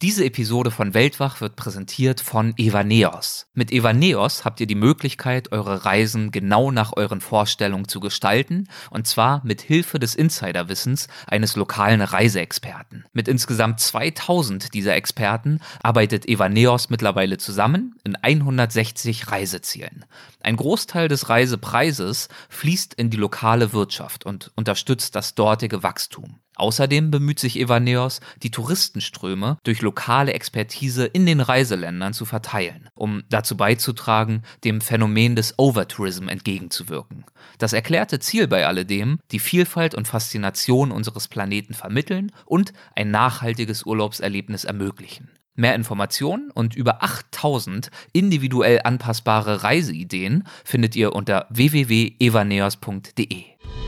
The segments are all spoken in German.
Diese Episode von Weltwach wird präsentiert von Evaneos. Mit Evaneos habt ihr die Möglichkeit, eure Reisen genau nach euren Vorstellungen zu gestalten, und zwar mit Hilfe des Insiderwissens eines lokalen Reiseexperten. Mit insgesamt 2000 dieser Experten arbeitet Evaneos mittlerweile zusammen in 160 Reisezielen. Ein Großteil des Reisepreises fließt in die lokale Wirtschaft und unterstützt das dortige Wachstum. Außerdem bemüht sich Evaneos, die Touristenströme durch lokale Expertise in den Reiseländern zu verteilen, um dazu beizutragen, dem Phänomen des Overtourism entgegenzuwirken. Das erklärte Ziel bei alledem, die Vielfalt und Faszination unseres Planeten vermitteln und ein nachhaltiges Urlaubserlebnis ermöglichen. Mehr Informationen und über 8000 individuell anpassbare Reiseideen findet ihr unter www.evaneos.de.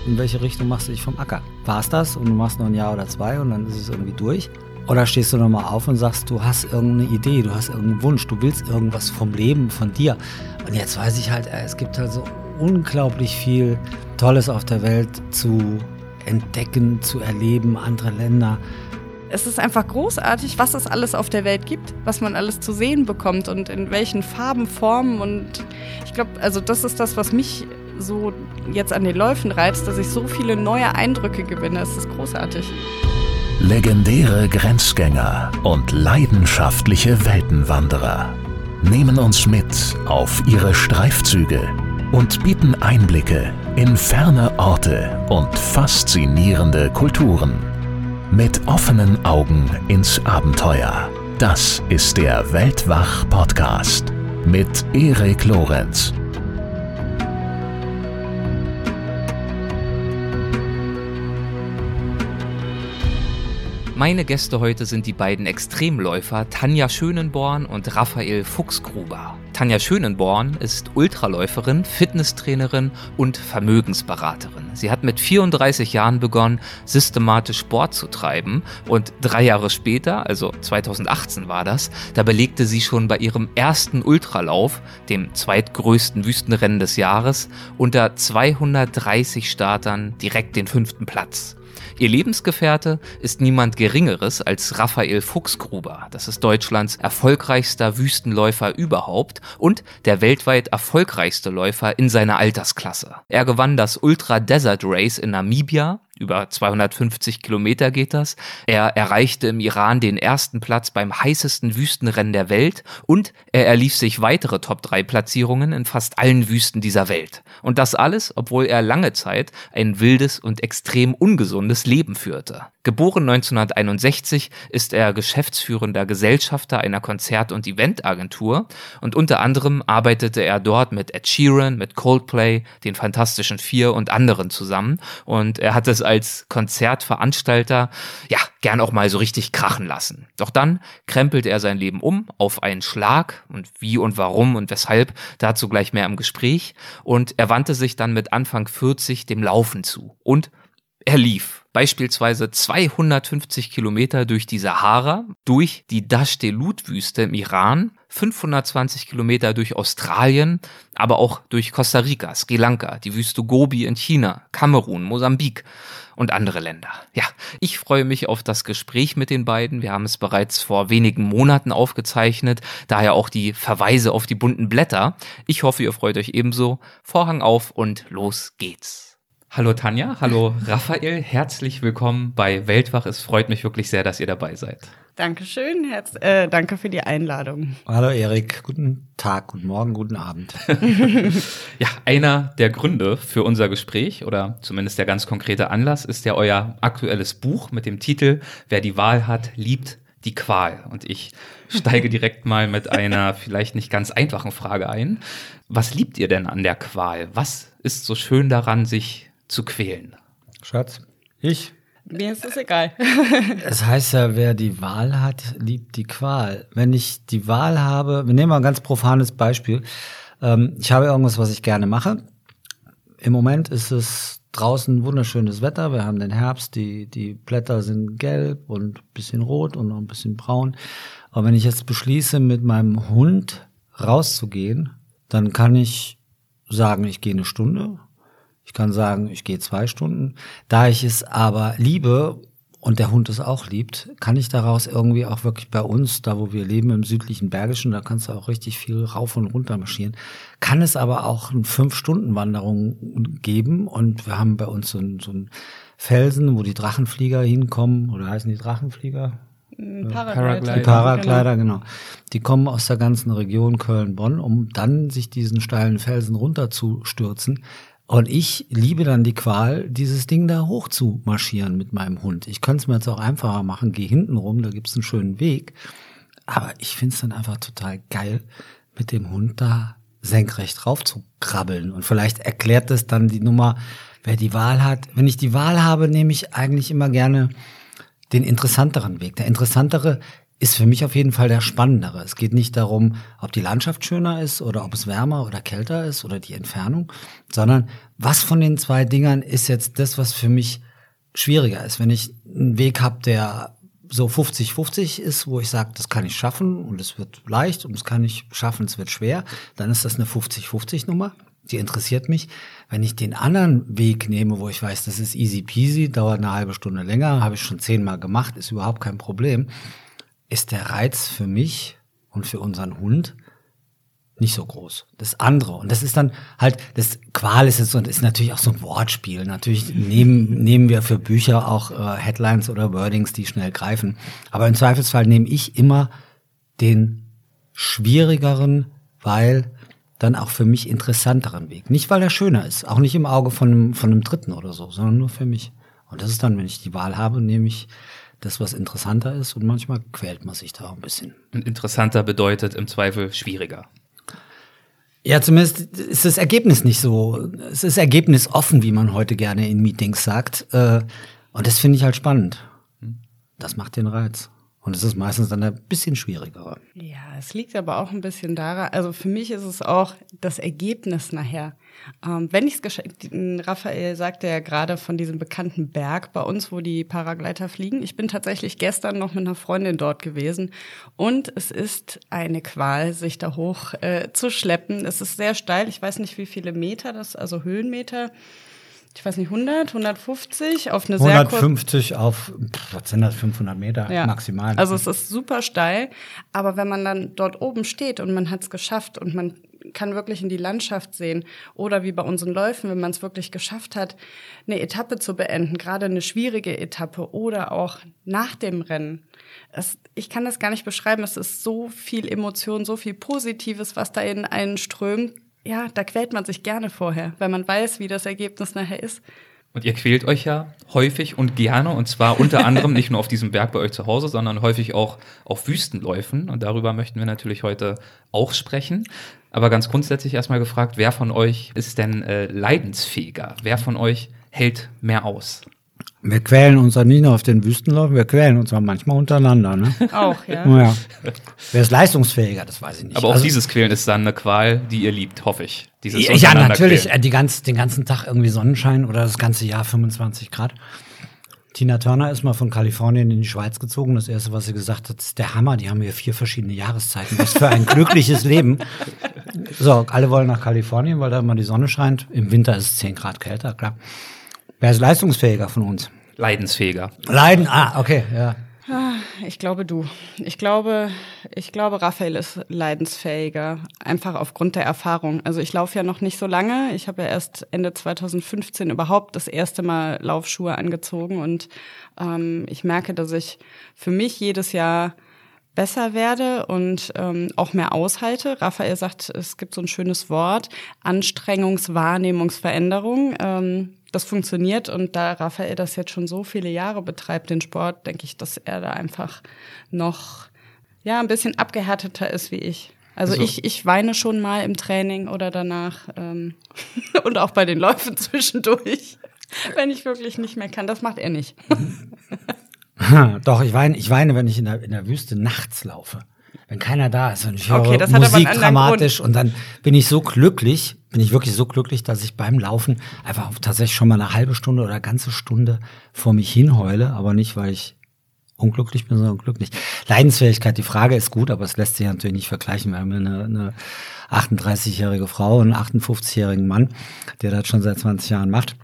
In welche Richtung machst du dich vom Acker? War es das und du machst noch ein Jahr oder zwei und dann ist es irgendwie durch? Oder stehst du nochmal auf und sagst, du hast irgendeine Idee, du hast irgendeinen Wunsch, du willst irgendwas vom Leben, von dir. Und jetzt weiß ich halt, es gibt halt so unglaublich viel Tolles auf der Welt zu entdecken, zu erleben, andere Länder es ist einfach großartig, was es alles auf der Welt gibt, was man alles zu sehen bekommt und in welchen Farben, Formen. Und ich glaube, also das ist das, was mich so jetzt an den Läufen reizt, dass ich so viele neue Eindrücke gewinne. Es ist großartig. Legendäre Grenzgänger und leidenschaftliche Weltenwanderer nehmen uns mit auf ihre Streifzüge und bieten Einblicke in ferne Orte und faszinierende Kulturen. Mit offenen Augen ins Abenteuer. Das ist der Weltwach-Podcast mit Erik Lorenz. Meine Gäste heute sind die beiden Extremläufer Tanja Schönenborn und Raphael Fuchsgruber. Tanja Schönenborn ist Ultraläuferin, Fitnesstrainerin und Vermögensberaterin. Sie hat mit 34 Jahren begonnen, systematisch Sport zu treiben und drei Jahre später, also 2018 war das, da belegte sie schon bei ihrem ersten Ultralauf, dem zweitgrößten Wüstenrennen des Jahres, unter 230 Startern direkt den fünften Platz. Ihr Lebensgefährte ist niemand Geringeres als Raphael Fuchsgruber. Das ist Deutschlands erfolgreichster Wüstenläufer überhaupt und der weltweit erfolgreichste Läufer in seiner Altersklasse. Er gewann das Ultra Desert Race in Namibia über 250 Kilometer geht das. Er erreichte im Iran den ersten Platz beim heißesten Wüstenrennen der Welt und er erlief sich weitere Top-3-Platzierungen in fast allen Wüsten dieser Welt. Und das alles, obwohl er lange Zeit ein wildes und extrem ungesundes Leben führte. Geboren 1961 ist er geschäftsführender Gesellschafter einer Konzert- und Eventagentur und unter anderem arbeitete er dort mit Ed Sheeran, mit Coldplay, den Fantastischen Vier und anderen zusammen und er hat es als Konzertveranstalter ja gern auch mal so richtig krachen lassen. Doch dann krempelte er sein Leben um auf einen Schlag und wie und warum und weshalb dazu gleich mehr im Gespräch und er wandte sich dann mit Anfang 40 dem Laufen zu und er lief beispielsweise 250 Kilometer durch die Sahara, durch die Dasht-e-Lut-Wüste im Iran, 520 Kilometer durch Australien, aber auch durch Costa Rica, Sri Lanka, die Wüste Gobi in China, Kamerun, Mosambik und andere Länder. Ja, ich freue mich auf das Gespräch mit den beiden. Wir haben es bereits vor wenigen Monaten aufgezeichnet, daher auch die Verweise auf die bunten Blätter. Ich hoffe, ihr freut euch ebenso. Vorhang auf und los geht's. Hallo Tanja, hallo Raphael, herzlich willkommen bei Weltwach. Es freut mich wirklich sehr, dass ihr dabei seid. Dankeschön, Herz, äh, danke für die Einladung. Hallo Erik, guten Tag, guten Morgen, guten Abend. ja, einer der Gründe für unser Gespräch oder zumindest der ganz konkrete Anlass ist ja euer aktuelles Buch mit dem Titel Wer die Wahl hat, liebt die Qual. Und ich steige direkt mal mit einer vielleicht nicht ganz einfachen Frage ein. Was liebt ihr denn an der Qual? Was ist so schön daran, sich zu quälen. Schatz, ich. Mir ist es egal. es heißt ja, wer die Wahl hat, liebt die Qual. Wenn ich die Wahl habe, wir nehmen mal ein ganz profanes Beispiel. Ähm, ich habe irgendwas, was ich gerne mache. Im Moment ist es draußen wunderschönes Wetter. Wir haben den Herbst, die, die Blätter sind gelb und ein bisschen rot und noch ein bisschen braun. Aber wenn ich jetzt beschließe, mit meinem Hund rauszugehen, dann kann ich sagen, ich gehe eine Stunde ich kann sagen, ich gehe zwei Stunden. Da ich es aber liebe und der Hund es auch liebt, kann ich daraus irgendwie auch wirklich bei uns, da wo wir leben im südlichen Bergischen, da kannst du auch richtig viel rauf und runter marschieren, kann es aber auch eine Fünf-Stunden-Wanderung geben und wir haben bei uns so ein, so Felsen, wo die Drachenflieger hinkommen, oder heißen die Drachenflieger? Paraglider. Die Paraglider, genau. Die kommen aus der ganzen Region Köln-Bonn, um dann sich diesen steilen Felsen runterzustürzen. Und ich liebe dann die Qual, dieses Ding da hoch zu marschieren mit meinem Hund. Ich könnte es mir jetzt auch einfacher machen, geh hinten rum, da gibt's einen schönen Weg. Aber ich find's dann einfach total geil, mit dem Hund da senkrecht rauf zu krabbeln. Und vielleicht erklärt das dann die Nummer, wer die Wahl hat. Wenn ich die Wahl habe, nehme ich eigentlich immer gerne den interessanteren Weg. Der interessantere ist für mich auf jeden Fall der spannendere. Es geht nicht darum, ob die Landschaft schöner ist oder ob es wärmer oder kälter ist oder die Entfernung, sondern was von den zwei Dingern ist jetzt das, was für mich schwieriger ist. Wenn ich einen Weg habe, der so 50-50 ist, wo ich sage, das kann ich schaffen und es wird leicht und das kann ich schaffen, es wird schwer, dann ist das eine 50-50 Nummer. Die interessiert mich. Wenn ich den anderen Weg nehme, wo ich weiß, das ist easy peasy, dauert eine halbe Stunde länger, habe ich schon zehnmal gemacht, ist überhaupt kein Problem, ist der Reiz für mich und für unseren Hund nicht so groß. Das andere. Und das ist dann halt, das Qual ist jetzt und ist natürlich auch so ein Wortspiel. Natürlich nehmen, nehmen wir für Bücher auch äh, Headlines oder Wordings, die schnell greifen. Aber im Zweifelsfall nehme ich immer den schwierigeren, weil dann auch für mich interessanteren Weg. Nicht, weil er schöner ist, auch nicht im Auge von einem, von einem Dritten oder so, sondern nur für mich. Und das ist dann, wenn ich die Wahl habe, nehme ich das, was interessanter ist und manchmal quält man sich da auch ein bisschen. Und interessanter bedeutet im Zweifel schwieriger. Ja, zumindest ist das Ergebnis nicht so. Es ist ergebnisoffen, wie man heute gerne in Meetings sagt. Äh, und das finde ich halt spannend. Das macht den Reiz. Und es ist meistens dann ein bisschen schwieriger. Ja, es liegt aber auch ein bisschen daran, also für mich ist es auch das Ergebnis nachher. Ähm, wenn ich es Raphael sagte ja gerade von diesem bekannten Berg bei uns, wo die Paragleiter fliegen. Ich bin tatsächlich gestern noch mit einer Freundin dort gewesen und es ist eine Qual, sich da hoch äh, zu schleppen. Es ist sehr steil, ich weiß nicht wie viele Meter das, also Höhenmeter ich weiß nicht, 100, 150 auf eine 150 sehr auf, was sind das, 500 Meter ja. maximal. Also es ist super steil, aber wenn man dann dort oben steht und man hat es geschafft und man kann wirklich in die Landschaft sehen oder wie bei unseren Läufen, wenn man es wirklich geschafft hat, eine Etappe zu beenden, gerade eine schwierige Etappe oder auch nach dem Rennen. Es, ich kann das gar nicht beschreiben, es ist so viel Emotion, so viel Positives, was da in einen strömt ja, da quält man sich gerne vorher, weil man weiß, wie das Ergebnis nachher ist. Und ihr quält euch ja häufig und gerne, und zwar unter anderem nicht nur auf diesem Berg bei euch zu Hause, sondern häufig auch auf Wüstenläufen. Und darüber möchten wir natürlich heute auch sprechen. Aber ganz grundsätzlich erstmal gefragt, wer von euch ist denn äh, leidensfähiger? Wer von euch hält mehr aus? Wir quälen uns ja nicht nur auf den Wüstenläufen, wir quälen uns auch manchmal untereinander. Ne? Auch, ja. ja. Wer ist leistungsfähiger, das weiß ich nicht. Aber auch also, dieses Quälen ist dann eine Qual, die ihr liebt, hoffe ich. Dieses ja, natürlich, äh, die ganz, den ganzen Tag irgendwie Sonnenschein oder das ganze Jahr 25 Grad. Tina Turner ist mal von Kalifornien in die Schweiz gezogen. Das erste, was sie gesagt hat, ist der Hammer. Die haben hier vier verschiedene Jahreszeiten. Was für ein glückliches Leben. So, alle wollen nach Kalifornien, weil da immer die Sonne scheint. Im Winter ist es 10 Grad kälter, klar. Wer ist leistungsfähiger von uns? Leidensfähiger. Leiden, ah, okay, ja. Ah, ich glaube du. Ich glaube, ich glaube, Raphael ist leidensfähiger, einfach aufgrund der Erfahrung. Also ich laufe ja noch nicht so lange. Ich habe ja erst Ende 2015 überhaupt das erste Mal Laufschuhe angezogen und ähm, ich merke, dass ich für mich jedes Jahr besser werde und ähm, auch mehr aushalte. Raphael sagt, es gibt so ein schönes Wort, Anstrengungswahrnehmungsveränderung. Ähm, das funktioniert und da Raphael das jetzt schon so viele Jahre betreibt, den Sport, denke ich, dass er da einfach noch ja ein bisschen abgehärteter ist wie ich. Also, also ich, ich weine schon mal im Training oder danach ähm, und auch bei den Läufen zwischendurch, wenn ich wirklich nicht mehr kann. Das macht er nicht. Doch, ich weine, ich weine, wenn ich in der, in der Wüste nachts laufe wenn keiner da ist und ich höre okay, Musik dramatisch Grund. und dann bin ich so glücklich, bin ich wirklich so glücklich, dass ich beim Laufen einfach tatsächlich schon mal eine halbe Stunde oder eine ganze Stunde vor mich hinheule, aber nicht, weil ich unglücklich bin, sondern glücklich. Leidensfähigkeit, die Frage ist gut, aber es lässt sich natürlich nicht vergleichen. Wir haben eine, eine 38-jährige Frau und einen 58-jährigen Mann, der das schon seit 20 Jahren macht.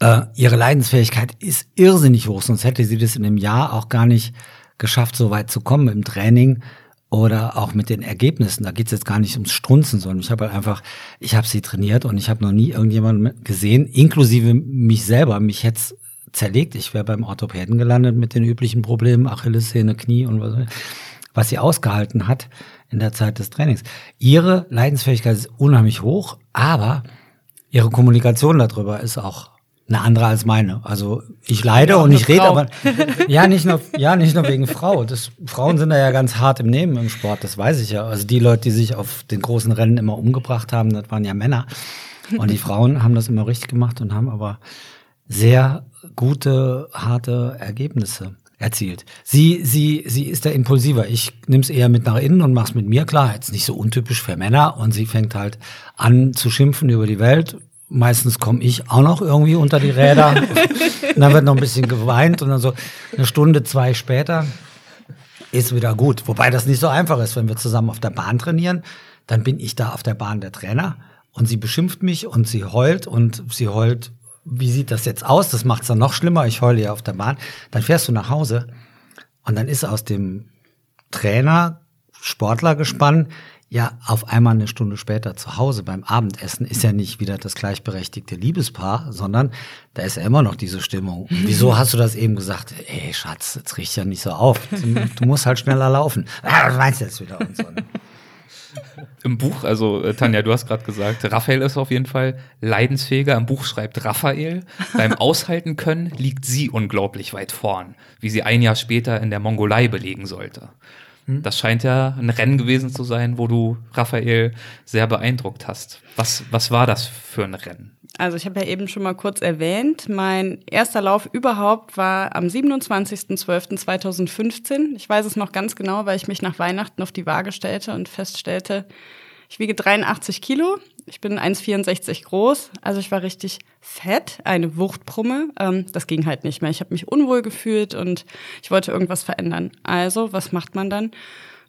Äh, ihre Leidensfähigkeit ist irrsinnig hoch, sonst hätte sie das in einem Jahr auch gar nicht geschafft, so weit zu kommen im Training oder auch mit den Ergebnissen. Da geht's jetzt gar nicht ums Strunzen, sondern ich habe halt einfach, ich habe sie trainiert und ich habe noch nie irgendjemanden gesehen, inklusive mich selber. Mich hätte zerlegt. Ich wäre beim Orthopäden gelandet mit den üblichen Problemen, Achillessehne, Knie und was, was sie ausgehalten hat in der Zeit des Trainings. Ihre Leidensfähigkeit ist unheimlich hoch, aber ihre Kommunikation darüber ist auch eine andere als meine. Also ich leide ja, und ich rede, aber ja nicht nur ja nicht nur wegen Frau. Das, Frauen sind da ja ganz hart im Nehmen im Sport, das weiß ich ja. Also die Leute, die sich auf den großen Rennen immer umgebracht haben, das waren ja Männer. Und die Frauen haben das immer richtig gemacht und haben aber sehr gute, harte Ergebnisse erzielt. Sie, sie, sie ist da impulsiver. Ich nehme es eher mit nach innen und mach's mit mir klar. Jetzt nicht so untypisch für Männer. Und sie fängt halt an zu schimpfen über die Welt Meistens komme ich auch noch irgendwie unter die Räder. und dann wird noch ein bisschen geweint und dann so eine Stunde, zwei später ist wieder gut. Wobei das nicht so einfach ist, wenn wir zusammen auf der Bahn trainieren, dann bin ich da auf der Bahn der Trainer und sie beschimpft mich und sie heult und sie heult, wie sieht das jetzt aus? Das macht es dann noch schlimmer. Ich heule ja auf der Bahn. Dann fährst du nach Hause und dann ist aus dem Trainer Sportler gespannt, ja auf einmal eine Stunde später zu Hause beim Abendessen ist ja nicht wieder das gleichberechtigte Liebespaar, sondern da ist ja immer noch diese Stimmung. Und wieso hast du das eben gesagt? Ey, Schatz, jetzt riecht ja nicht so auf. Du musst halt schneller laufen. Ah, was meinst du jetzt wieder und so. Ne? Im Buch, also äh, Tanja, du hast gerade gesagt, Raphael ist auf jeden Fall leidensfähiger. Im Buch schreibt Raphael, beim Aushalten können liegt sie unglaublich weit vorn, wie sie ein Jahr später in der Mongolei belegen sollte. Hm? Das scheint ja ein Rennen gewesen zu sein, wo du Raphael sehr beeindruckt hast. Was, was war das für ein Rennen? Also ich habe ja eben schon mal kurz erwähnt, mein erster Lauf überhaupt war am 27.12.2015. Ich weiß es noch ganz genau, weil ich mich nach Weihnachten auf die Waage stellte und feststellte, ich wiege 83 Kilo, ich bin 1,64 groß, also ich war richtig fett, eine Wuchtbrumme. Ähm, das ging halt nicht mehr. Ich habe mich unwohl gefühlt und ich wollte irgendwas verändern. Also, was macht man dann?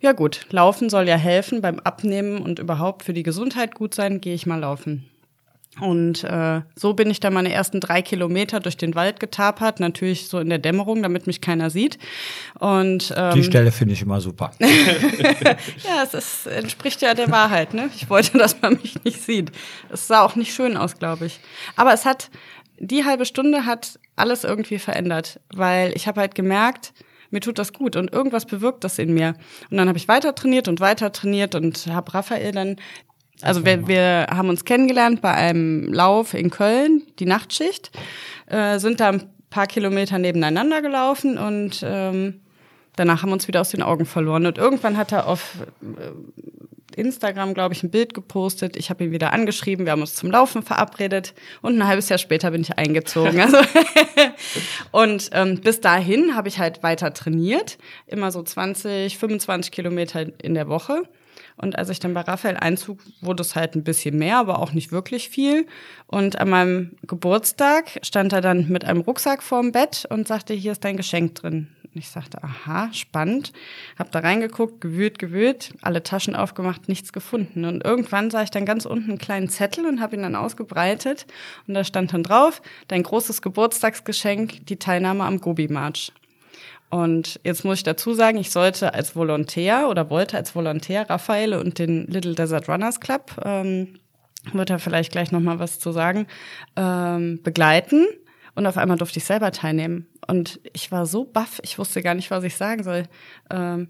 Ja gut, laufen soll ja helfen beim Abnehmen und überhaupt für die Gesundheit gut sein, gehe ich mal laufen. Und äh, so bin ich dann meine ersten drei Kilometer durch den Wald getapert, natürlich so in der Dämmerung, damit mich keiner sieht. Und ähm, die Stelle finde ich immer super. ja, es ist, entspricht ja der Wahrheit. Ne? Ich wollte, dass man mich nicht sieht. Es sah auch nicht schön aus, glaube ich. Aber es hat die halbe Stunde hat alles irgendwie verändert, weil ich habe halt gemerkt, mir tut das gut und irgendwas bewirkt das in mir. Und dann habe ich weiter trainiert und weiter trainiert und habe Raphael dann also wir, wir haben uns kennengelernt bei einem Lauf in Köln, die Nachtschicht, äh, sind da ein paar Kilometer nebeneinander gelaufen und ähm, danach haben wir uns wieder aus den Augen verloren. Und irgendwann hat er auf äh, Instagram, glaube ich, ein Bild gepostet. Ich habe ihn wieder angeschrieben, wir haben uns zum Laufen verabredet und ein halbes Jahr später bin ich eingezogen. Also und ähm, bis dahin habe ich halt weiter trainiert, immer so 20, 25 Kilometer in der Woche. Und als ich dann bei Raphael einzug, wurde es halt ein bisschen mehr, aber auch nicht wirklich viel. Und an meinem Geburtstag stand er dann mit einem Rucksack vorm Bett und sagte, hier ist dein Geschenk drin. Und ich sagte, aha, spannend. Hab da reingeguckt, gewühlt, gewühlt, alle Taschen aufgemacht, nichts gefunden. Und irgendwann sah ich dann ganz unten einen kleinen Zettel und habe ihn dann ausgebreitet. Und da stand dann drauf, dein großes Geburtstagsgeschenk, die Teilnahme am Gobi-March. Und jetzt muss ich dazu sagen, ich sollte als Volontär oder wollte als Volontär Raphael und den Little Desert Runners Club, ähm, wird er vielleicht gleich nochmal was zu sagen, ähm, begleiten. Und auf einmal durfte ich selber teilnehmen. Und ich war so baff, ich wusste gar nicht, was ich sagen soll. Ähm,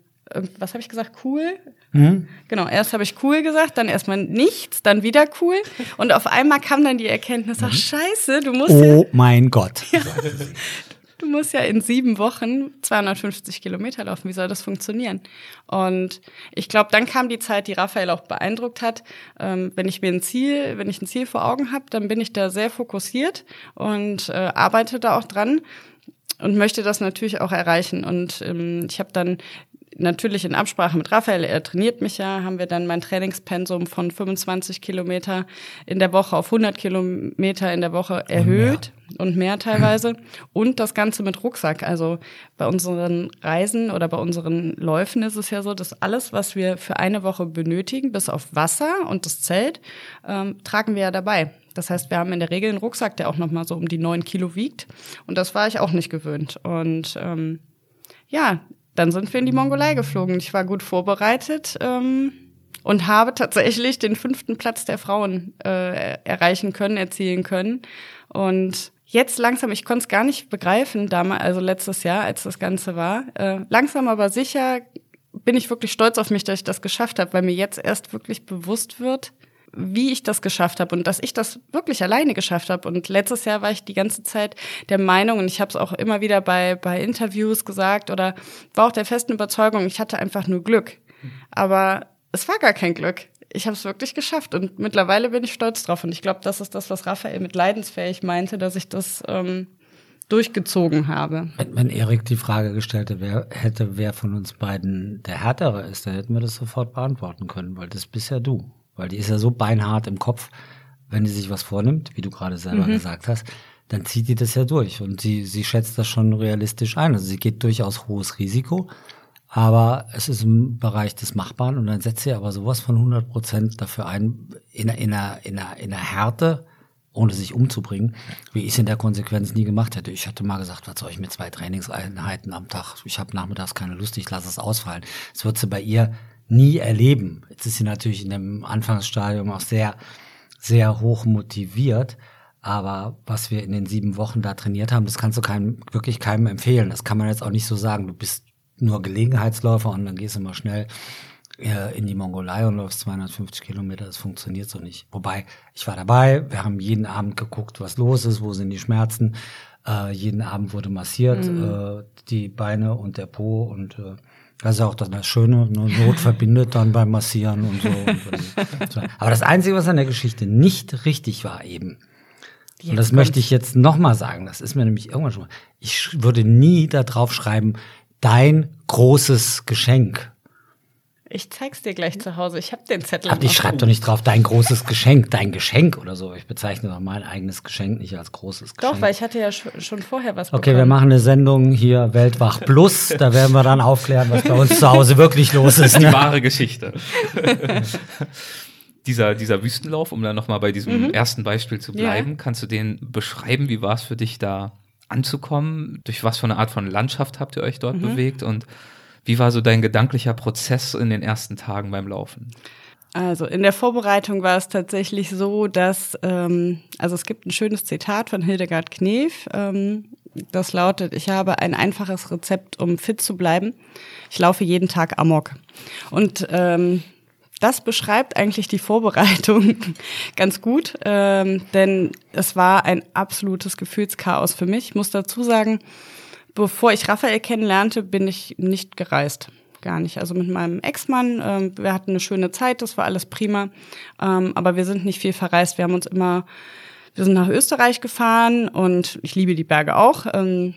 was habe ich gesagt? Cool? Mhm. Genau, erst habe ich cool gesagt, dann erstmal nichts, dann wieder cool. Und auf einmal kam dann die Erkenntnis, ach mhm. scheiße, du musst. Oh ja, mein Gott. Ja, du musst ja in sieben Wochen 250 Kilometer laufen. Wie soll das funktionieren? Und ich glaube, dann kam die Zeit, die Raphael auch beeindruckt hat. Ähm, wenn ich mir ein Ziel, wenn ich ein Ziel vor Augen habe, dann bin ich da sehr fokussiert und äh, arbeite da auch dran und möchte das natürlich auch erreichen. Und ähm, ich habe dann natürlich in Absprache mit Raphael, er trainiert mich ja, haben wir dann mein Trainingspensum von 25 Kilometer in der Woche auf 100 Kilometer in der Woche erhöht und mehr teilweise. Und das Ganze mit Rucksack. Also bei unseren Reisen oder bei unseren Läufen ist es ja so, dass alles, was wir für eine Woche benötigen, bis auf Wasser und das Zelt, ähm, tragen wir ja dabei. Das heißt, wir haben in der Regel einen Rucksack, der auch noch mal so um die neun Kilo wiegt. Und das war ich auch nicht gewöhnt. Und ähm, ja, dann sind wir in die Mongolei geflogen. Ich war gut vorbereitet. Ähm, und habe tatsächlich den fünften Platz der Frauen äh, erreichen können, erzielen können. Und jetzt langsam, ich konnte es gar nicht begreifen, damals, also letztes Jahr, als das Ganze war. Äh, langsam aber sicher bin ich wirklich stolz auf mich, dass ich das geschafft habe, weil mir jetzt erst wirklich bewusst wird, wie ich das geschafft habe und dass ich das wirklich alleine geschafft habe. Und letztes Jahr war ich die ganze Zeit der Meinung, und ich habe es auch immer wieder bei, bei Interviews gesagt oder war auch der festen Überzeugung, ich hatte einfach nur Glück. Aber es war gar kein Glück ich habe es wirklich geschafft und mittlerweile bin ich stolz drauf. Und ich glaube, das ist das, was Raphael mit leidensfähig meinte, dass ich das ähm, durchgezogen habe. Wenn, wenn Erik die Frage gestellt wer, hätte, wer von uns beiden der Härtere ist, dann hätten wir das sofort beantworten können, weil das bist ja du. Weil die ist ja so beinhart im Kopf, wenn die sich was vornimmt, wie du gerade selber mhm. gesagt hast, dann zieht die das ja durch. Und sie, sie schätzt das schon realistisch ein. Also sie geht durchaus hohes Risiko. Aber es ist im Bereich des Machbaren und dann setzt sie aber sowas von 100 Prozent dafür ein, in, in, einer, in, einer, in einer Härte, ohne sich umzubringen, wie ich es in der Konsequenz nie gemacht hätte. Ich hatte mal gesagt, was soll ich mit zwei Trainingseinheiten am Tag? Ich habe nachmittags keine Lust, ich lasse es ausfallen. Das wird sie bei ihr nie erleben. Jetzt ist sie natürlich in dem Anfangsstadium auch sehr, sehr hoch motiviert. Aber was wir in den sieben Wochen da trainiert haben, das kannst du keinem, wirklich keinem empfehlen. Das kann man jetzt auch nicht so sagen. Du bist nur Gelegenheitsläufer und dann gehst du mal schnell äh, in die Mongolei und läufst 250 Kilometer. Das funktioniert so nicht. Wobei, ich war dabei. Wir haben jeden Abend geguckt, was los ist, wo sind die Schmerzen. Äh, jeden Abend wurde massiert, mhm. äh, die Beine und der Po und äh, das ist auch das Schöne, ne? Not verbindet dann beim Massieren und so. Und so. Aber das Einzige, was an der Geschichte nicht richtig war eben, Jetzt und das möchte ich jetzt nochmal sagen, das ist mir nämlich irgendwann schon mal, ich würde nie da drauf schreiben, dein großes Geschenk. Ich zeig's dir gleich zu Hause. Ich habe den Zettel. Aber ich schreibe doch nicht drauf, dein großes Geschenk, dein Geschenk oder so. Ich bezeichne doch mein eigenes Geschenk nicht als großes Geschenk. Doch, weil ich hatte ja schon vorher was Okay, wir machen eine Sendung hier Weltwach Plus. Da werden wir dann aufklären, was bei uns zu Hause wirklich los ist. Ne? Die wahre Geschichte. dieser, dieser Wüstenlauf, um dann nochmal bei diesem mhm. ersten Beispiel zu bleiben, ja. kannst du den beschreiben? Wie war es für dich da anzukommen? Durch was für eine Art von Landschaft habt ihr euch dort mhm. bewegt? Und wie war so dein gedanklicher Prozess in den ersten Tagen beim Laufen? Also in der Vorbereitung war es tatsächlich so, dass, ähm, also es gibt ein schönes Zitat von Hildegard Knef, ähm, das lautet, ich habe ein einfaches Rezept, um fit zu bleiben. Ich laufe jeden Tag Amok. Und ähm, das beschreibt eigentlich die Vorbereitung ganz gut, ähm, denn es war ein absolutes Gefühlschaos für mich. Ich muss dazu sagen, bevor ich Raphael kennenlernte, bin ich nicht gereist. Gar nicht. Also mit meinem Ex-Mann, ähm, wir hatten eine schöne Zeit, das war alles prima, ähm, aber wir sind nicht viel verreist. Wir haben uns immer, wir sind nach Österreich gefahren und ich liebe die Berge auch ähm,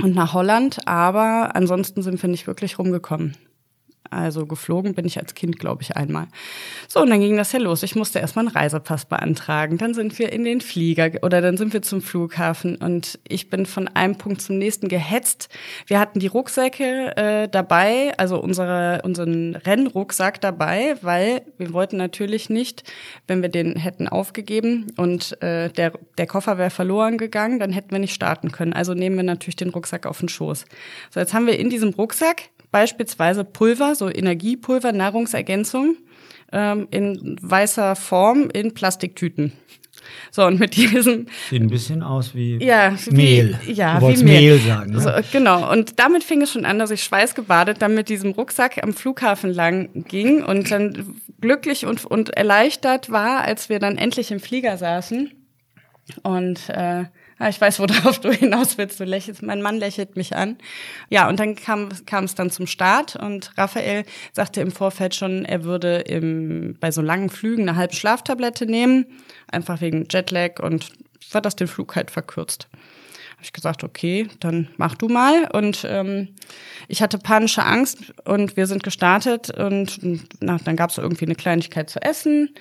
und nach Holland, aber ansonsten sind wir nicht wirklich rumgekommen. Also geflogen bin ich als Kind, glaube ich, einmal. So, und dann ging das ja los. Ich musste erstmal einen Reisepass beantragen. Dann sind wir in den Flieger oder dann sind wir zum Flughafen und ich bin von einem Punkt zum nächsten gehetzt. Wir hatten die Rucksäcke äh, dabei, also unsere, unseren Rennrucksack dabei, weil wir wollten natürlich nicht, wenn wir den hätten aufgegeben und äh, der, der Koffer wäre verloren gegangen, dann hätten wir nicht starten können. Also nehmen wir natürlich den Rucksack auf den Schoß. So, jetzt haben wir in diesem Rucksack beispielsweise Pulver, so Energiepulver, Nahrungsergänzung ähm, in weißer Form in Plastiktüten. So, und mit diesem. Sieht ein bisschen aus wie ja, Mehl. Wie, ja, wie Mehl. Mehl sagen. Ne? So, genau. Und damit fing es schon an, dass ich schweißgebadet dann mit diesem Rucksack am Flughafen lang ging und dann glücklich und, und erleichtert war, als wir dann endlich im Flieger saßen. Und äh, ich weiß, worauf du hinaus willst. Du lächelst, mein Mann lächelt mich an. Ja, und dann kam, kam es dann zum Start und Raphael sagte im Vorfeld schon, er würde im, bei so langen Flügen eine halbe Schlaftablette nehmen, einfach wegen Jetlag und war das den Flug halt verkürzt. Habe ich gesagt, okay, dann mach du mal. Und ähm, ich hatte panische Angst und wir sind gestartet und na, dann gab es irgendwie eine Kleinigkeit zu essen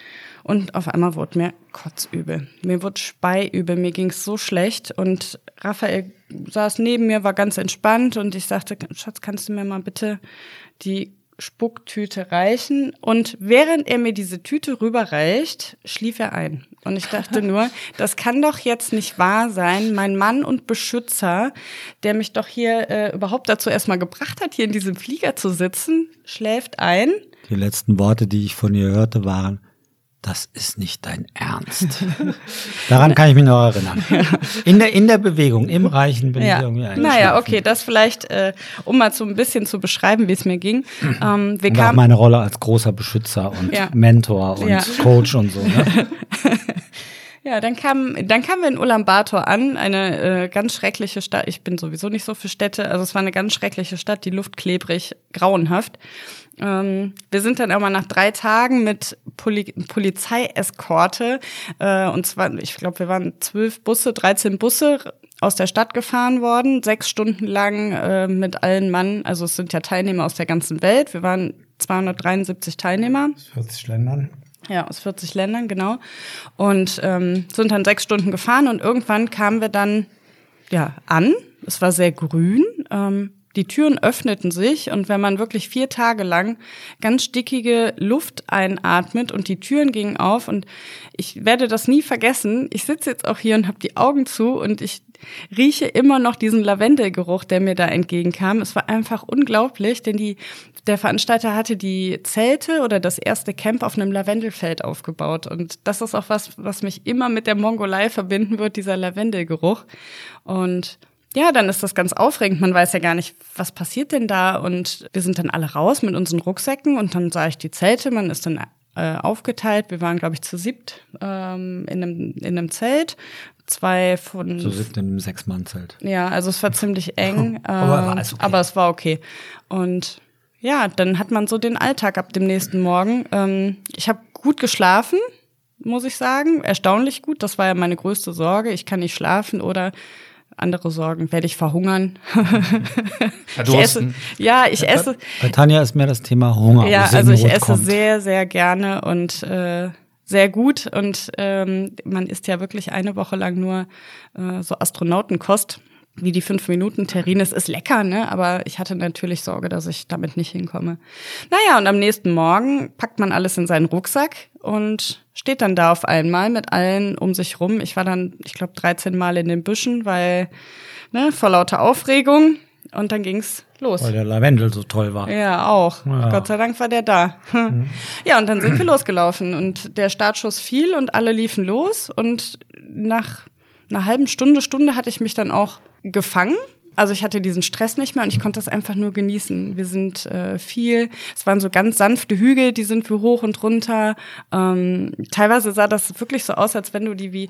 und auf einmal wurde mir kotzübel. Mir wurde speiübel, mir ging es so schlecht und Raphael saß neben mir, war ganz entspannt und ich sagte, Schatz, kannst du mir mal bitte die Spucktüte reichen. Und während er mir diese Tüte rüberreicht, schlief er ein. Und ich dachte nur, das kann doch jetzt nicht wahr sein. Mein Mann und Beschützer, der mich doch hier äh, überhaupt dazu erstmal gebracht hat, hier in diesem Flieger zu sitzen, schläft ein. Die letzten Worte, die ich von ihr hörte, waren, das ist nicht dein Ernst. Daran kann ich mich noch erinnern. In der, in der Bewegung, im Reichen bin ja. ich irgendwie eingeschlafen. Naja, okay, das vielleicht, äh, um mal so ein bisschen zu beschreiben, wie es mir ging. Ähm, wir Und auch kamen, meine Rolle als großer Beschützer und Ja. Mentor und Ja. Coach und so. Ne? ja, dann kam, dann kamen wir in Ulaanbaatar an, eine äh, ganz schreckliche Stadt. Ich bin sowieso nicht so für Städte, also es war eine ganz schreckliche Stadt, die Luft klebrig, grauenhaft. Ähm, wir sind dann aber nach drei Tagen mit Poli Polizeieskorte, äh, und zwar, ich glaube, wir waren zwölf Busse, 13 Busse aus der Stadt gefahren worden, sechs Stunden lang äh, mit allen Mann, also es sind ja Teilnehmer aus der ganzen Welt. Wir waren 273 Teilnehmer. 40 Ländern. Ja, aus 40 Ländern, genau. Und ähm, sind dann sechs Stunden gefahren und irgendwann kamen wir dann ja an. Es war sehr grün. Ähm, die Türen öffneten sich und wenn man wirklich vier Tage lang ganz stickige Luft einatmet und die Türen gingen auf und ich werde das nie vergessen. Ich sitze jetzt auch hier und habe die Augen zu und ich rieche immer noch diesen Lavendelgeruch, der mir da entgegenkam. Es war einfach unglaublich, denn die der Veranstalter hatte die Zelte oder das erste Camp auf einem Lavendelfeld aufgebaut. Und das ist auch was, was mich immer mit der Mongolei verbinden wird, dieser Lavendelgeruch. Und ja, dann ist das ganz aufregend. Man weiß ja gar nicht, was passiert denn da. Und wir sind dann alle raus mit unseren Rucksäcken und dann sah ich die Zelte. Man ist dann äh, aufgeteilt. Wir waren, glaube ich, zu siebt ähm, in, einem, in einem Zelt. Zwei von So sitzt in einem Sechs-Mann-Zelt. ja, also es war ziemlich eng, Aber war ähm, okay. aber es war okay. Und ja, dann hat man so den Alltag ab dem nächsten Morgen. Ähm, ich habe gut geschlafen, muss ich sagen, erstaunlich gut. Das war ja meine größte Sorge. Ich kann nicht schlafen oder andere Sorgen, werde ich verhungern. ich esse, ja, ich esse, Bei Tanja ist mehr das Thema Hunger. ja, also ich esse kommt. sehr, sehr gerne und äh, sehr gut. Und ähm, man isst ja wirklich eine Woche lang nur äh, so Astronautenkost, wie die fünf Minuten Terrine. Es ist lecker, ne? Aber ich hatte natürlich Sorge, dass ich damit nicht hinkomme. Naja, und am nächsten Morgen packt man alles in seinen Rucksack und steht dann da auf einmal mit allen um sich rum. Ich war dann, ich glaube, 13 Mal in den Büschen, weil, ne, vor lauter Aufregung. Und dann ging's los. Weil der Lavendel so toll war. Ja, auch. Ja. Gott sei Dank war der da. Ja, und dann sind wir losgelaufen und der Startschuss fiel und alle liefen los und nach einer halben Stunde, Stunde hatte ich mich dann auch gefangen. Also ich hatte diesen Stress nicht mehr und ich konnte das einfach nur genießen. Wir sind äh, viel, es waren so ganz sanfte Hügel, die sind wir hoch und runter. Ähm, teilweise sah das wirklich so aus, als wenn du die wie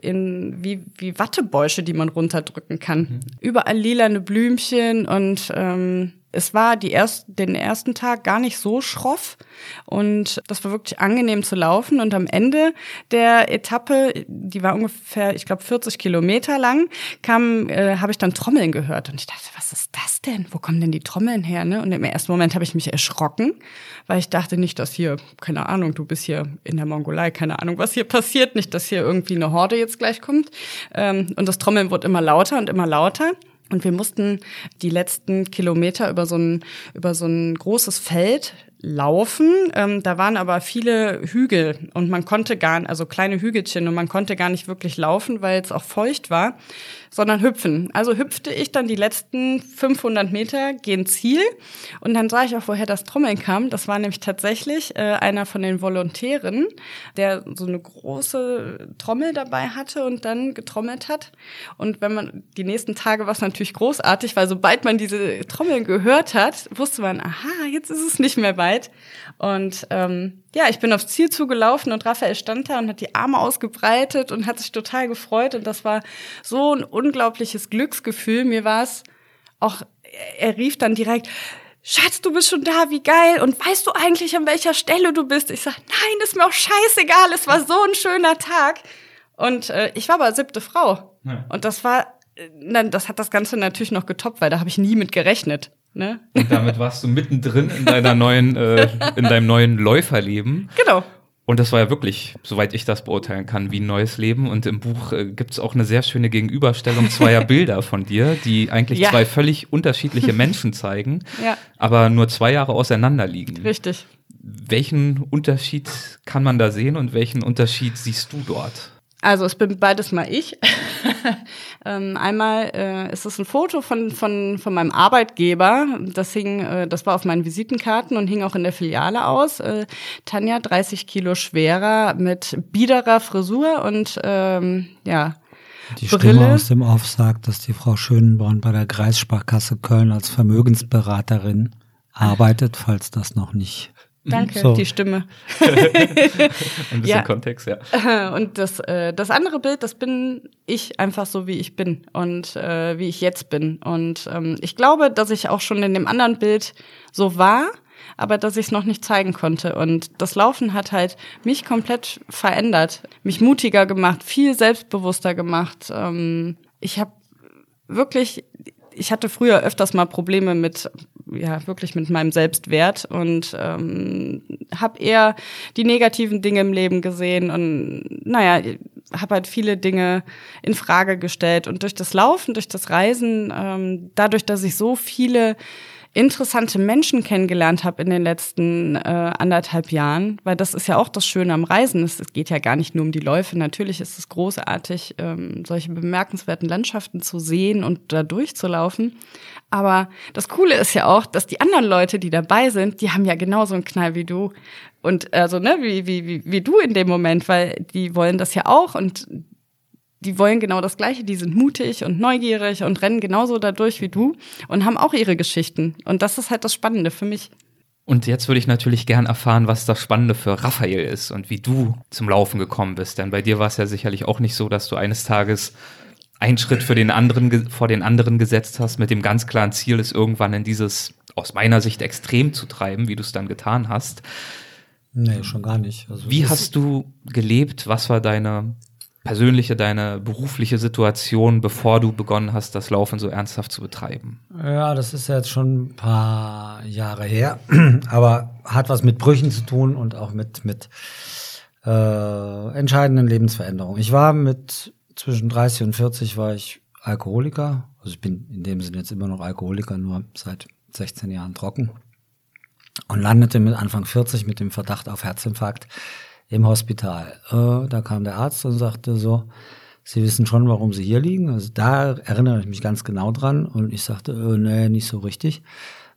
in wie wie Wattebäusche, die man runterdrücken kann. Überall lilane Blümchen und ähm, es war die erst, den ersten Tag gar nicht so schroff und das war wirklich angenehm zu laufen. Und am Ende der Etappe, die war ungefähr, ich glaube, 40 Kilometer lang, kam, äh, habe ich dann Trommeln gehört und ich dachte, was ist das denn? Wo kommen denn die Trommeln her? Ne? Und im ersten Moment habe ich mich erschrocken, weil ich dachte nicht, dass hier, keine Ahnung, du bist hier in der Mongolei, keine Ahnung, was hier passiert, nicht, dass hier irgendwie eine Horde jetzt gleich kommt. Ähm, und das Trommeln wurde immer lauter und immer lauter. Und wir mussten die letzten Kilometer über so ein, über so ein großes Feld laufen. Ähm, da waren aber viele Hügel und man konnte gar, also kleine Hügelchen und man konnte gar nicht wirklich laufen, weil es auch feucht war, sondern hüpfen. Also hüpfte ich dann die letzten 500 Meter gen Ziel und dann sah ich auch, woher das Trommeln kam. Das war nämlich tatsächlich äh, einer von den Volontären, der so eine große Trommel dabei hatte und dann getrommelt hat. Und wenn man die nächsten Tage war es natürlich großartig, weil sobald man diese Trommeln gehört hat, wusste man, aha, jetzt ist es nicht mehr weit. Und ähm, ja, ich bin aufs Ziel zugelaufen und Raphael stand da und hat die Arme ausgebreitet und hat sich total gefreut. Und das war so ein unglaubliches Glücksgefühl. Mir war es auch, er rief dann direkt, Schatz, du bist schon da, wie geil. Und weißt du eigentlich, an welcher Stelle du bist? Ich sag, nein, ist mir auch scheißegal. Es war so ein schöner Tag. Und äh, ich war aber siebte Frau. Ja. Und das war Dann, das hat das Ganze natürlich noch getoppt, weil da habe ich nie mit gerechnet. Ne? Und damit warst du mittendrin in deiner neuen, äh, in deinem neuen Läuferleben. Genau. Und das war ja wirklich, soweit ich das beurteilen kann, wie ein neues Leben. Und im Buch äh, gibt es auch eine sehr schöne Gegenüberstellung zweier Bilder von dir, die eigentlich Ja. zwei völlig unterschiedliche Menschen zeigen, Ja. aber nur zwei Jahre auseinander liegen. Richtig. Welchen Unterschied kann man da sehen und welchen Unterschied siehst du dort? Also es bin beides mal ich. ähm, einmal äh, ist es ein Foto von, von, von meinem Arbeitgeber. Das hing, äh, das war auf meinen Visitenkarten und hing auch in der Filiale aus. Äh, Tanja, 30 Kilo schwerer, mit biederer Frisur und ähm, ja, Die Brille. Stimme aus dem Off sagt, dass die Frau Schönborn bei der Kreissparkasse Köln als Vermögensberaterin arbeitet, falls das noch nicht. Danke, So. die Stimme. Ein bisschen Ja. Kontext, ja. Und das, äh, das andere Bild, das bin ich einfach so, wie ich bin und äh, wie ich jetzt bin. Und ähm, ich glaube, dass ich auch schon in dem anderen Bild so war, aber dass ich es noch nicht zeigen konnte. Und das Laufen hat halt mich komplett verändert, mich mutiger gemacht, viel selbstbewusster gemacht. Ähm, ich habe wirklich, ich hatte früher öfters mal Probleme mit, ja, wirklich mit meinem Selbstwert und ähm, habe eher die negativen Dinge im Leben gesehen und naja, habe halt viele Dinge in Frage gestellt und durch das Laufen, durch das Reisen, ähm, dadurch, dass ich so viele interessante Menschen kennengelernt habe in den letzten äh, anderthalb Jahren, weil das ist ja auch das Schöne am Reisen. Es, es geht ja gar nicht nur um die Läufe. Natürlich ist es großartig, ähm, solche bemerkenswerten Landschaften zu sehen und da durchzulaufen. Aber das Coole ist ja auch, dass die anderen Leute, die dabei sind, die haben ja genauso einen Knall wie du. Und also, ne, wie, wie, wie, wie du in dem Moment, weil die wollen das ja auch und die wollen genau das Gleiche. Die sind mutig und neugierig und rennen genauso dadurch wie du und haben auch ihre Geschichten. Und das ist halt das Spannende für mich. Und jetzt würde ich natürlich gern erfahren, was das Spannende für Raphael ist und wie du zum Laufen gekommen bist. Denn bei dir war es ja sicherlich auch nicht so, dass du eines Tages einen Schritt für den anderen vor den anderen gesetzt hast, mit dem ganz klaren Ziel, es irgendwann in dieses aus meiner Sicht extrem zu treiben, wie du es dann getan hast. Nee, schon gar nicht. Also Wie hast du gelebt? Was war deine persönliche, deine berufliche Situation, bevor du begonnen hast, das Laufen so ernsthaft zu betreiben? Ja, das ist jetzt schon ein paar Jahre her, aber hat was mit Brüchen zu tun und auch mit, mit äh, entscheidenden Lebensveränderungen. Ich war mit zwischen 30 und 40 war ich Alkoholiker. Also ich bin in dem Sinne jetzt immer noch Alkoholiker, nur seit 16 Jahren trocken. Und landete mit Anfang 40 mit dem Verdacht auf Herzinfarkt im Hospital. Äh, da kam der Arzt und sagte so, Sie wissen schon, warum Sie hier liegen. Also da erinnere ich mich ganz genau dran. Und ich sagte, äh, nee, nicht so richtig.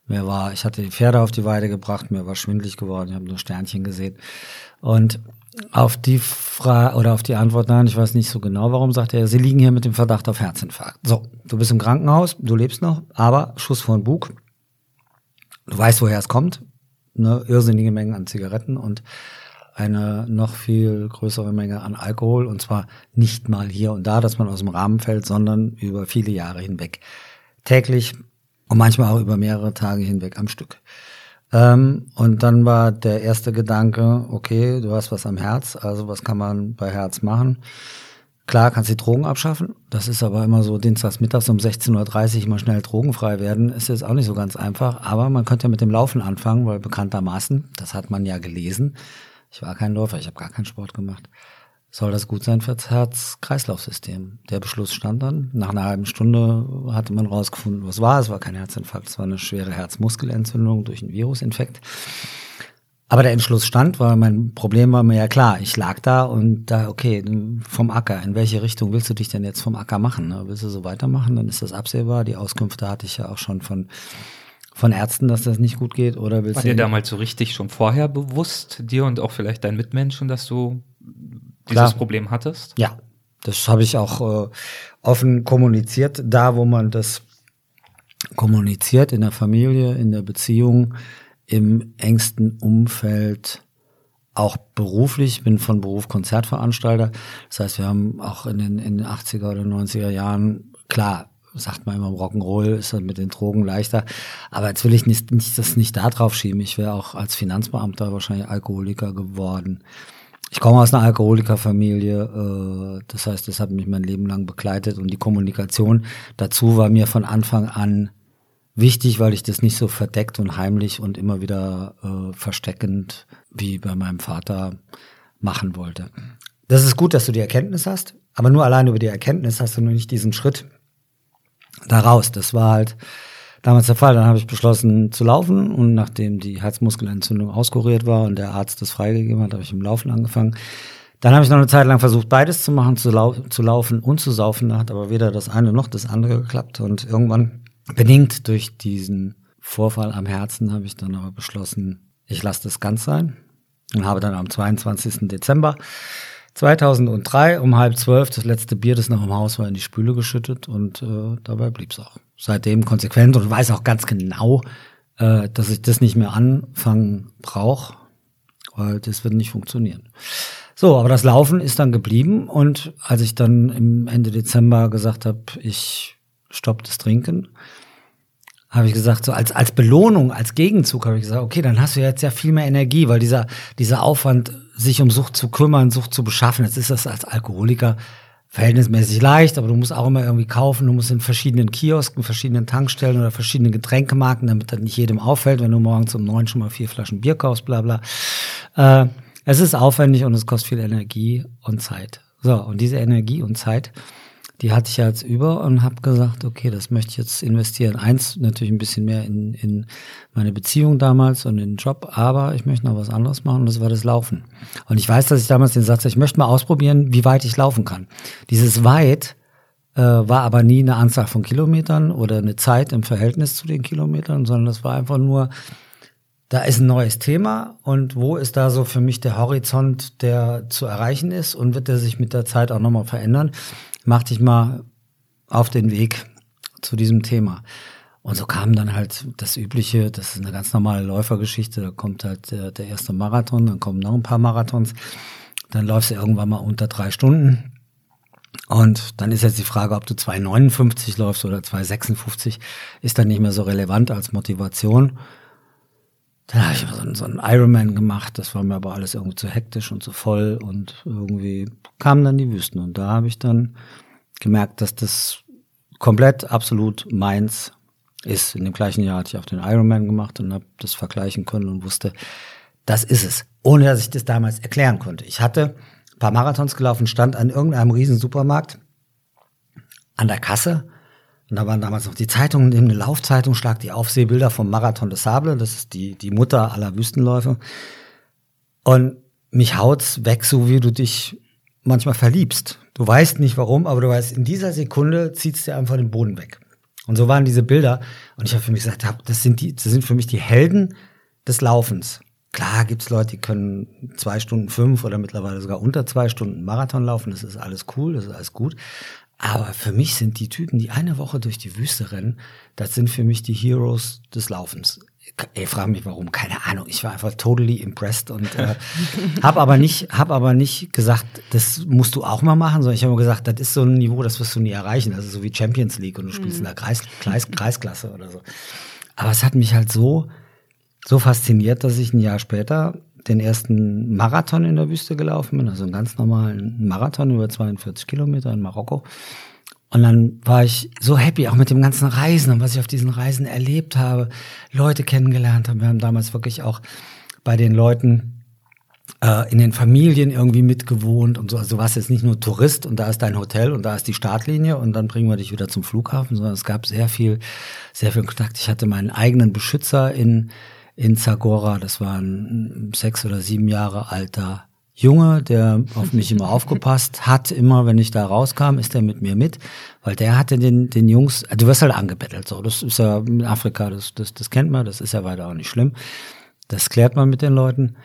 Mir war, ich hatte die Pferde auf die Weide gebracht, mir war schwindlig geworden, ich habe nur Sternchen gesehen. Und auf die Frage oder auf die Antwort, nein, ich weiß nicht so genau, warum, sagte er, Sie liegen hier mit dem Verdacht auf Herzinfarkt. So, du bist im Krankenhaus, du lebst noch, aber Schuss vor den Bug. Du weißt, woher es kommt. Ne, irrsinnige Mengen an Zigaretten und eine noch viel größere Menge an Alkohol und zwar nicht mal hier und da, dass man aus dem Rahmen fällt, sondern über viele Jahre hinweg. Täglich und manchmal auch über mehrere Tage hinweg am Stück. Ähm, und dann war der erste Gedanke, okay, du hast was am Herz, also was kann man bei Herz machen? Klar, kannst die Drogen abschaffen. Das ist aber immer so dienstags mittags um 16.30 Uhr mal schnell drogenfrei werden. Ist jetzt auch nicht so ganz einfach. Aber man könnte ja mit dem Laufen anfangen, weil bekanntermaßen, das hat man ja gelesen, ich war kein Läufer, ich habe gar keinen Sport gemacht. Soll das gut sein fürs Herz-Kreislauf-System? Der Beschluss stand dann. Nach einer halben Stunde hatte man rausgefunden, was war. Es war kein Herzinfarkt, es war eine schwere Herzmuskelentzündung durch einen Virusinfekt. Aber der Entschluss stand, weil mein Problem war mir ja klar. Ich lag da und da, okay, vom Acker. In welche Richtung willst du dich denn jetzt vom Acker machen? Ne? Willst du so weitermachen? Dann ist das absehbar. Die Auskünfte hatte ich ja auch schon von, von Ärzten, dass das nicht gut geht. Oder willst War du dir damals so richtig schon vorher bewusst, dir und auch vielleicht deinen Mitmenschen, dass du dieses Klar. Problem hattest? Ja, das habe ich auch äh, offen kommuniziert, da wo man das kommuniziert, in der Familie, in der Beziehung, im engsten Umfeld, auch beruflich, Ich bin von Beruf Konzertveranstalter. Das heißt, wir haben auch in den, in den 80er oder 90er Jahren, klar, sagt man immer, Rock'n'Roll ist dann mit den Drogen leichter. Aber jetzt will ich nicht, nicht das nicht da drauf schieben. Ich wäre auch als Finanzbeamter wahrscheinlich Alkoholiker geworden. Ich komme aus einer Alkoholikerfamilie, äh, das heißt, das hat mich mein Leben lang begleitet und die Kommunikation dazu war mir von Anfang an wichtig, weil ich das nicht so verdeckt und heimlich und immer wieder äh, versteckend wie bei meinem Vater machen wollte. Das ist gut, dass du die Erkenntnis hast, aber nur allein über die Erkenntnis hast du noch nicht diesen Schritt daraus. Das war halt damals der Fall. Dann habe ich beschlossen zu laufen und nachdem die Herzmuskelentzündung auskuriert war und der Arzt das freigegeben hat, habe ich im Laufen angefangen. Dann habe ich noch eine Zeit lang versucht, beides zu machen, zu, lau zu laufen und zu saufen. Da hat aber weder das eine noch das andere geklappt. Und irgendwann, bedingt durch diesen Vorfall am Herzen, habe ich dann aber beschlossen, ich lasse das ganz sein. Und habe dann am 22. Dezember 2003 um halb zwölf das letzte Bier, das noch im Haus war, in die Spüle geschüttet und äh, dabei blieb's auch seitdem konsequent und weiß auch ganz genau, äh, dass ich das nicht mehr anfangen brauche, weil das wird nicht funktionieren. So, aber das Laufen ist dann geblieben und als ich dann im Ende Dezember gesagt habe, ich stopp das Trinken, habe ich gesagt, so als, als Belohnung, als Gegenzug habe ich gesagt, okay, dann hast du jetzt ja viel mehr Energie, weil dieser, dieser Aufwand, sich um Sucht zu kümmern, Sucht zu beschaffen, jetzt ist das als Alkoholiker verhältnismäßig leicht, aber du musst auch immer irgendwie kaufen. Du musst in verschiedenen Kiosken, verschiedenen Tankstellen oder verschiedenen Getränkemarken, damit das nicht jedem auffällt, wenn du morgens um neun schon mal vier Flaschen Bier kaufst, bla bla. Äh, es ist aufwendig und es kostet viel Energie und Zeit. So, und diese Energie und Zeit die hatte ich ja jetzt über und habe gesagt, okay, das möchte ich jetzt investieren. Eins, natürlich ein bisschen mehr in, in meine Beziehung damals und in den Job, aber ich möchte noch was anderes machen und das war das Laufen. Und ich weiß, dass ich damals den Satz, ich möchte mal ausprobieren, wie weit ich laufen kann. Dieses weit äh, war aber nie eine Anzahl von Kilometern oder eine Zeit im Verhältnis zu den Kilometern, sondern das war einfach nur, da ist ein neues Thema und wo ist da so für mich der Horizont, der zu erreichen ist und wird der sich mit der Zeit auch nochmal verändern mach dich mal auf den Weg zu diesem Thema. Und so kam dann halt das Übliche, das ist eine ganz normale Läufergeschichte, da kommt halt der, der erste Marathon, dann kommen noch ein paar Marathons, dann läufst du irgendwann mal unter drei Stunden. Und dann ist jetzt die Frage, ob du 2,59 läufst oder 2,56, ist dann nicht mehr so relevant als Motivation. Dann habe ich so einen, so einen Ironman gemacht, das war mir aber alles irgendwie zu hektisch und zu voll und irgendwie kamen dann die Wüsten und da habe ich dann gemerkt, dass das komplett absolut meins ist. In dem gleichen Jahr hatte ich auch den Ironman gemacht und habe das vergleichen können und wusste, das ist es, ohne dass ich das damals erklären konnte. Ich hatte ein paar Marathons gelaufen, stand an irgendeinem riesen Supermarkt an der Kasse und da waren damals noch die Zeitungen, eine Laufzeitung schlag die Aufsehbilder vom Marathon des Sable, das ist die, die Mutter aller Wüstenläufe. Und mich haut's weg, so wie du dich manchmal verliebst. Du weißt nicht warum, aber du weißt, in dieser Sekunde zieht's dir einfach den Boden weg. Und so waren diese Bilder. Und ich habe für mich gesagt, das sind die, das sind für mich die Helden des Laufens. Klar gibt's Leute, die können zwei Stunden fünf oder mittlerweile sogar unter zwei Stunden Marathon laufen. Das ist alles cool, das ist alles gut. Aber für mich sind die Typen, die eine Woche durch die Wüste rennen, das sind für mich die Heroes des Laufens. Ich frage mich warum, keine Ahnung. Ich war einfach totally impressed und äh, habe aber nicht, habe aber nicht gesagt, das musst du auch mal machen, sondern ich habe gesagt, das ist so ein Niveau, das wirst du nie erreichen. Das ist so wie Champions League und du spielst mhm. in der Kreis, Kreis, Kreisklasse oder so. Aber es hat mich halt so so fasziniert, dass ich ein Jahr später den ersten Marathon in der Wüste gelaufen bin, also einen ganz normalen Marathon über 42 Kilometer in Marokko. Und dann war ich so happy, auch mit dem ganzen Reisen und was ich auf diesen Reisen erlebt habe, Leute kennengelernt habe. Wir haben damals wirklich auch bei den Leuten äh, in den Familien irgendwie mitgewohnt und so. Also du warst jetzt nicht nur Tourist und da ist dein Hotel und da ist die Startlinie und dann bringen wir dich wieder zum Flughafen, sondern es gab sehr viel, sehr viel Kontakt. Ich hatte meinen eigenen Beschützer in in Zagora. Das war ein sechs oder sieben Jahre alter Junge, der auf mich immer aufgepasst hat. Immer, wenn ich da rauskam, ist er mit mir mit, weil der hatte den, den Jungs, du wirst halt angebettelt, so. Das ist ja in Afrika, das, das, das kennt man, das ist ja weiter auch nicht schlimm. Das klärt man mit den Leuten.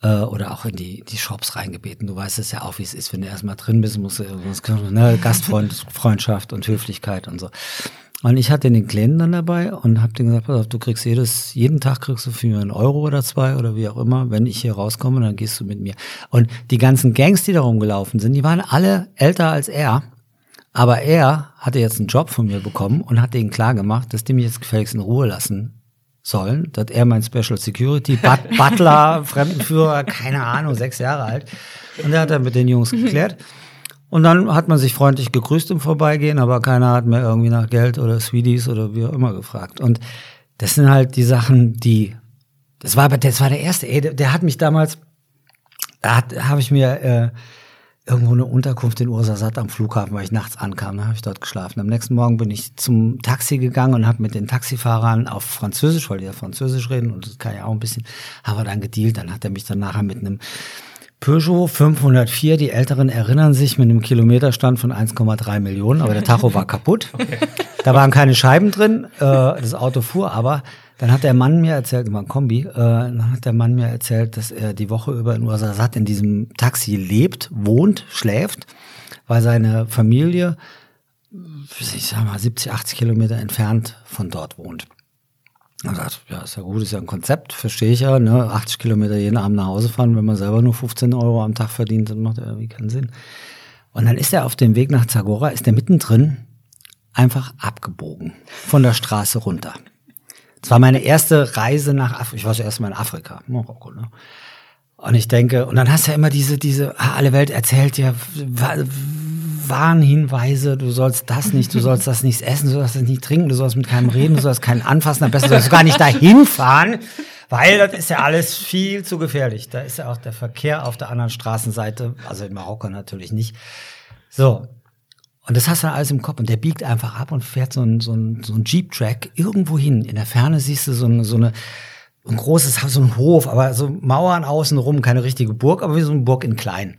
Äh, oder auch in die, die Shops reingebeten. Du weißt es ja auch, wie es ist, wenn du erstmal drin bist, musst du irgendwas, ne, Gastfreundschaft und Höflichkeit und so. Und ich hatte den Kleinen dann dabei und habe denen gesagt, pass auf, du kriegst jedes, jeden Tag kriegst du für einen Euro oder zwei oder wie auch immer. Wenn ich hier rauskomme, dann gehst du mit mir. Und die ganzen Gangs, die da rumgelaufen sind, die waren alle älter als er. Aber er hatte jetzt einen Job von mir bekommen und hat denen klar gemacht, dass die mich jetzt gefälligst in Ruhe lassen sollen, dass er mein Special Security, But Butler, Fremdenführer, keine Ahnung, sechs Jahre alt. Und er hat dann mit den Jungs geklärt. Und dann hat man sich freundlich gegrüßt im Vorbeigehen, aber keiner hat mehr irgendwie nach Geld oder Sweeties oder wie auch immer gefragt. Und das sind halt die Sachen, die, das war, das war der erste, ey, der, der hat mich damals, da hat, habe ich mir äh, irgendwo eine Unterkunft in Ursasat am Flughafen, weil ich nachts ankam, da habe ich dort geschlafen. Am nächsten Morgen bin ich zum Taxi gegangen und habe mit den Taxifahrern auf Französisch, weil die ja Französisch reden und das kann ja auch ein bisschen, haben wir dann gedealt. Dann hat er mich dann nachher mit einem Peugeot 504, die Älteren erinnern sich, mit einem Kilometerstand von 1,3 Millionen, aber der Tacho war kaputt. Okay. Da waren keine Scheiben drin, äh, das Auto fuhr aber. Dann hat der Mann mir erzählt, immer ein Kombi, äh, dann hat der Mann mir erzählt, dass er die Woche über in Ursasat in diesem Taxi lebt, wohnt, schläft, weil seine Familie, ich sag mal, 70, 80 Kilometer entfernt von dort wohnt. Er sagt, ja, ist ja gut, ist ja ein Konzept, verstehe ich ja, ne? 80 Kilometer jeden Abend nach Hause fahren, wenn man selber nur 15 Euro am Tag verdient, dann macht er irgendwie keinen Sinn. Und dann ist er auf dem Weg nach Zagora, ist er mittendrin einfach abgebogen von der Straße runter. Das war meine erste Reise nach Afrika. Ich war zuerst mal in Afrika, Marokko, ne? Und ich denke, und dann hast du ja immer diese, diese, ah, alle Welt erzählt dir Warnhinweise, du sollst das nicht, du sollst das nicht essen, du sollst das nicht trinken, du sollst mit keinem reden, du sollst keinen anfassen, am besten sollst du gar nicht dahin fahren, weil das ist ja alles viel zu gefährlich. Da ist ja auch der Verkehr auf der anderen Straßenseite, also in Marokko natürlich nicht. So. Und das hast du dann alles im Kopf und der biegt einfach ab und fährt so ein, so ein, so ein Jeep-Track irgendwo hin. In der Ferne siehst du so eine, so eine ein großes so ein Hof, aber so Mauern außenrum, keine richtige Burg, aber wie so eine Burg in klein.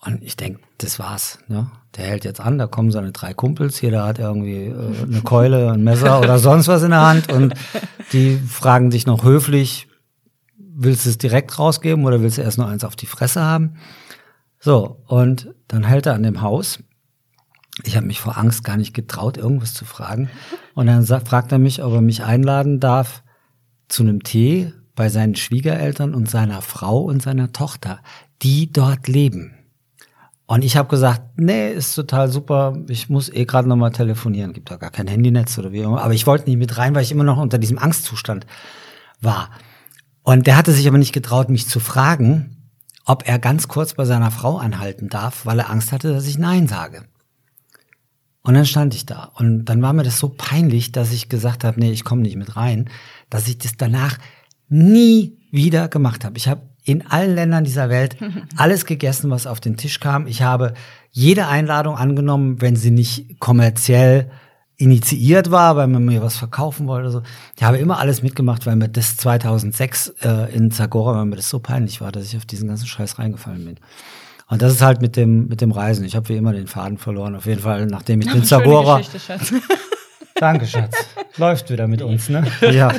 Und ich denk, das war's. Ne? Der hält jetzt an, da kommen seine drei Kumpels, jeder hat irgendwie äh, eine Keule, ein Messer oder sonst was in der Hand und die fragen dich noch höflich, willst du es direkt rausgeben oder willst du erst noch eins auf die Fresse haben? So, und dann hält er an dem Haus. Ich habe mich vor Angst gar nicht getraut, irgendwas zu fragen. Und dann fragt er mich, ob er mich einladen darf zu einem Tee bei seinen Schwiegereltern und seiner Frau und seiner Tochter, die dort leben. Und ich habe gesagt, nee, ist total super. Ich muss eh gerade nochmal telefonieren. Gibt da gar kein Handynetz oder wie immer. Aber ich wollte nicht mit rein, weil ich immer noch unter diesem Angstzustand war. Und der hatte sich aber nicht getraut, mich zu fragen, ob er ganz kurz bei seiner Frau anhalten darf, weil er Angst hatte, dass ich Nein sage. Und dann stand ich da. Und dann war mir das so peinlich, dass ich gesagt habe, nee, ich komme nicht mit rein, dass ich das danach nie wieder gemacht habe. Ich habe in allen Ländern dieser Welt alles gegessen, was auf den Tisch kam. Ich habe jede Einladung angenommen, wenn sie nicht kommerziell initiiert war, weil man mir was verkaufen wollte. So. Ich habe immer alles mitgemacht, weil mir das 2006 äh, in Zagora, weil mir das so peinlich war, dass ich auf diesen ganzen Scheiß reingefallen bin. Und das ist halt mit dem mit dem Reisen. Ich habe wie immer den Faden verloren. Auf jeden Fall, nachdem ich den Zagora. Schatz. Danke, Schatz. Läuft wieder mit uns, ne? Ja.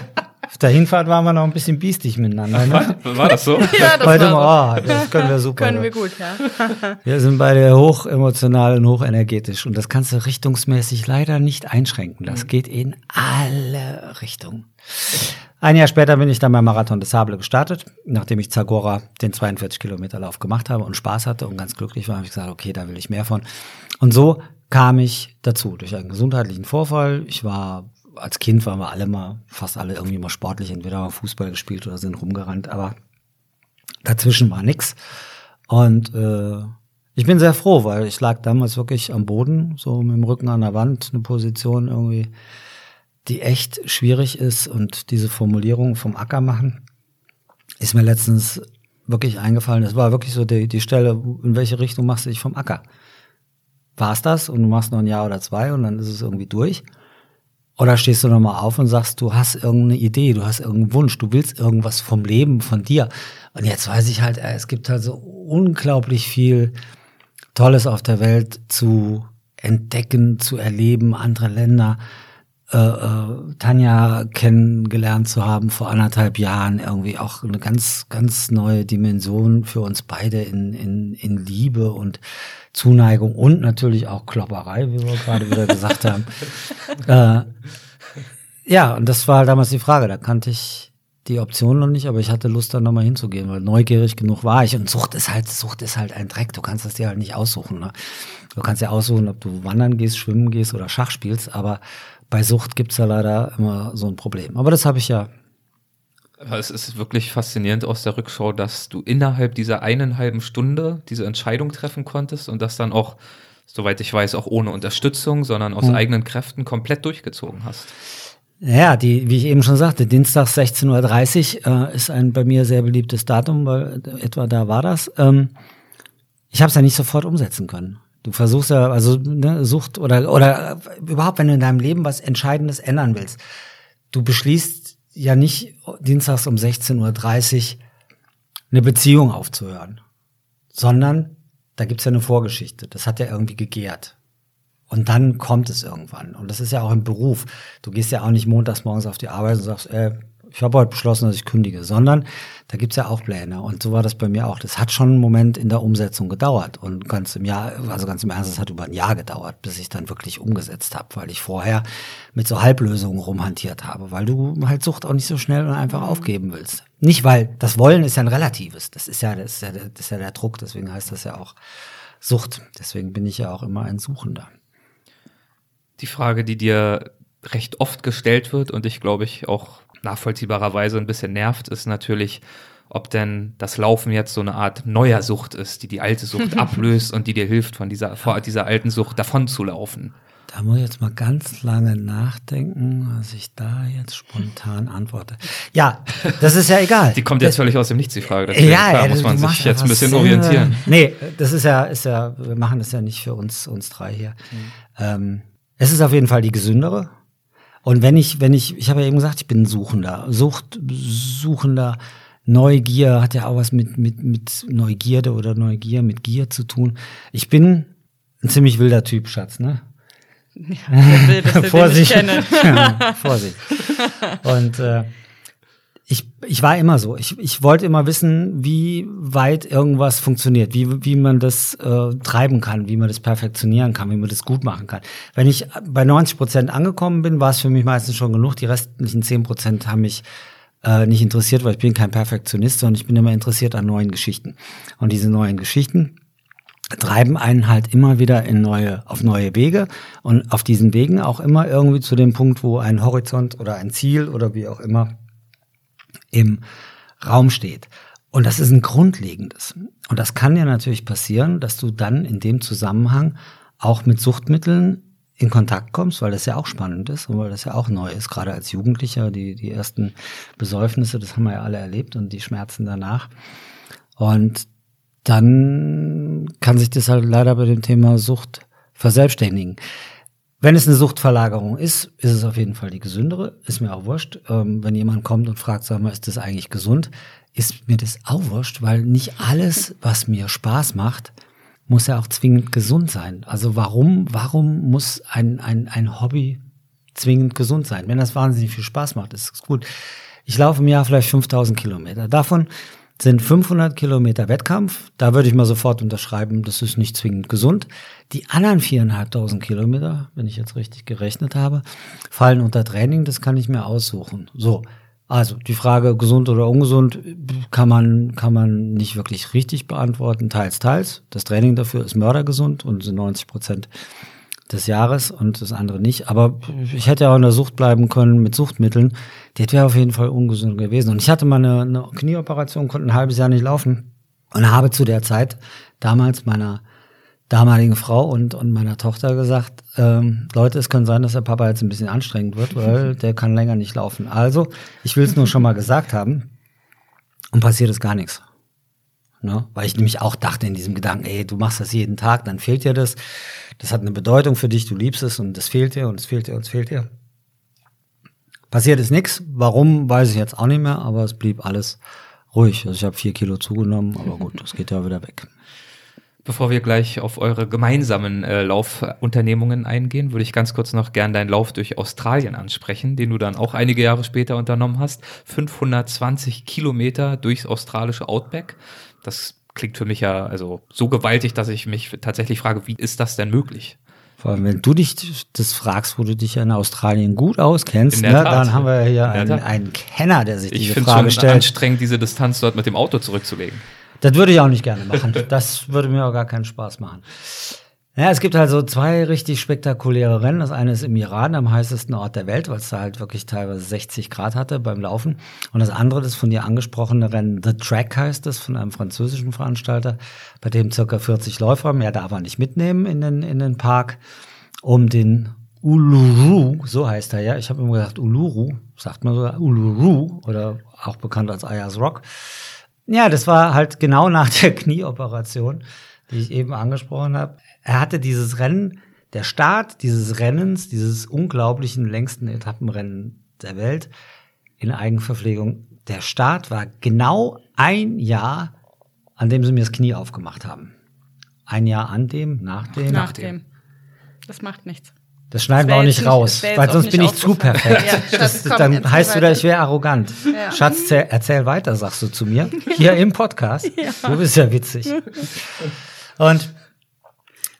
Auf der Hinfahrt waren wir noch ein bisschen biestig miteinander. Ne? War, war das so? ja, das Heute war mal, oh, das können wir super. Können wir gut, ja. wir sind beide hoch emotional und hoch energetisch und das kannst du richtungsmäßig leider nicht einschränken. Das mhm. geht in alle Richtungen. Ein Jahr später bin ich dann beim Marathon des Sable gestartet, nachdem ich Zagora den 42 Kilometer Lauf gemacht habe und Spaß hatte und ganz glücklich war, habe ich gesagt, okay, da will ich mehr von. Und so kam ich dazu durch einen gesundheitlichen Vorfall. Ich war als Kind waren wir alle mal, fast alle irgendwie mal sportlich, entweder haben Fußball gespielt oder sind rumgerannt, aber dazwischen war nix. Und äh, ich bin sehr froh, weil ich lag damals wirklich am Boden, so mit dem Rücken an der Wand, eine Position irgendwie, die echt schwierig ist. Und diese Formulierung vom Acker machen, ist mir letztens wirklich eingefallen. Das war wirklich so die, die Stelle, in welche Richtung machst du dich vom Acker? War's das und du machst noch ein Jahr oder zwei und dann ist es irgendwie durch? Oder stehst du nochmal auf und sagst, du hast irgendeine Idee, du hast irgendeinen Wunsch, du willst irgendwas vom Leben, von dir. Und jetzt weiß ich halt, es gibt halt so unglaublich viel Tolles auf der Welt zu entdecken, zu erleben, andere Länder. Äh, äh, Tanja kennengelernt zu haben vor anderthalb Jahren, irgendwie auch eine ganz, ganz neue Dimension für uns beide in, in, in Liebe und Zuneigung und natürlich auch Klopperei, wie wir gerade wieder gesagt haben. Äh, ja, und das war damals die Frage. Da kannte ich die Option noch nicht, aber ich hatte Lust, da nochmal hinzugehen, weil neugierig genug war ich. Und Sucht ist halt, Sucht ist halt ein Dreck. Du kannst das dir halt nicht aussuchen. Ne? Du kannst ja aussuchen, ob du wandern gehst, schwimmen gehst oder Schach spielst, aber bei Sucht gibt's ja leider immer so ein Problem. Aber das habe ich ja es ist wirklich faszinierend aus der Rückschau, dass du innerhalb dieser einen halben Stunde diese Entscheidung treffen konntest und das dann auch, soweit ich weiß, auch ohne Unterstützung, sondern aus mhm. eigenen Kräften komplett durchgezogen hast. Ja, die, wie ich eben schon sagte, Dienstag 16.30 Uhr äh, ist ein bei mir sehr beliebtes Datum, weil etwa da war das. Ähm, ich habe es ja nicht sofort umsetzen können. Du versuchst ja, also ne, Sucht oder oder überhaupt, wenn du in deinem Leben was Entscheidendes ändern willst, du beschließt ja nicht dienstags um 16.30 Uhr eine Beziehung aufzuhören, sondern da gibt's ja eine Vorgeschichte. Das hat ja irgendwie gegärt. Und dann kommt es irgendwann. Und das ist ja auch im Beruf. Du gehst ja auch nicht montags morgens auf die Arbeit und sagst, äh, ich habe heute beschlossen, dass ich kündige, sondern da gibt's ja auch Pläne. Und so war das bei mir auch. Das hat schon einen Moment in der Umsetzung gedauert. Und ganz im Jahr, also ganz im Ernst, es hat über ein Jahr gedauert, bis ich dann wirklich umgesetzt habe, weil ich vorher mit so Halblösungen rumhantiert habe, weil du halt Sucht auch nicht so schnell und einfach aufgeben willst. Nicht, weil das Wollen ist ja ein relatives. Das ist ja, das ist ja, das ist ja der Druck, deswegen heißt das ja auch Sucht. Deswegen bin ich ja auch immer ein Suchender die Frage, die dir recht oft gestellt wird und dich, glaube ich, auch nachvollziehbarerweise ein bisschen nervt, ist natürlich, ob denn das Laufen jetzt so eine Art neuer Sucht ist, die die alte Sucht ablöst und die dir hilft, von dieser, vor dieser alten Sucht davon zu laufen. Da muss ich jetzt mal ganz lange nachdenken, was ich da jetzt spontan antworte. Ja, das ist ja egal. Die kommt jetzt völlig aus dem Nichts, die Frage. Deswegen, ja, klar, ja, muss man sich jetzt ein bisschen Sinn. orientieren. Nee, das ist ja, ist ja, wir machen das ja nicht für uns, uns drei hier. Mhm. Ähm, es ist auf jeden Fall die gesündere. Und wenn ich, wenn ich, ich habe ja eben gesagt, ich bin Suchender. Sucht, Suchender, Neugier hat ja auch was mit, mit, mit Neugierde oder Neugier, mit Gier zu tun. Ich bin ein ziemlich wilder Typ, Schatz, ne? Ja, der Vorsicht. Vorsicht. Und äh, ich, ich war immer so. Ich, ich wollte immer wissen, wie weit irgendwas funktioniert, wie, wie man das äh, treiben kann, wie man das perfektionieren kann, wie man das gut machen kann. Wenn ich bei 90 Prozent angekommen bin, war es für mich meistens schon genug. Die restlichen 10 Prozent haben mich äh, nicht interessiert, weil ich bin kein Perfektionist, sondern ich bin immer interessiert an neuen Geschichten. Und diese neuen Geschichten treiben einen halt immer wieder in neue, auf neue Wege und auf diesen Wegen auch immer irgendwie zu dem Punkt, wo ein Horizont oder ein Ziel oder wie auch immer im Raum steht. Und das ist ein grundlegendes. Und das kann ja natürlich passieren, dass du dann in dem Zusammenhang auch mit Suchtmitteln in Kontakt kommst, weil das ja auch spannend ist und weil das ja auch neu ist, gerade als Jugendlicher, die, die ersten Besäufnisse, das haben wir ja alle erlebt und die Schmerzen danach. Und dann kann sich das halt leider bei dem Thema Sucht verselbstständigen. Wenn es eine Suchtverlagerung ist, ist es auf jeden Fall die gesündere. Ist mir auch wurscht. Ähm, wenn jemand kommt und fragt, sag mal, ist das eigentlich gesund? Ist mir das auch wurscht, weil nicht alles, was mir Spaß macht, muss ja auch zwingend gesund sein. Also warum, warum muss ein, ein, ein Hobby zwingend gesund sein? Wenn das wahnsinnig viel Spaß macht, ist es gut. Ich laufe im Jahr vielleicht 5000 Kilometer. Davon sind 500 Kilometer Wettkampf. Da würde ich mal sofort unterschreiben, das ist nicht zwingend gesund. Die anderen 4.500 Kilometer, wenn ich jetzt richtig gerechnet habe, fallen unter Training. Das kann ich mir aussuchen. So. Also die Frage gesund oder ungesund kann man kann man nicht wirklich richtig beantworten, teils teils. Das Training dafür ist mördergesund und sind 90 Prozent des Jahres und das andere nicht. Aber ich hätte ja auch in der Sucht bleiben können mit Suchtmitteln. Die wäre auf jeden Fall ungesund gewesen. Und ich hatte mal eine, eine Knieoperation, konnte ein halbes Jahr nicht laufen und habe zu der Zeit damals meiner damaligen Frau und, und meiner Tochter gesagt, ähm, Leute, es kann sein, dass der Papa jetzt ein bisschen anstrengend wird, weil der kann länger nicht laufen. Also, ich will es nur schon mal gesagt haben und passiert ist gar nichts. Ne? Weil ich nämlich auch dachte in diesem Gedanken, ey, du machst das jeden Tag, dann fehlt dir das. Das hat eine Bedeutung für dich, du liebst es und das fehlt dir und es fehlt dir und es fehlt dir. Passiert ist nichts. Warum, weiß ich jetzt auch nicht mehr, aber es blieb alles ruhig. Also ich habe vier Kilo zugenommen, aber gut, das geht ja wieder weg. Bevor wir gleich auf eure gemeinsamen äh, Laufunternehmungen eingehen, würde ich ganz kurz noch gern deinen Lauf durch Australien ansprechen, den du dann auch einige Jahre später unternommen hast. 520 Kilometer durchs australische Outback. Das klingt für mich ja also so gewaltig, dass ich mich tatsächlich frage, wie ist das denn möglich? Vor allem, wenn du dich das fragst, wo du dich ja in Australien gut auskennst, ne, dann haben wir hier einen, einen, Kenner, der sich ich diese Frage stellt. Ich finde es anstrengend, diese Distanz dort mit dem Auto zurückzulegen. Das würde ich auch nicht gerne machen. Das würde mir auch gar keinen Spaß machen. Ja, es gibt halt so zwei richtig spektakuläre Rennen. Das eine ist im Iran, am heißesten Ort der Welt, weil es da halt wirklich teilweise 60 Grad hatte beim Laufen. Und das andere, das von dir angesprochene Rennen, The Track heißt es, von einem französischen Veranstalter, bei dem circa 40 Läufer, mehr darf er nicht mitnehmen in den, in den Park, um den Uluru, so heißt er ja. Ich habe immer gesagt Uluru, sagt man so, Uluru oder auch bekannt als Ayers Rock. Ja, das war halt genau nach der Knieoperation, die ich eben angesprochen habe er hatte dieses Rennen, der Start dieses Rennens, dieses unglaublichen längsten Etappenrennen der Welt in Eigenverpflegung. Der Start war genau ein Jahr, an dem sie mir das Knie aufgemacht haben. Ein Jahr an dem, nach dem. Nach dem. Das macht nichts. Das schneiden wir auch nicht raus, weil sonst bin ich zu perfekt. Ja, Schatz, das, komm, dann heißt du wieder, ich wäre arrogant. Ja. Schatz, erzähl weiter, sagst du zu mir. Hier im Podcast. Ja. Du bist ja witzig. Und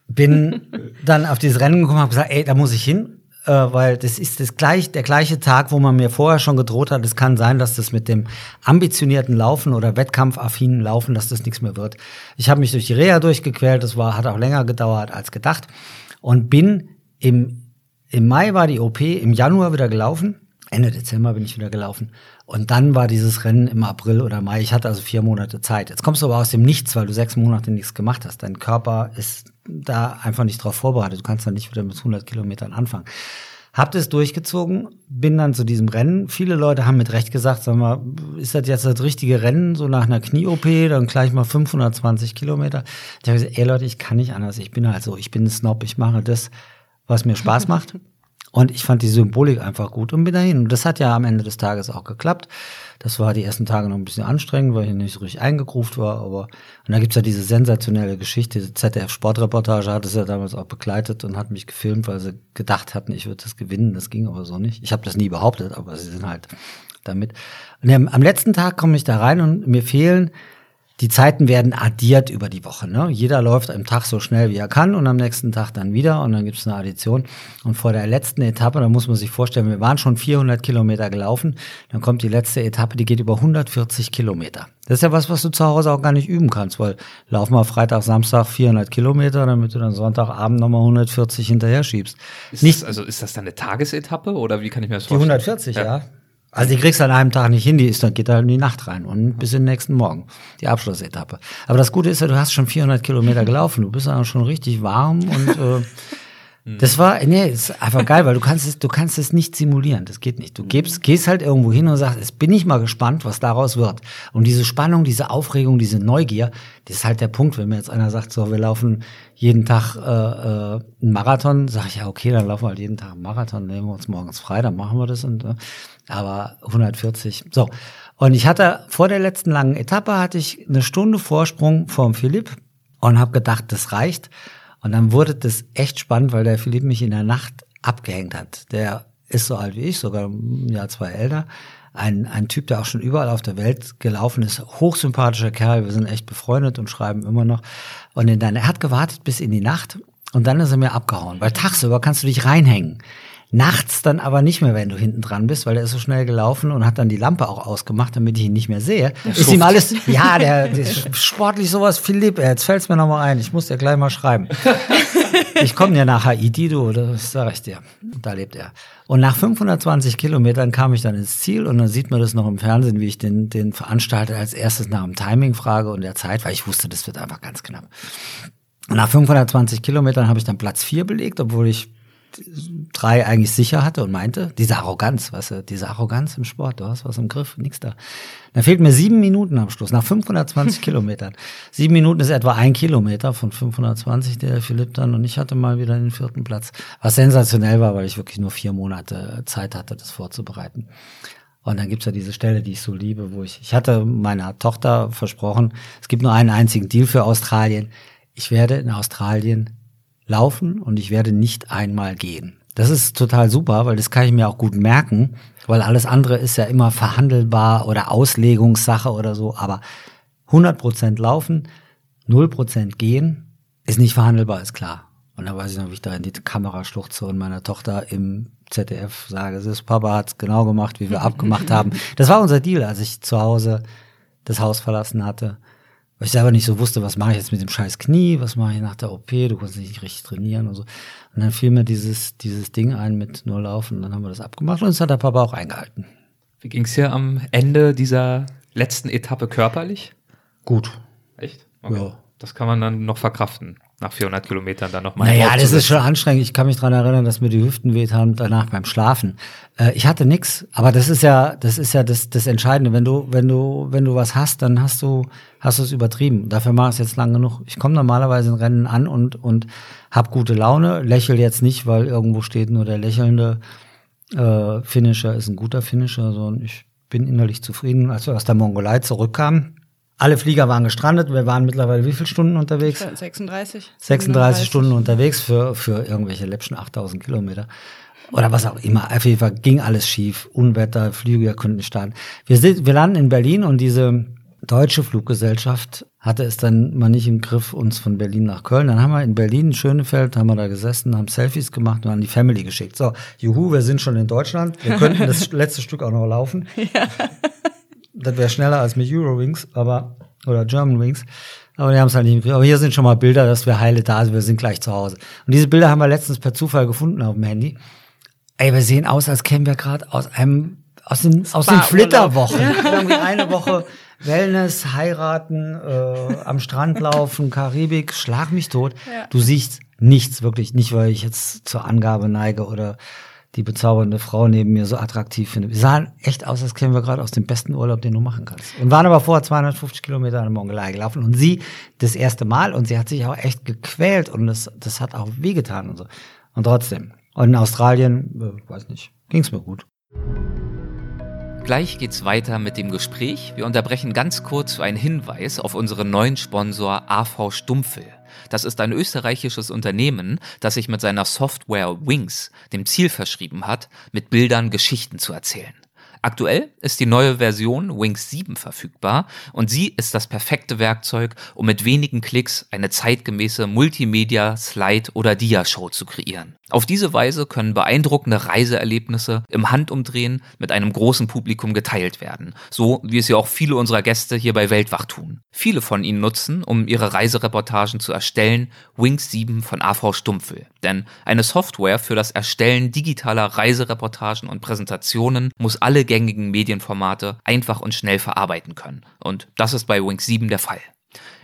bin dann auf dieses Rennen gekommen habe gesagt, ey, da muss ich hin, äh, weil das ist das gleich, der gleiche Tag, wo man mir vorher schon gedroht hat, es kann sein, dass das mit dem ambitionierten Laufen oder wettkampfaffinen Laufen, dass das nichts mehr wird. Ich habe mich durch die Reha durchgequält, das war, hat auch länger gedauert als gedacht und bin im, im Mai war die OP, im Januar wieder gelaufen, Ende Dezember bin ich wieder gelaufen und dann war dieses Rennen im April oder Mai. Ich hatte also vier Monate Zeit. Jetzt kommst du aber aus dem Nichts, weil du sechs Monate nichts gemacht hast. Dein Körper ist da einfach nicht drauf vorbereitet. Du kannst dann nicht wieder mit 100 Kilometern anfangen. Hab das durchgezogen, bin dann zu diesem Rennen. Viele Leute haben mit Recht gesagt, sag mal, ist das jetzt das richtige Rennen, so nach einer Knie-OP, dann gleich mal 520 Kilometer. Ich habe gesagt, ey Leute, ich kann nicht anders. Ich bin halt so, ich bin ein Snob, ich mache das, was mir Spaß macht. Und ich fand die Symbolik einfach gut und bin dahin. Und das hat ja am Ende des Tages auch geklappt. Das war die ersten Tage noch ein bisschen anstrengend, weil ich nicht so richtig eingegruft war. Aber und da gibt's ja diese sensationelle Geschichte. Die ZDF-Sportreportage hat es ja damals auch begleitet und hat mich gefilmt, weil sie gedacht hatten, ich würde das gewinnen. Das ging aber so nicht. Ich habe das nie behauptet, aber sie sind halt damit. Und am letzten Tag komme ich da rein und mir fehlen die Zeiten werden addiert über die Woche. Ne? Jeder läuft am Tag so schnell, wie er kann und am nächsten Tag dann wieder und dann gibt es eine Addition. Und vor der letzten Etappe, da muss man sich vorstellen, wir waren schon 400 Kilometer gelaufen, dann kommt die letzte Etappe, die geht über 140 Kilometer. Das ist ja was, was du zu Hause auch gar nicht üben kannst, weil lauf mal Freitag, Samstag 400 Kilometer, damit du dann Sonntagabend nochmal 140 hinterher schiebst. Ist nicht, das, also ist das dann eine Tagesetappe oder wie kann ich mir das vorstellen? Die 140, ja. ja. Also die kriegst du an einem Tag nicht hin, die ist dann geht da in die Nacht rein und bis in den nächsten Morgen die Abschlussetappe. Aber das Gute ist ja, du hast schon 400 Kilometer gelaufen, du bist dann schon richtig warm und äh, Mhm. Das war, nee, ist einfach geil, weil du kannst es, du kannst es nicht simulieren. Das geht nicht. Du gehst, gehst halt irgendwo hin und sagst, jetzt bin ich mal gespannt, was daraus wird. Und diese Spannung, diese Aufregung, diese Neugier, das ist halt der Punkt. Wenn mir jetzt einer sagt, so, wir laufen jeden Tag äh, äh, einen Marathon, sage ich ja, okay, dann laufen wir halt jeden Tag einen Marathon, nehmen wir uns morgens frei, dann machen wir das und äh, aber 140. So. Und ich hatte vor der letzten langen Etappe hatte ich eine Stunde Vorsprung vom Philipp und habe gedacht, das reicht. Und dann wurde das echt spannend, weil der Philipp mich in der Nacht abgehängt hat. Der ist so alt wie ich, sogar ein Jahr zwei älter. Ein, ein Typ, der auch schon überall auf der Welt gelaufen ist. Hochsympathischer Kerl. Wir sind echt befreundet und schreiben immer noch. Und in deiner, er hat gewartet bis in die Nacht und dann ist er mir abgehauen. Weil tagsüber kannst du dich reinhängen. Nachts dann aber nicht mehr, wenn du hinten dran bist, weil er ist so schnell gelaufen und hat dann die Lampe auch ausgemacht, damit ich ihn nicht mehr sehe. Der ist ihm alles, ja, der, der sportlich sowas, Philipp, jetzt fällt's mir nochmal ein, ich muss dir gleich mal schreiben. ich komme ja nach Haiti, du, das sag ich dir. Da lebt er. Und nach 520 Kilometern kam ich dann ins Ziel und dann sieht man das noch im Fernsehen, wie ich den, den Veranstalter als erstes nach dem Timing frage und der Zeit, weil ich wusste, das wird einfach ganz knapp. Und nach 520 Kilometern habe ich dann Platz vier belegt, obwohl ich drei eigentlich sicher hatte und meinte, diese Arroganz, weißt du, diese Arroganz im Sport, du hast was im Griff, nix da. Da fehlt mir sieben Minuten am Schluss, nach 520 Kilometern. Sieben Minuten ist etwa ein Kilometer von 520, der Philipp dann, und ich hatte mal wieder den vierten Platz, was sensationell war, weil ich wirklich nur vier Monate Zeit hatte, das vorzubereiten. Und dann gibt's ja diese Stelle, die ich so liebe, wo ich, ich hatte meiner Tochter versprochen, es gibt nur einen einzigen Deal für Australien. Ich werde in Australien laufen und ich werde nicht einmal gehen. Das ist total super, weil das kann ich mir auch gut merken, weil alles andere ist ja immer verhandelbar oder Auslegungssache oder so, aber 100% laufen, 0% gehen ist nicht verhandelbar, ist klar. Und da weiß ich noch, wie ich da in die Kamera schluchze und meiner Tochter im ZDF sage, es ist Papa hat's genau gemacht, wie wir abgemacht haben. Das war unser Deal, als ich zu Hause das Haus verlassen hatte weil ich selber nicht so wusste, was mache ich jetzt mit dem scheiß Knie, was mache ich nach der OP, du kannst nicht richtig trainieren und so. Und dann fiel mir dieses, dieses Ding ein mit nur Laufen, und dann haben wir das abgemacht und das hat der Papa auch eingehalten. Wie ging es dir am Ende dieser letzten Etappe körperlich? Gut. Echt? Ja. Das kann man dann noch verkraften. Nach 400 Kilometern dann nochmal. Naja, das ist schon anstrengend. Ich kann mich dran erinnern, dass mir die Hüften weht haben danach beim Schlafen. Äh, ich hatte nix, aber das ist ja, das ist ja das, das Entscheidende. Wenn du, wenn du, wenn du was hast, dann hast du, hast du es übertrieben. Dafür mache ich es jetzt lang genug. Ich komme normalerweise in Rennen an und und hab gute Laune. Lächel jetzt nicht, weil irgendwo steht nur der lächelnde äh, Finisher ist ein guter Finisher, sondern ich bin innerlich zufrieden. Als wir aus der Mongolei zurückkamen, alle Flieger waren gestrandet. Wir waren mittlerweile wie viele Stunden unterwegs? 36. 36 Stunden unterwegs für, für irgendwelche läppschen 8000 Kilometer. Oder was auch immer. Auf jeden Fall ging alles schief. Unwetter, Flüge konnten nicht starten. Wir, sind, wir landen in Berlin und diese deutsche Fluggesellschaft hatte es dann mal nicht im Griff, uns von Berlin nach Köln. Dann haben wir in Berlin, Schönefeld, haben wir da gesessen, haben Selfies gemacht und an die Family geschickt. So, juhu, wir sind schon in Deutschland. Wir könnten das letzte Stück auch noch laufen. Ja. Das wäre schneller als mit Eurowings, aber oder Germanwings. Aber die haben es halt nicht. Aber hier sind schon mal Bilder, dass wir heile da sind, wir sind gleich zu Hause. Und diese Bilder haben wir letztens per Zufall gefunden auf dem Handy. Ey, wir sehen aus, als kämen wir gerade aus einem aus den, aus den Flitterwochen. Irgendwie eine Woche Wellness, heiraten, äh, am Strand laufen, Karibik, schlag mich tot. Ja. Du siehst nichts, wirklich nicht, weil ich jetzt zur Angabe neige oder die bezaubernde Frau neben mir so attraktiv finde. Wir sahen echt aus, als kämen wir gerade aus dem besten Urlaub, den du machen kannst. Und waren aber vorher 250 Kilometer an der Mongolei gelaufen. Und sie das erste Mal und sie hat sich auch echt gequält und das, das hat auch wehgetan und so. Und trotzdem. Und in Australien, äh, weiß nicht, ging's mir gut. Gleich geht's weiter mit dem Gespräch. Wir unterbrechen ganz kurz für einen Hinweis auf unseren neuen Sponsor AV Stumpfel. Das ist ein österreichisches Unternehmen, das sich mit seiner Software Wings dem Ziel verschrieben hat, mit Bildern Geschichten zu erzählen. Aktuell ist die neue Version Wings 7 verfügbar und sie ist das perfekte Werkzeug, um mit wenigen Klicks eine zeitgemäße Multimedia, Slide oder Dia-Show zu kreieren. Auf diese Weise können beeindruckende Reiseerlebnisse im Handumdrehen mit einem großen Publikum geteilt werden, so wie es ja auch viele unserer Gäste hier bei Weltwach tun. Viele von ihnen nutzen, um ihre Reisereportagen zu erstellen, Wings 7 von AV Stumpfel. Denn eine Software für das Erstellen digitaler Reisereportagen und Präsentationen muss alle gängigen Medienformate einfach und schnell verarbeiten können. Und das ist bei Wings 7 der Fall.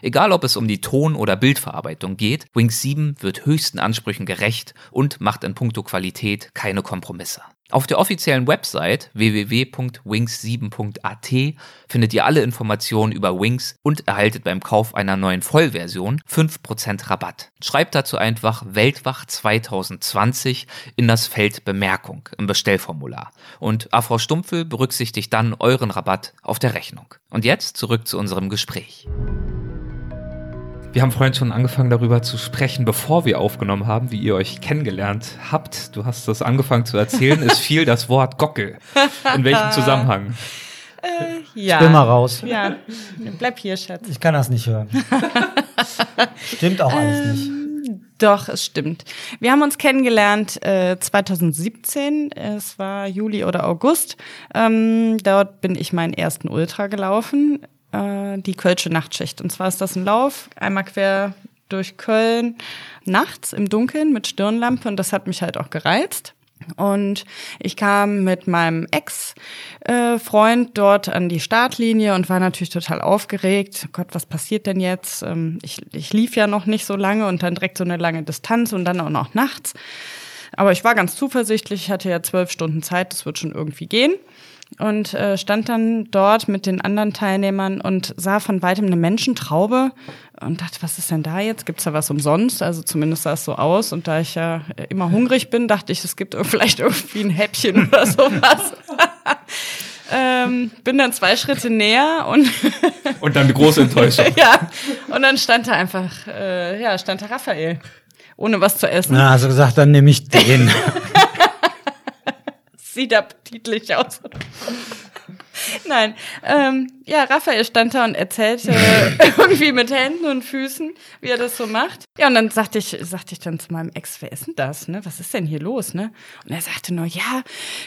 Egal ob es um die Ton- oder Bildverarbeitung geht, Wings 7 wird höchsten Ansprüchen gerecht und macht in puncto Qualität keine Kompromisse. Auf der offiziellen Website www.wings7.at findet ihr alle Informationen über Wings und erhaltet beim Kauf einer neuen Vollversion 5% Rabatt. Schreibt dazu einfach Weltwach 2020 in das Feld Bemerkung im Bestellformular und AV Stumpfel berücksichtigt dann euren Rabatt auf der Rechnung. Und jetzt zurück zu unserem Gespräch. Wir haben vorhin schon angefangen darüber zu sprechen, bevor wir aufgenommen haben, wie ihr euch kennengelernt habt. Du hast das angefangen zu erzählen. es fiel das Wort Gockel. In welchem Zusammenhang? Äh, ja. Ich bin mal raus. Ja, bleib hier, Schatz. Ich kann das nicht hören. stimmt auch alles ähm, nicht. Doch, es stimmt. Wir haben uns kennengelernt äh, 2017. Es war Juli oder August. Ähm, dort bin ich meinen ersten Ultra gelaufen äh, die Kölsche Nachtschicht. Und zwar ist das ein Lauf, einmal quer durch Köln, nachts im Dunkeln mit Stirnlampe und das hat mich halt auch gereizt. Und ich kam mit meinem Ex-Freund äh, dort an die Startlinie und war natürlich total aufgeregt. Gott, was passiert denn jetzt? Ähm, ich, ich lief ja noch nicht so lange und dann direkt so eine lange Distanz und dann auch noch nachts. Aber ich war ganz zuversichtlich, ich hatte ja zwölf Stunden Zeit, das wird schon irgendwie gehen und äh, stand dann dort mit den anderen Teilnehmern und sah von weitem eine Menschentraube und dachte, was ist denn da jetzt? Gibt's da was umsonst? Also zumindest sah es so aus. Und da ich ja immer hungrig bin, dachte ich, es gibt vielleicht irgendwie ein Häppchen oder sowas. ähm, bin dann zwei Schritte näher und und dann eine große Enttäuschung. ja. Und dann stand da einfach, äh, ja, stand da Raphael ohne was zu essen. Na, also gesagt, dann nehme ich den. Sieht appetitlich aus. Nein, ähm, ja, Raphael stand da und erzählte irgendwie mit Händen und Füßen, wie er das so macht. Ja, und dann sagte ich, sagte ich dann zu meinem Ex, wer ist denn das, ne? Was ist denn hier los, ne? Und er sagte nur, ja,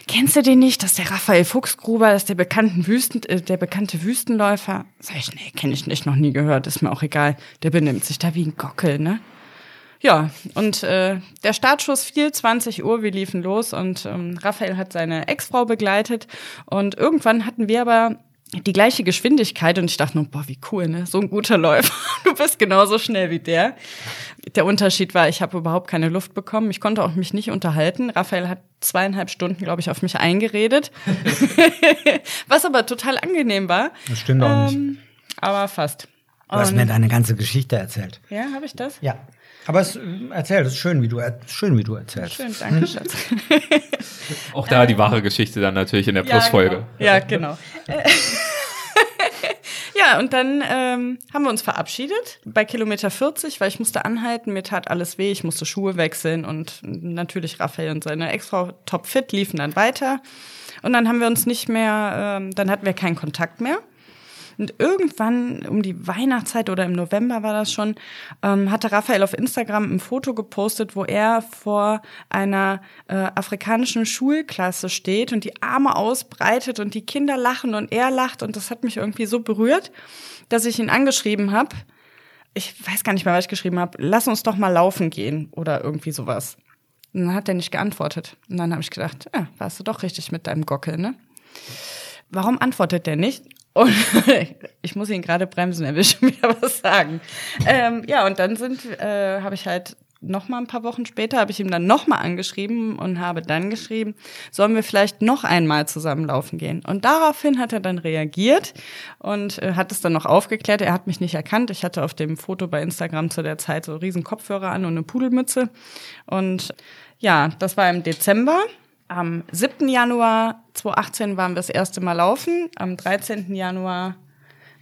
kennst du den nicht? Das ist der Raphael Fuchsgruber, das ist der bekannte Wüsten, äh, der bekannte Wüstenläufer. Sag ich, nee, kenne ich nicht, noch nie gehört, ist mir auch egal. Der benimmt sich da wie ein Gockel, ne? Ja, und äh, der Startschuss fiel, 20 Uhr, wir liefen los und ähm, Raphael hat seine Ex-Frau begleitet und irgendwann hatten wir aber die gleiche Geschwindigkeit und ich dachte nur, boah, wie cool, ne? So ein guter Läufer. Du bist genauso schnell wie der. Der Unterschied war, ich habe überhaupt keine Luft bekommen. Ich konnte auch mich nicht unterhalten. Raphael hat zweieinhalb Stunden, glaube ich, auf mich eingeredet. Was aber total angenehm war. Das stimmt auch nicht. Ähm, aber fast. Du hast mir deine ganze Geschichte erzählt. ja, habe ich das? Ja. Aber es, äh, erzähl, das ist schön, wie du, schön, wie du erzählst. Schön, danke, Schatz. Auch da die wahre Geschichte dann natürlich in der Plusfolge. Ja, genau. Ja, genau. ja, und dann ähm, haben wir uns verabschiedet bei Kilometer 40, weil ich musste anhalten, mir tat alles weh, ich musste Schuhe wechseln und natürlich Raphael und seine Ex-Frau topfit liefen dann weiter. Und dann haben wir uns nicht mehr, ähm, dann hatten wir keinen Kontakt mehr. Und irgendwann um die Weihnachtszeit oder im November war das schon, ähm, hatte Raphael auf Instagram ein Foto gepostet, wo er vor einer äh, afrikanischen Schulklasse steht und die Arme ausbreitet und die Kinder lachen und er lacht und das hat mich irgendwie so berührt, dass ich ihn angeschrieben habe. Ich weiß gar nicht mehr, was ich geschrieben habe. Lass uns doch mal laufen gehen oder irgendwie sowas. Und dann hat er nicht geantwortet. Und dann habe ich gedacht, ja, warst du doch richtig mit deinem Gockel, ne? Warum antwortet der nicht? Und ich muss ihn gerade bremsen, er will schon wieder was sagen. Ähm, ja, und dann sind, äh, habe ich halt noch mal ein paar Wochen später habe ich ihm dann noch mal angeschrieben und habe dann geschrieben, sollen wir vielleicht noch einmal zusammenlaufen gehen? Und daraufhin hat er dann reagiert und äh, hat es dann noch aufgeklärt. Er hat mich nicht erkannt. Ich hatte auf dem Foto bei Instagram zu der Zeit so riesen Kopfhörer an und eine Pudelmütze. Und ja, das war im Dezember. Am 7. Januar 2018 waren wir das erste Mal laufen. Am 13. Januar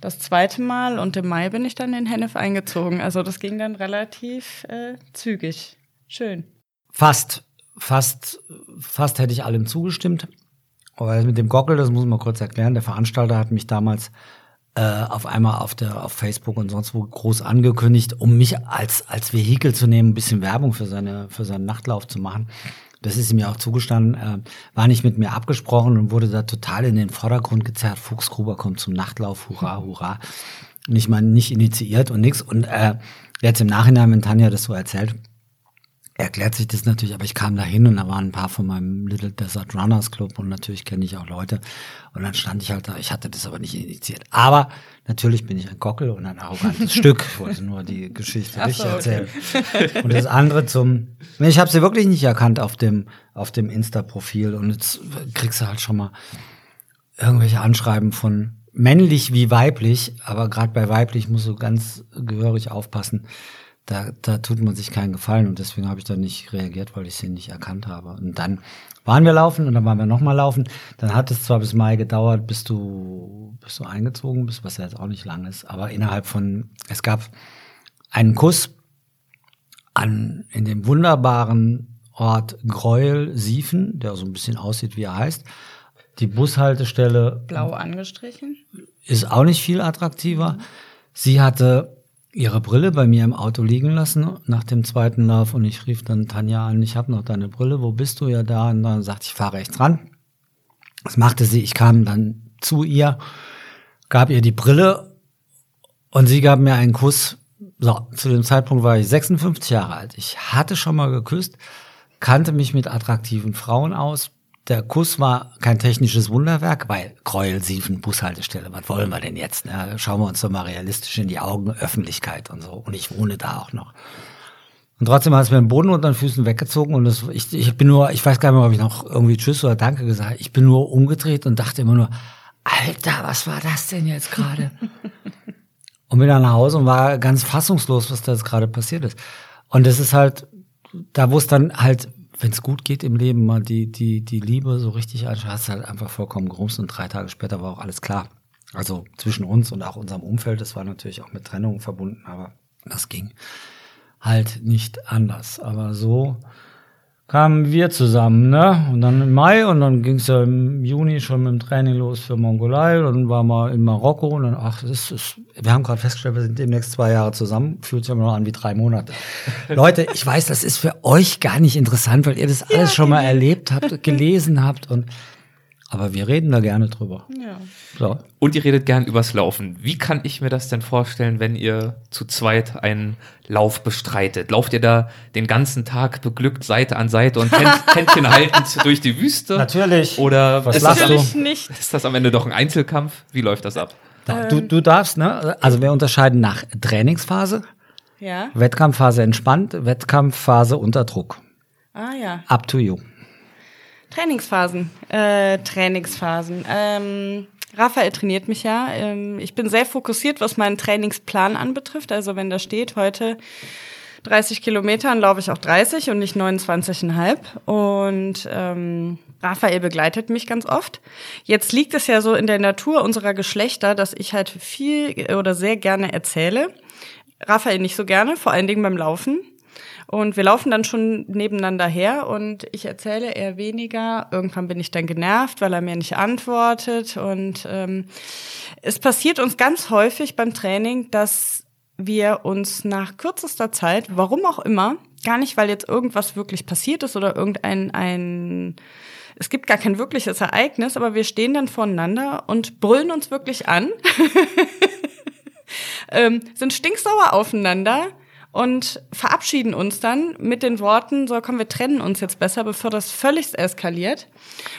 das zweite Mal und im Mai bin ich dann in Hennef eingezogen. Also das ging dann relativ äh, zügig. Schön. Fast, fast, fast hätte ich allem zugestimmt. Aber mit dem Gockel, das muss man kurz erklären. Der Veranstalter hat mich damals äh, auf einmal auf der auf Facebook und sonst wo groß angekündigt, um mich als als Vehikel zu nehmen, ein bisschen Werbung für seine für seinen Nachtlauf zu machen. Das ist ja auch zugestanden, äh, war nicht mit mir abgesprochen und wurde da total in den Vordergrund gezerrt. Fuchsgruber kommt zum Nachtlauf, hurra, hurra. Und ich meine, nicht initiiert und nix. Und äh, jetzt im Nachhinein, wenn Tanja das so erzählt, erklärt sich das natürlich, aber ich kam da hin und da waren ein paar von meinem Little Desert Runners Club und natürlich kenne ich auch Leute. Und dann stand ich halt da, ich hatte das aber nicht initiiert. Aber natürlich bin ich ein Gockel und ein arrogantes Stück. Ich wollte nur die Geschichte Ach richtig so, erzählen. Und das andere zum, ich habe sie wirklich nicht erkannt auf dem, auf dem Insta-Profil und jetzt kriegst du halt schon mal irgendwelche Anschreiben von männlich wie weiblich, aber gerade bei weiblich musst du ganz gehörig aufpassen. Da, da tut man sich keinen Gefallen und deswegen habe ich da nicht reagiert, weil ich sie nicht erkannt habe. Und dann waren wir laufen und dann waren wir nochmal laufen. Dann hat es zwar bis Mai gedauert, bis du, bis du eingezogen bist, was ja jetzt auch nicht lang ist, aber innerhalb von, es gab einen Kuss an, in dem wunderbaren Ort Greuel-Siefen, der so ein bisschen aussieht, wie er heißt. Die Bushaltestelle Blau angestrichen. ist auch nicht viel attraktiver. Sie hatte ihre Brille bei mir im Auto liegen lassen nach dem zweiten Lauf und ich rief dann Tanja an, ich habe noch deine Brille, wo bist du ja da? Und dann sagte ich, fahr rechts ran. Das machte sie, ich kam dann zu ihr, gab ihr die Brille und sie gab mir einen Kuss. So, zu dem Zeitpunkt war ich 56 Jahre alt. Ich hatte schon mal geküsst, kannte mich mit attraktiven Frauen aus. Der Kuss war kein technisches Wunderwerk, weil Gräuelsiefen, Bushaltestelle, was wollen wir denn jetzt? Ne? Schauen wir uns doch mal realistisch in die Augen, Öffentlichkeit und so. Und ich wohne da auch noch. Und trotzdem hat es mir den Boden unter den Füßen weggezogen und das, ich, ich bin nur, ich weiß gar nicht mehr, ob ich noch irgendwie Tschüss oder Danke gesagt habe. Ich bin nur umgedreht und dachte immer nur, Alter, was war das denn jetzt gerade? und bin dann nach Hause und war ganz fassungslos, was da jetzt gerade passiert ist. Und das ist halt, da wo es dann halt, wenn es gut geht im Leben, mal die, die, die Liebe so richtig anschaut, hast du halt einfach vollkommen gerumst und drei Tage später war auch alles klar. Also zwischen uns und auch unserem Umfeld, das war natürlich auch mit Trennung verbunden, aber das ging halt nicht anders. Aber so kamen wir zusammen, ne? Und dann im Mai und dann ging es ja im Juni schon mit dem Training los für Mongolei. Dann waren wir in Marokko und dann, ach, das ist, wir haben gerade festgestellt, wir sind demnächst zwei Jahre zusammen. Fühlt sich immer noch an wie drei Monate. Leute, ich weiß, das ist für euch gar nicht interessant, weil ihr das alles ja, schon mal erlebt habt, gelesen habt und aber wir reden da gerne drüber. Ja. So. Und ihr redet gern übers Laufen. Wie kann ich mir das denn vorstellen, wenn ihr zu zweit einen Lauf bestreitet? Lauft ihr da den ganzen Tag beglückt Seite an Seite und Händchen haltend durch die Wüste? Natürlich. Oder Was ist, das am, du? nicht. ist das am Ende doch ein Einzelkampf? Wie läuft das ab? Da, du, du darfst, ne? Also wir unterscheiden nach Trainingsphase, Ja. Wettkampfphase entspannt, Wettkampfphase unter Druck. Ah ja. Up to you. Trainingsphasen. Äh, Trainingsphasen. Ähm, Raphael trainiert mich ja. Ähm, ich bin sehr fokussiert, was meinen Trainingsplan anbetrifft. Also wenn da steht, heute 30 Kilometer, dann laufe ich auch 30 und nicht 29,5. Und ähm, Raphael begleitet mich ganz oft. Jetzt liegt es ja so in der Natur unserer Geschlechter, dass ich halt viel oder sehr gerne erzähle. Raphael nicht so gerne, vor allen Dingen beim Laufen. Und wir laufen dann schon nebeneinander her und ich erzähle eher weniger. Irgendwann bin ich dann genervt, weil er mir nicht antwortet. Und ähm, es passiert uns ganz häufig beim Training, dass wir uns nach kürzester Zeit, warum auch immer, gar nicht, weil jetzt irgendwas wirklich passiert ist oder irgendein ein es gibt gar kein wirkliches Ereignis, aber wir stehen dann voneinander und brüllen uns wirklich an, ähm, sind stinksauer aufeinander und verabschieden uns dann mit den Worten, so komm, wir trennen uns jetzt besser, bevor das völlig eskaliert.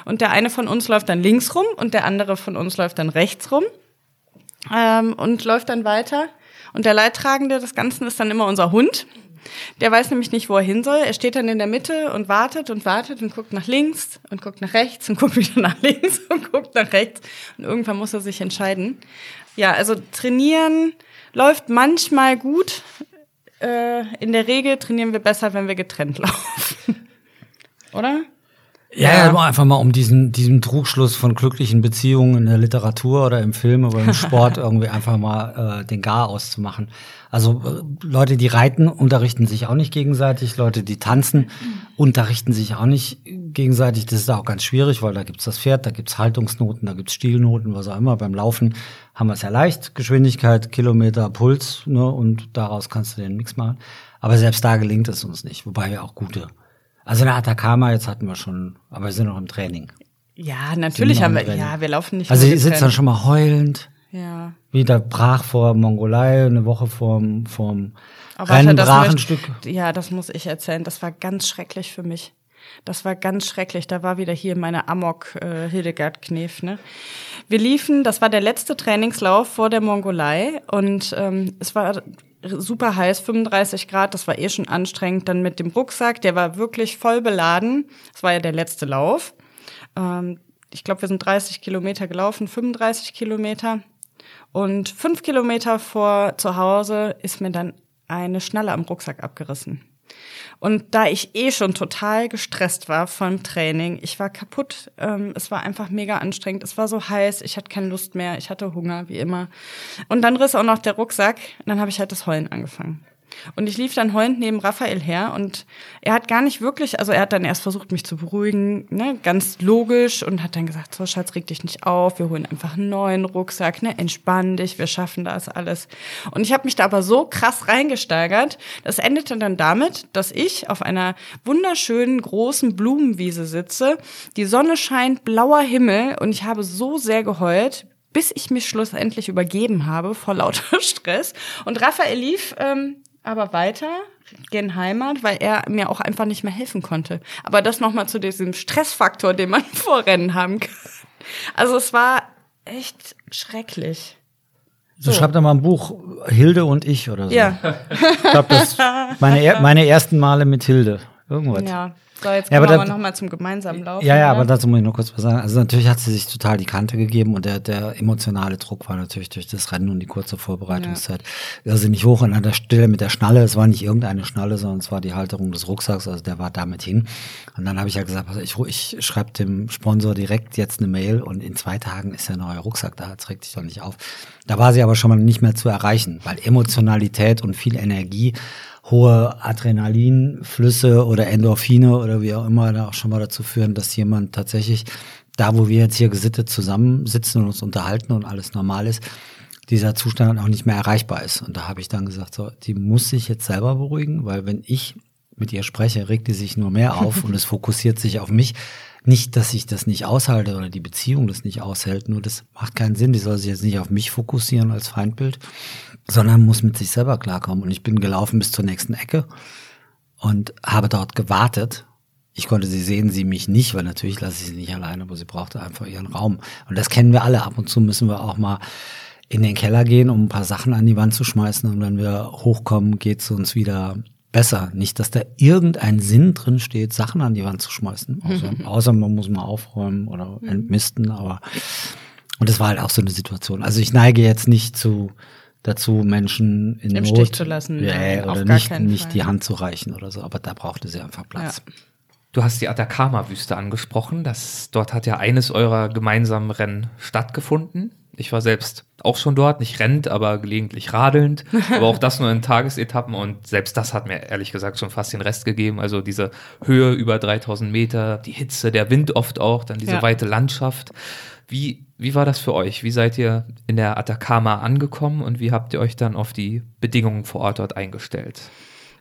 Und der eine von uns läuft dann links rum und der andere von uns läuft dann rechts rum ähm, und läuft dann weiter. Und der Leidtragende des Ganzen ist dann immer unser Hund. Der weiß nämlich nicht, wo er hin soll. Er steht dann in der Mitte und wartet und wartet und guckt nach links und guckt nach rechts und guckt wieder nach links und guckt nach rechts. Und irgendwann muss er sich entscheiden. Ja, also trainieren läuft manchmal gut. Äh, in der Regel trainieren wir besser, wenn wir getrennt laufen. Oder? Ja, Ja. einfach mal um diesen, diesen Trugschluss von glücklichen Beziehungen in der Literatur oder im Film oder im Sport irgendwie einfach mal äh, den Gar auszumachen. Also äh, Leute, die reiten, unterrichten sich auch nicht gegenseitig. Leute, die tanzen, unterrichten sich auch nicht gegenseitig. Das ist auch ganz schwierig, weil da gibt's das Pferd, da gibt's Haltungsnoten, da gibt's Stilnoten, was auch immer. Beim Laufen haben wir es ja leicht. Geschwindigkeit, Kilometer, Puls, ne? Und daraus kannst du den Mix machen. Aber selbst da gelingt es uns nicht, wobei wir auch gute also der Atacama, jetzt hatten wir schon, aber wir sind noch im Training. Ja, natürlich haben wir ja, wir laufen nicht Also ihr sitzt dann schon mal heulend, Ja. wieder brach vor Mongolei, eine Woche vorm, vorm Aber Rennen, das brach ein Stück. Ja, das muss ich erzählen. Das war ganz schrecklich für mich. Das war ganz schrecklich. Da war wieder hier meine Amok äh, Hildegard Knef. Ne? Wir liefen, das war der letzte Trainingslauf vor der Mongolei und ähm, es war super heiß, 35 Grad, das war eh schon anstrengend. Dann mit dem Rucksack, der war wirklich voll beladen. Das war ja der letzte Lauf. Ähm, ich glaube, wir sind 30 Kilometer gelaufen, 35 Kilometer. Und fünf Kilometer vor zu Hause ist mir dann eine Schnalle am Rucksack abgerissen. Und da ich eh schon total gestresst war vom Training, ich war kaputt, ähm, es war einfach mega anstrengend, es war so heiß, ich hatte keine Lust mehr, ich hatte Hunger, wie immer. Und dann riss auch noch der Rucksack, und dann habe ich halt das Heulen angefangen. Und ich lief dann heulend neben Raphael her und er hat gar nicht wirklich, also er hat dann erst versucht, mich zu beruhigen, ne, ganz logisch und hat dann gesagt, so Schatz, reg dich nicht auf, wir holen einfach einen neuen Rucksack, ne, entspann dich, wir schaffen das alles. Und ich habe mich da aber so krass reingesteigert, das endete dann damit, dass ich auf einer wunderschönen großen Blumenwiese sitze, die Sonne scheint, blauer Himmel und ich habe so sehr geheult, bis ich mich schlussendlich übergeben habe vor lauter Stress. Und Raphael lief ähm, aber weiter gen Heimat, weil er mir auch einfach nicht mehr helfen konnte. Aber das nochmal zu diesem Stressfaktor, den man vor Rennen haben kann. Also es war echt schrecklich. So schreibt doch mal ein Buch, Hilde und ich oder so. Ja, Ich glaube, das meine, er, meine ersten Male mit Hilde. Irgendwas. ja. So, jetzt Ja, aber wir nochmal zum gemeinsamen Laufen. Ja, ja, oder? aber dazu muss ich noch kurz was sagen. Also natürlich hat sie sich total die Kante gegeben und der, der emotionale Druck war natürlich durch das Rennen und die kurze Vorbereitungszeit irrsinnig hoch. Und an der Stelle mit der Schnalle, es war nicht irgendeine Schnalle, sondern es war die Halterung des Rucksacks, also der war damit hin. Und dann habe ich ja gesagt, pass, ich, ich schreibe dem Sponsor direkt jetzt eine Mail und in zwei Tagen ist der neue Rucksack da, jetzt reg dich doch nicht auf. Da war sie aber schon mal nicht mehr zu erreichen, weil Emotionalität und viel Energie hohe Adrenalinflüsse oder Endorphine oder wie auch immer da auch schon mal dazu führen, dass jemand tatsächlich da, wo wir jetzt hier gesittet zusammensitzen und uns unterhalten und alles normal ist, dieser Zustand auch nicht mehr erreichbar ist. Und da habe ich dann gesagt, so, die muss sich jetzt selber beruhigen, weil wenn ich mit ihr spreche, regt die sich nur mehr auf und es fokussiert sich auf mich. Nicht, dass ich das nicht aushalte oder die Beziehung das nicht aushält, nur das macht keinen Sinn. Die soll sich jetzt nicht auf mich fokussieren als Feindbild, sondern muss mit sich selber klarkommen. Und ich bin gelaufen bis zur nächsten Ecke und habe dort gewartet. Ich konnte sie sehen, sie mich nicht, weil natürlich lasse ich sie nicht alleine, aber sie brauchte einfach ihren Raum. Und das kennen wir alle. Ab und zu müssen wir auch mal in den Keller gehen, um ein paar Sachen an die Wand zu schmeißen. Und wenn wir hochkommen, geht es uns wieder besser. Nicht, dass da irgendein Sinn drin steht, Sachen an die Wand zu schmeißen. Außer, außer man muss mal aufräumen oder mhm. entmisten, aber und das war halt auch so eine Situation. Also ich neige jetzt nicht zu dazu, Menschen in Im Not Stich zu lassen. ja, oder nicht, nicht die Hand zu reichen oder so, aber da brauchte sie einfach Platz. Ja. Du hast die Atacama-Wüste angesprochen. Das, dort hat ja eines eurer gemeinsamen Rennen stattgefunden. Ich war selbst auch schon dort, nicht rennend, aber gelegentlich radelnd. Aber auch das nur in Tagesetappen und selbst das hat mir ehrlich gesagt schon fast den Rest gegeben. Also diese Höhe über 3000 Meter, die Hitze, der Wind oft auch, dann diese ja. weite Landschaft. Wie, wie war das für euch? Wie seid ihr in der Atacama angekommen und wie habt ihr euch dann auf die Bedingungen vor Ort dort eingestellt?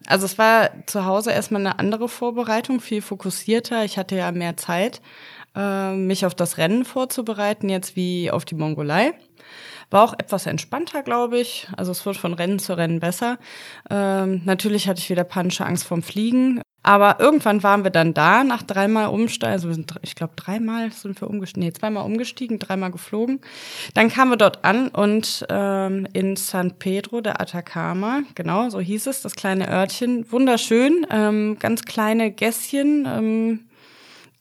Also es war zu Hause erstmal eine andere Vorbereitung, viel fokussierter. Ich hatte ja mehr Zeit. Äh, mich auf das Rennen vorzubereiten, jetzt wie auf die Mongolei. War auch etwas entspannter, glaube ich. Also es wird von Rennen zu Rennen besser. Ähm, natürlich hatte ich wieder panische Angst vorm Fliegen. Aber irgendwann waren wir dann da, nach dreimal Umsteigen, also wir sind, ich glaube, dreimal sind wir umgestiegen, nee, zweimal umgestiegen, dreimal geflogen. Dann kamen wir dort an und ähm, in San Pedro de Atacama, genau, so hieß es, das kleine Örtchen, wunderschön, ähm, ganz kleine Gässchen, ähm,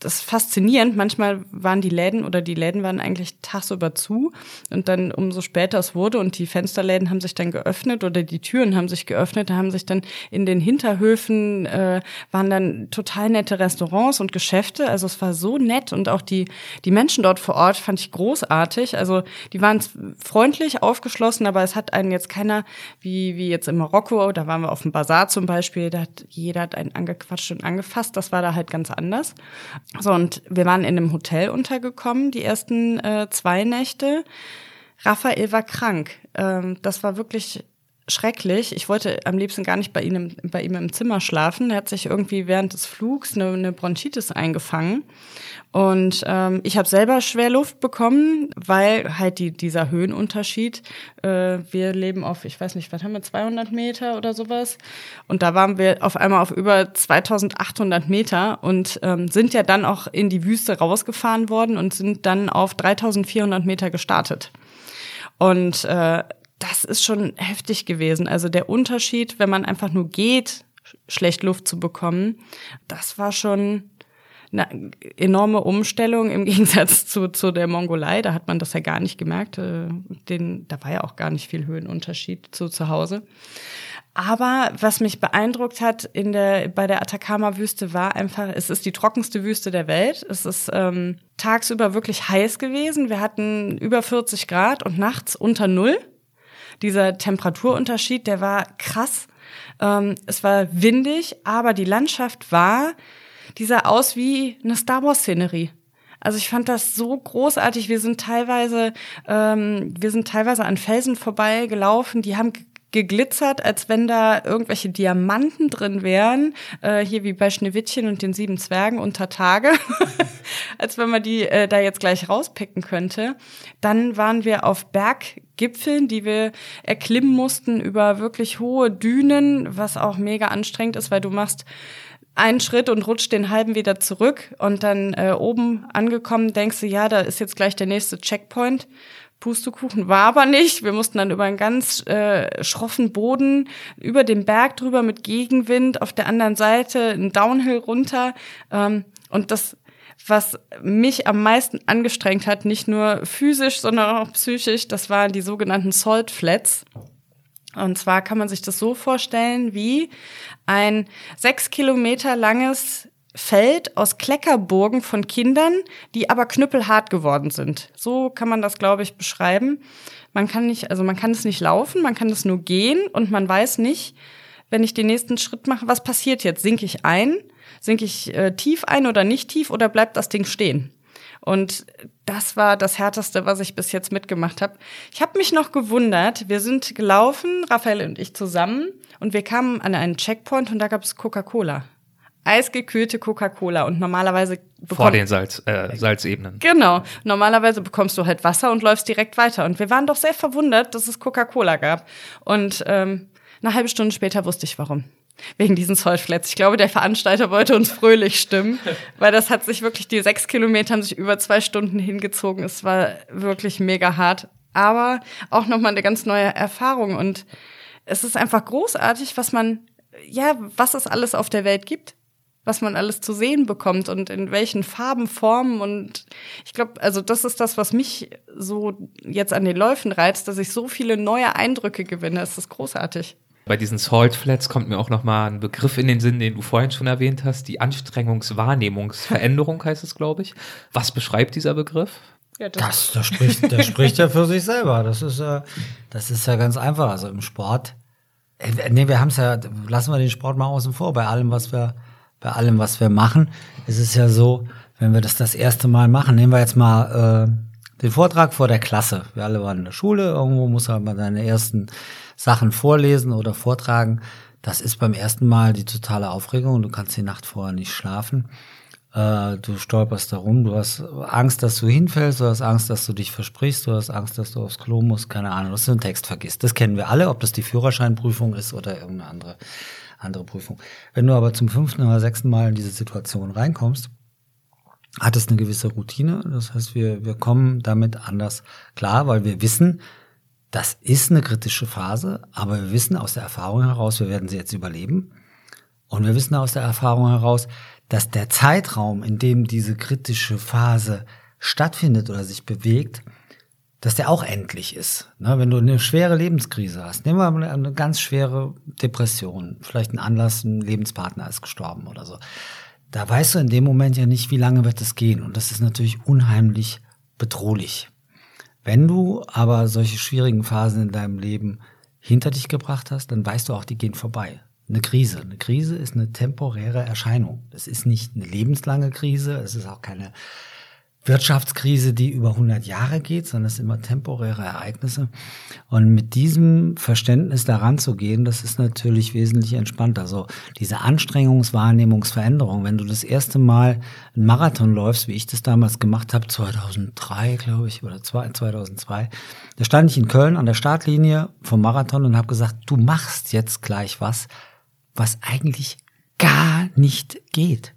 das ist faszinierend. Manchmal waren die Läden oder die Läden waren eigentlich tagsüber zu und dann umso später es wurde und die Fensterläden haben sich dann geöffnet oder die Türen haben sich geöffnet, da haben sich dann in den Hinterhöfen äh, waren dann total nette Restaurants und Geschäfte. Also es war so nett und auch die die Menschen dort vor Ort fand ich großartig. Also die waren freundlich, aufgeschlossen, aber es hat einen jetzt keiner wie wie jetzt in Marokko. Da waren wir auf dem Bazar zum Beispiel, da hat jeder hat einen angequatscht und angefasst. Das war da halt ganz anders. So, und wir waren in einem Hotel untergekommen, die ersten äh, zwei Nächte. Raphael war krank. Ähm, das war wirklich schrecklich. Ich wollte am liebsten gar nicht bei ihm, bei ihm im Zimmer schlafen. Er hat sich irgendwie während des Flugs eine, eine Bronchitis eingefangen. Und ähm, ich habe selber schwer Luft bekommen, weil halt die, dieser Höhenunterschied, äh, wir leben auf, ich weiß nicht, was haben wir, 200 Meter oder sowas. Und da waren wir auf einmal auf über 2800 Meter und ähm, sind ja dann auch in die Wüste rausgefahren worden und sind dann auf 3400 Meter gestartet. Und äh, das ist schon heftig gewesen. Also der Unterschied, wenn man einfach nur geht, schlecht Luft zu bekommen, das war schon eine enorme Umstellung im Gegensatz zu, zu der Mongolei. Da hat man das ja gar nicht gemerkt. Äh, den, da war ja auch gar nicht viel Höhenunterschied zu zu Hause. Aber was mich beeindruckt hat in der, bei der Atacama-Wüste war einfach, es ist die trockenste Wüste der Welt. Es ist ähm, tagsüber wirklich heiß gewesen. Wir hatten über 40 Grad und nachts unter Null. Dieser Temperaturunterschied, der war krass. Ähm, es war windig, aber die Landschaft war die sah aus wie eine Star Wars-Szenerie. Also ich fand das so großartig. Wir sind teilweise, ähm, wir sind teilweise an Felsen vorbei gelaufen, die haben geglitzert, als wenn da irgendwelche Diamanten drin wären, äh, hier wie bei Schneewittchen und den sieben Zwergen unter Tage, als wenn man die äh, da jetzt gleich rauspicken könnte. Dann waren wir auf Berggipfeln, die wir erklimmen mussten über wirklich hohe Dünen, was auch mega anstrengend ist, weil du machst einen Schritt und rutscht den halben wieder zurück und dann äh, oben angekommen denkst du, ja, da ist jetzt gleich der nächste Checkpoint. Pustekuchen war aber nicht. Wir mussten dann über einen ganz äh, schroffen Boden, über den Berg drüber mit Gegenwind, auf der anderen Seite ein Downhill runter. Ähm, und das, was mich am meisten angestrengt hat, nicht nur physisch, sondern auch psychisch, das waren die sogenannten Salt Flats. Und zwar kann man sich das so vorstellen wie ein sechs Kilometer langes Feld aus Kleckerburgen von Kindern, die aber knüppelhart geworden sind. So kann man das, glaube ich, beschreiben. Man kann nicht, also man kann es nicht laufen, man kann es nur gehen und man weiß nicht, wenn ich den nächsten Schritt mache, was passiert jetzt? Sinke ich ein? Sinke ich äh, tief ein oder nicht tief oder bleibt das Ding stehen? Und das war das Härteste, was ich bis jetzt mitgemacht habe. Ich habe mich noch gewundert. Wir sind gelaufen, Raphael und ich zusammen, und wir kamen an einen Checkpoint und da gab es Coca-Cola. Eisgekühlte Coca-Cola und normalerweise vor den Salz, äh, Salzebenen. Genau. Normalerweise bekommst du halt Wasser und läufst direkt weiter. Und wir waren doch sehr verwundert, dass es Coca-Cola gab. Und ähm, eine halbe Stunde später wusste ich warum. Wegen diesen Zollflats. Ich glaube, der Veranstalter wollte uns fröhlich stimmen, weil das hat sich wirklich, die sechs Kilometer haben sich über zwei Stunden hingezogen. Es war wirklich mega hart. Aber auch nochmal eine ganz neue Erfahrung. Und es ist einfach großartig, was man, ja, was es alles auf der Welt gibt was man alles zu sehen bekommt und in welchen Farben, Formen und ich glaube, also das ist das, was mich so jetzt an den Läufen reizt, dass ich so viele neue Eindrücke gewinne. Es ist großartig. Bei diesen Salt Flats kommt mir auch noch mal ein Begriff in den Sinn, den du vorhin schon erwähnt hast, die Anstrengungswahrnehmungsveränderung heißt es, glaube ich. Was beschreibt dieser Begriff? Ja, das, das, das, spricht, der spricht ja für sich selber. Das ist, äh, das ist ja ganz einfach. Also im Sport, äh, nee, wir haben es ja, lassen wir den Sport mal außen vor, bei allem, was wir bei allem, was wir machen, ist es ja so, wenn wir das das erste Mal machen, nehmen wir jetzt mal äh, den Vortrag vor der Klasse. Wir alle waren in der Schule, irgendwo muss man mal seine ersten Sachen vorlesen oder vortragen. Das ist beim ersten Mal die totale Aufregung. Du kannst die Nacht vorher nicht schlafen. Äh, du stolperst darum, du hast Angst, dass du hinfällst, du hast Angst, dass du dich versprichst, du hast Angst, dass du aufs Klo musst, keine Ahnung, dass du einen Text vergisst. Das kennen wir alle, ob das die Führerscheinprüfung ist oder irgendeine andere andere Prüfung. Wenn du aber zum fünften oder sechsten Mal in diese Situation reinkommst, hat es eine gewisse Routine. Das heißt, wir, wir kommen damit anders klar, weil wir wissen, das ist eine kritische Phase, aber wir wissen aus der Erfahrung heraus, wir werden sie jetzt überleben. Und wir wissen aus der Erfahrung heraus, dass der Zeitraum, in dem diese kritische Phase stattfindet oder sich bewegt, dass der auch endlich ist. Ne? Wenn du eine schwere Lebenskrise hast, nehmen wir eine ganz schwere Depression, vielleicht ein Anlass, ein Lebenspartner ist gestorben oder so. Da weißt du in dem Moment ja nicht, wie lange wird es gehen. Und das ist natürlich unheimlich bedrohlich. Wenn du aber solche schwierigen Phasen in deinem Leben hinter dich gebracht hast, dann weißt du auch, die gehen vorbei. Eine Krise. Eine Krise ist eine temporäre Erscheinung. Es ist nicht eine lebenslange Krise, es ist auch keine Wirtschaftskrise, die über 100 Jahre geht, sondern es sind immer temporäre Ereignisse. Und mit diesem Verständnis daran zu gehen, das ist natürlich wesentlich entspannter. So diese Anstrengungswahrnehmungsveränderung, wenn du das erste Mal einen Marathon läufst, wie ich das damals gemacht habe, 2003, glaube ich, oder 2002, da stand ich in Köln an der Startlinie vom Marathon und habe gesagt, du machst jetzt gleich was, was eigentlich gar nicht geht.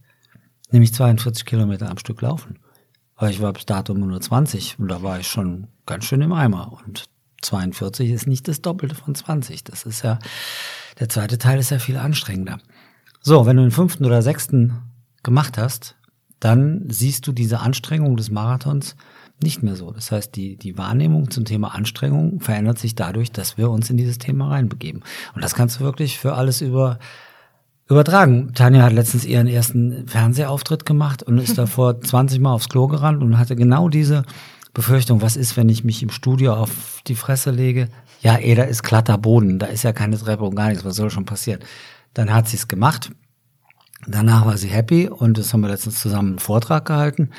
Nämlich 42 Kilometer am Stück laufen. Weil ich war bis dato nur 20 und da war ich schon ganz schön im Eimer. Und 42 ist nicht das Doppelte von 20. Das ist ja, der zweite Teil ist ja viel anstrengender. So, wenn du den fünften oder sechsten gemacht hast, dann siehst du diese Anstrengung des Marathons nicht mehr so. Das heißt, die, die Wahrnehmung zum Thema Anstrengung verändert sich dadurch, dass wir uns in dieses Thema reinbegeben. Und das kannst du wirklich für alles über übertragen. Tanja hat letztens ihren ersten Fernsehauftritt gemacht und ist davor 20 Mal aufs Klo gerannt und hatte genau diese Befürchtung, was ist, wenn ich mich im Studio auf die Fresse lege? Ja, eh, da ist glatter Boden, da ist ja keine Treppe und gar nichts, was soll schon passieren? Dann hat sie es gemacht. Danach war sie happy und das haben wir letztens zusammen einen Vortrag gehalten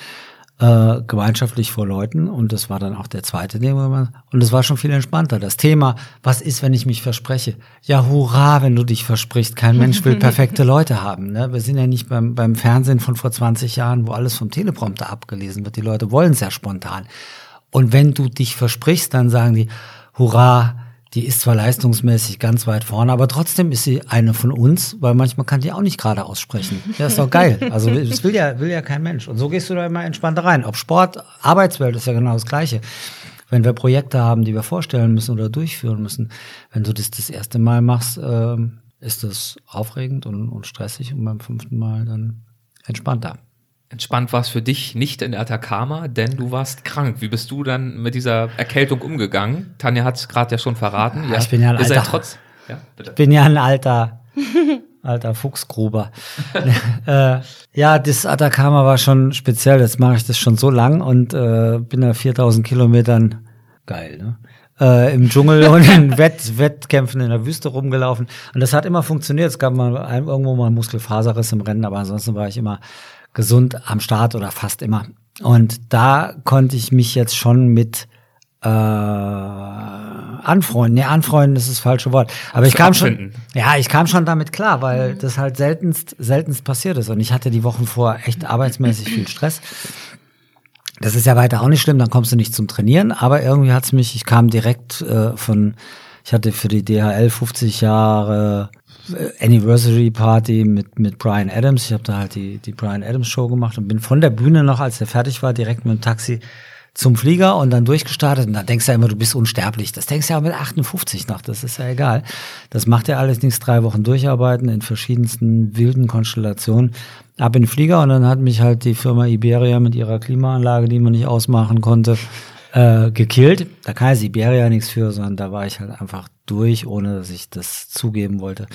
äh, gemeinschaftlich vor Leuten und das war dann auch der zweite Thema und es war schon viel entspannter. Das Thema, was ist, wenn ich mich verspreche? Ja, hurra, wenn du dich versprichst. Kein Mensch will perfekte Leute haben. Ne? Wir sind ja nicht beim, beim Fernsehen von vor 20 Jahren, wo alles vom Teleprompter abgelesen wird. Die Leute wollen es ja spontan. Und wenn du dich versprichst, dann sagen die, hurra, die ist zwar leistungsmäßig ganz weit vorne, aber trotzdem ist sie eine von uns, weil manchmal kann die auch nicht gerade aussprechen. Ja, ist doch geil. Also das will ja, will ja kein Mensch. Und so gehst du da immer entspannter rein. Ob Sport, Arbeitswelt ist ja genau das Gleiche. Wenn wir Projekte haben, die wir vorstellen müssen oder durchführen müssen, wenn du das das erste Mal machst, äh, ist das aufregend und, und stressig und beim fünften Mal dann entspannter. Entspannt war es für dich nicht in Atacama, denn du warst krank. Wie bist du dann mit dieser Erkältung umgegangen? Tanja hat es gerade ja schon verraten. Ja, ich bin ja ein alter, trotz, ja. Ich bin ja ein alter, alter Fuchsgruber. äh, ja, das Atacama war schon speziell. Jetzt mache ich das schon so lang und äh, bin da 4000 Kilometern geil. Ne? äh, im Dschungel und in Wett Wettkämpfen in der Wüste rumgelaufen. Und das hat immer funktioniert. Es gab mal irgendwo mal Muskelfaserriss im Rennen, aber ansonsten war ich immer gesund am Start oder fast immer. Und da konnte ich mich jetzt schon mit äh, anfreunden. Nee, anfreunden ist das falsche Wort. Aber ich kam schon, ja, ich kam schon damit klar, weil das halt seltenst, seltenst passiert ist. Und ich hatte die Wochen vor echt arbeitsmäßig viel Stress. Das ist ja weiter auch nicht schlimm, dann kommst du nicht zum Trainieren, aber irgendwie hat's mich, ich kam direkt äh, von, ich hatte für die DHL 50 Jahre Anniversary Party mit, mit Brian Adams. Ich habe da halt die, die Brian Adams Show gemacht und bin von der Bühne noch, als der fertig war, direkt mit dem Taxi zum Flieger und dann durchgestartet. Und da denkst du ja immer, du bist unsterblich. Das denkst du ja mit 58 noch, das ist ja egal. Das macht alles nichts, drei Wochen durcharbeiten in verschiedensten wilden Konstellationen. Ab in den Flieger und dann hat mich halt die Firma Iberia mit ihrer Klimaanlage, die man nicht ausmachen konnte, äh, gekillt. Da kann jetzt Iberia nichts für, sondern da war ich halt einfach durch, ohne dass ich das zugeben wollte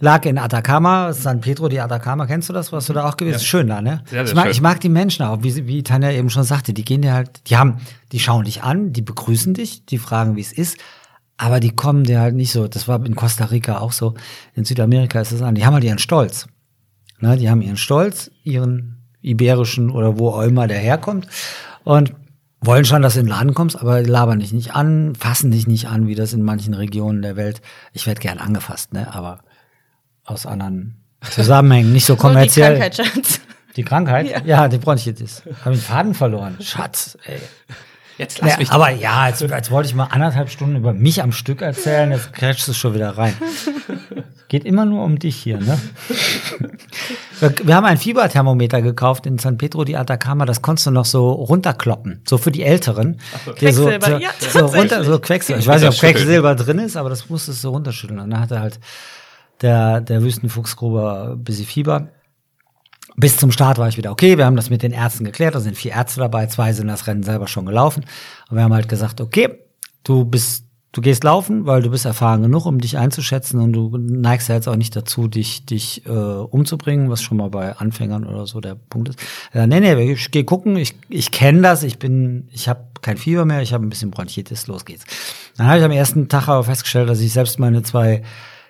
lag in Atacama, San Pedro di Atacama, kennst du das? Warst du da auch gewesen? Ja. Schön da, ne? Sehr, sehr ich, mag, schön. ich mag die Menschen auch, wie, wie Tanja eben schon sagte, die gehen dir halt, die haben, die schauen dich an, die begrüßen dich, die fragen, wie es ist, aber die kommen dir halt nicht so, das war in Costa Rica auch so, in Südamerika ist es an, die haben halt ihren Stolz. Ne? Die haben ihren Stolz, ihren iberischen oder wo auch immer der herkommt und wollen schon, dass du in den Laden kommst, aber labern dich nicht an, fassen dich nicht an, wie das in manchen Regionen der Welt. Ich werde gern angefasst, ne? Aber aus anderen Zusammenhängen, nicht so kommerziell. die Krankheit, Schatz. Die Krankheit? Ja, ja die Bronchitis. Habe ich den Faden verloren. Schatz, ey. Jetzt lass ja, mich. Aber ja, jetzt, als wollte ich mal anderthalb Stunden über mich am Stück erzählen, jetzt crashst du schon wieder rein. Geht immer nur um dich hier, ne? Wir haben ein Fieberthermometer gekauft in San Pedro di Atacama, das konntest du noch so runterkloppen, so für die Älteren. So, Quecksilber, so, ja, so runter, so Quecksilber. Ich weiß nicht, ob Quecksilber drin ist, aber das musstest du runterschütteln. Und dann hat er halt der, der Wüstenfuchsgruber ein bisschen Fieber. Bis zum Start war ich wieder okay. Wir haben das mit den Ärzten geklärt. Da sind vier Ärzte dabei. Zwei sind das Rennen selber schon gelaufen. Und wir haben halt gesagt, okay, du bist, du gehst laufen, weil du bist erfahren genug, um dich einzuschätzen und du neigst ja jetzt auch nicht dazu, dich, dich äh, umzubringen, was schon mal bei Anfängern oder so der Punkt ist. Äh, nee, nee, ich gehe gucken. Ich, ich kenne das. Ich bin, ich habe kein Fieber mehr. Ich habe ein bisschen Bronchitis. Los geht's. Dann habe ich am ersten Tag aber festgestellt, dass ich selbst meine zwei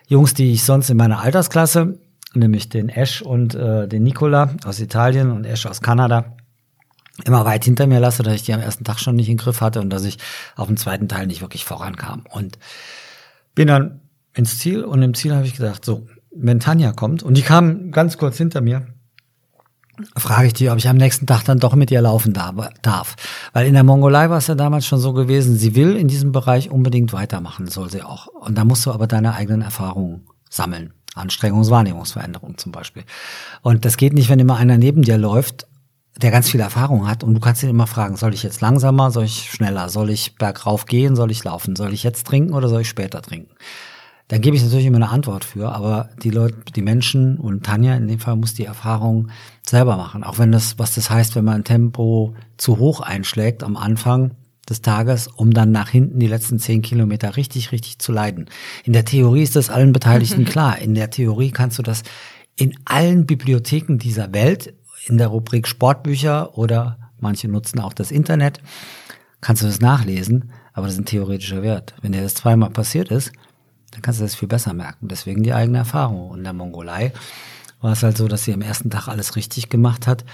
Jungs, die ich sonst in meiner Altersklasse, nämlich den Ash und äh, den Nicola aus Italien und Ash aus Kanada, immer weit hinter mir lasse, dass ich die am ersten Tag schon nicht den Griff hatte und dass ich auf dem zweiten Teil nicht wirklich vorankam. Und bin dann ins Ziel und im Ziel habe ich gedacht, so, wenn Tanja kommt, und die kam ganz kurz hinter mir, frage ich die, ob ich am nächsten Tag dann doch mit ihr laufen darf. Weil in der Mongolei war es ja damals schon so gewesen, sie will in diesem Bereich unbedingt weitermachen, soll sie auch. Und da musst du aber deine eigenen Erfahrungen sammeln. Anstrengungswahrnehmungsveränderung zum Beispiel. Und das geht nicht, wenn immer einer neben dir läuft, der ganz viel Erfahrung hat und du kannst ihn immer fragen, soll ich jetzt langsamer, soll ich schneller, soll ich bergauf gehen, soll ich laufen, soll ich jetzt trinken oder soll ich später trinken? Dann gebe ich natürlich immer eine Antwort für, aber die Leute, die Menschen und Tanja in dem Fall muss die Erfahrung selber machen. Auch wenn das, was das heißt, wenn man ein Tempo zu hoch einschlägt am Anfang des Tages, um dann nach hinten die letzten zehn Kilometer richtig, richtig zu leiden. In der Theorie ist das allen Beteiligten klar. In der Theorie kannst du das in allen Bibliotheken dieser Welt, in der Rubrik Sportbücher oder manche nutzen auch das Internet, kannst du das nachlesen, aber das ist ein theoretischer Wert. Wenn dir das zweimal passiert ist, dann kannst du das viel besser merken. Deswegen die eigene Erfahrung. Und in der Mongolei war es halt so, dass sie am ersten Tag alles richtig gemacht hat.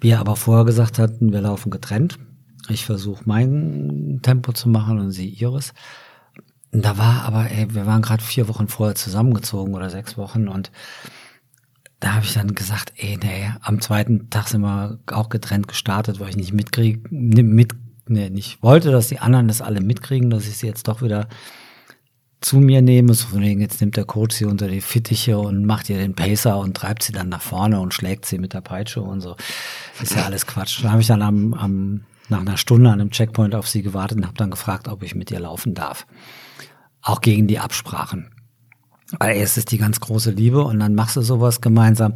Wir aber vorher gesagt hatten, wir laufen getrennt. Ich versuche mein Tempo zu machen und sie ihres. Da war aber, ey, wir waren gerade vier Wochen vorher zusammengezogen oder sechs Wochen und da habe ich dann gesagt, ey, nee, am zweiten Tag sind wir auch getrennt gestartet, weil ich nicht mitkrieg, mit, nee, nicht wollte, dass die anderen das alle mitkriegen, dass ich sie jetzt doch wieder zu mir nehme, so von wegen, jetzt nimmt der Coach sie unter die Fittiche und macht ihr den Pacer und treibt sie dann nach vorne und schlägt sie mit der Peitsche und so. Ist ja alles Quatsch. Da habe ich dann am, am, nach einer Stunde an einem Checkpoint auf sie gewartet und habe dann gefragt, ob ich mit ihr laufen darf. Auch gegen die Absprachen. Weil erst ist die ganz große Liebe und dann machst du sowas gemeinsam.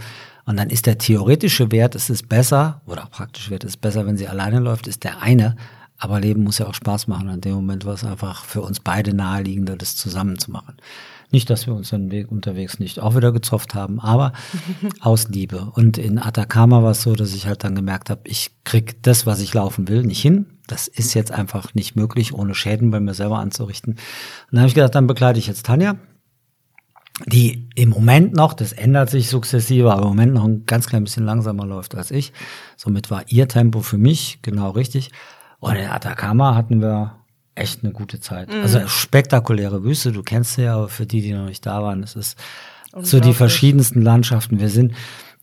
Und dann ist der theoretische Wert, es ist besser, oder auch praktische Wert, es ist besser, wenn sie alleine läuft, ist der eine. Aber Leben muss ja auch Spaß machen. In dem Moment war es einfach für uns beide naheliegender, das zusammen zu machen. Nicht, dass wir uns Weg unterwegs nicht auch wieder gezofft haben, aber aus Liebe. Und in Atacama war es so, dass ich halt dann gemerkt habe, ich krieg das, was ich laufen will, nicht hin. das ist jetzt einfach nicht möglich, ohne Schäden bei mir selber anzurichten. Und dann habe ich gedacht, dann begleite ich jetzt Tanja, die im Moment noch, das ändert sich sukzessive, aber im Moment noch ein ganz klein bisschen langsamer läuft als ich. Somit war ihr Tempo für mich genau richtig. Und in Atacama hatten wir echt eine gute Zeit. Mhm. Also spektakuläre Wüste, du kennst sie ja, aber für die, die noch nicht da waren, es ist so die verschiedensten Landschaften. Wir sind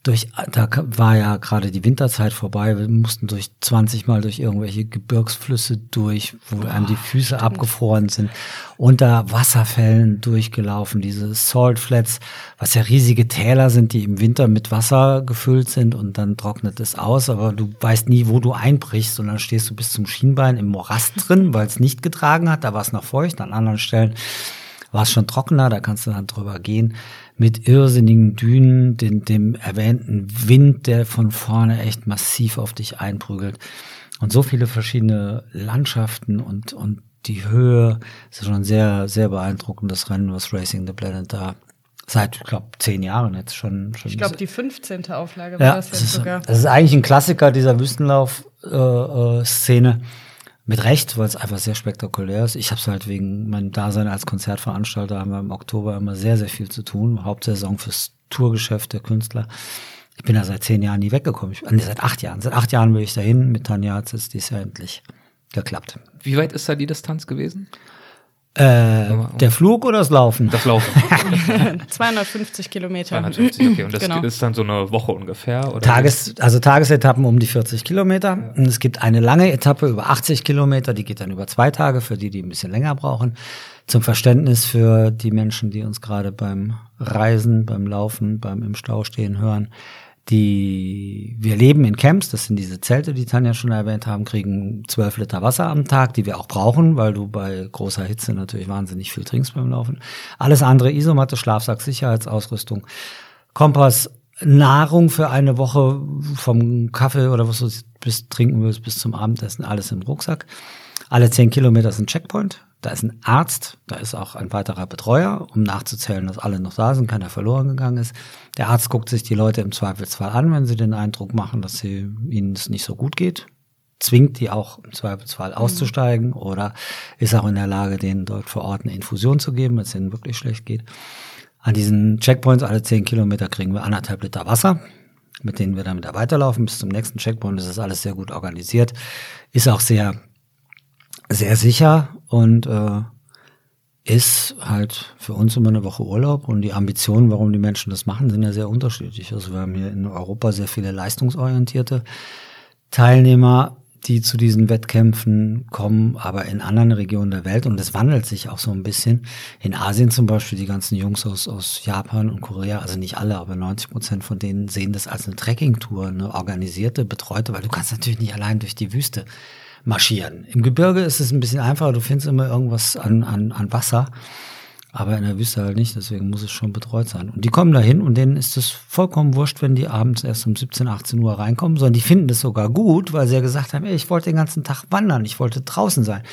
durch, da war ja gerade die Winterzeit vorbei. Wir mussten durch 20 Mal durch irgendwelche Gebirgsflüsse durch, wo einem die Füße abgefroren sind. Unter Wasserfällen durchgelaufen, diese Salt Flats, was ja riesige Täler sind, die im Winter mit Wasser gefüllt sind und dann trocknet es aus, aber du weißt nie, wo du einbrichst und dann stehst du bis zum Schienbein im Morast drin, weil es nicht getragen hat, da war es noch feucht, an anderen Stellen war es schon trockener, da kannst du dann drüber gehen, mit irrsinnigen Dünen, den, dem erwähnten Wind, der von vorne echt massiv auf dich einprügelt. Und so viele verschiedene Landschaften und, und die Höhe, das ist schon sehr, sehr beeindruckendes Rennen, was Racing the Planet da seit, ich glaube, zehn Jahren jetzt schon. schon Ich glaube, die 15. Auflage war ja, das das jetzt sogar. das ist eigentlich ein Klassiker dieser Wüstenlauf-Szene. Äh, Szene. Mit Recht, weil es einfach sehr spektakulär ist. Ich habe es halt wegen meinem Dasein als Konzertveranstalter haben wir im Oktober immer sehr, sehr viel zu tun. Hauptsaison fürs Tourgeschäft der Künstler. Ich bin da seit zehn Jahren nie weggekommen. Ich, nee, seit acht Jahren. Seit acht Jahren will ich dahin. Mit Tanja hat es dieses Jahr endlich geklappt. Wie weit ist da die Distanz gewesen? Äh, der Flug oder das Laufen? Das Laufen. 250 Kilometer. 250, okay. Und das Genau. ist dann so eine Woche ungefähr? Oder Tages, also Tagesetappen um die 40 Kilometer. Und es gibt eine lange Etappe über 80 Kilometer, die geht dann über zwei Tage für die, die ein bisschen länger brauchen. Zum Verständnis für die Menschen, die uns gerade beim Reisen, beim Laufen, beim im Stau stehen hören. Die, wir leben in Camps, das sind diese Zelte, die Tanja schon erwähnt haben, kriegen 12 Liter Wasser am Tag, die wir auch brauchen, weil du bei großer Hitze natürlich wahnsinnig viel trinkst beim Laufen. Alles andere, Isomatte, Schlafsack, Sicherheitsausrüstung, Kompass, Nahrung für eine Woche vom Kaffee oder was du bis trinken willst bis zum Abendessen, alles im Rucksack. Alle zehn Kilometer ist ein Checkpoint. Da ist ein Arzt, da ist auch ein weiterer Betreuer, um nachzuzählen, dass alle noch da sind, keiner verloren gegangen ist. Der Arzt guckt sich die Leute im Zweifelsfall an, wenn sie den Eindruck machen, dass sie, ihnen es nicht so gut geht. Zwingt die auch im Zweifelsfall auszusteigen oder ist auch in der Lage, denen dort vor Ort eine Infusion zu geben, wenn es ihnen wirklich schlecht geht. An diesen Checkpoints alle zehn Kilometer kriegen wir anderthalb Liter Wasser, mit denen wir dann wieder weiterlaufen bis zum nächsten Checkpoint. Das ist alles sehr gut organisiert, ist auch sehr, sehr sicher und äh, ist halt für uns immer eine Woche Urlaub und die Ambitionen, warum die Menschen das machen, sind ja sehr unterschiedlich. Also wir haben hier in Europa sehr viele leistungsorientierte Teilnehmer, die zu diesen Wettkämpfen kommen, aber in anderen Regionen der Welt und es wandelt sich auch so ein bisschen. In Asien zum Beispiel die ganzen Jungs aus, aus Japan und Korea, also nicht alle, aber 90 Prozent von denen sehen das als eine Trekkingtour, eine organisierte, betreute, weil du kannst natürlich nicht allein durch die Wüste marschieren. Im Gebirge ist es ein bisschen einfacher, du findest immer irgendwas an, an, an Wasser. Aber in der Wüste halt nicht, deswegen muss es schon betreut sein. Und die kommen dahin und denen ist es vollkommen wurscht, wenn die abends erst um 17, 18 Uhr reinkommen, sondern die finden das sogar gut, weil sie ja gesagt haben, ey, ich wollte den ganzen Tag wandern, ich wollte draußen sein.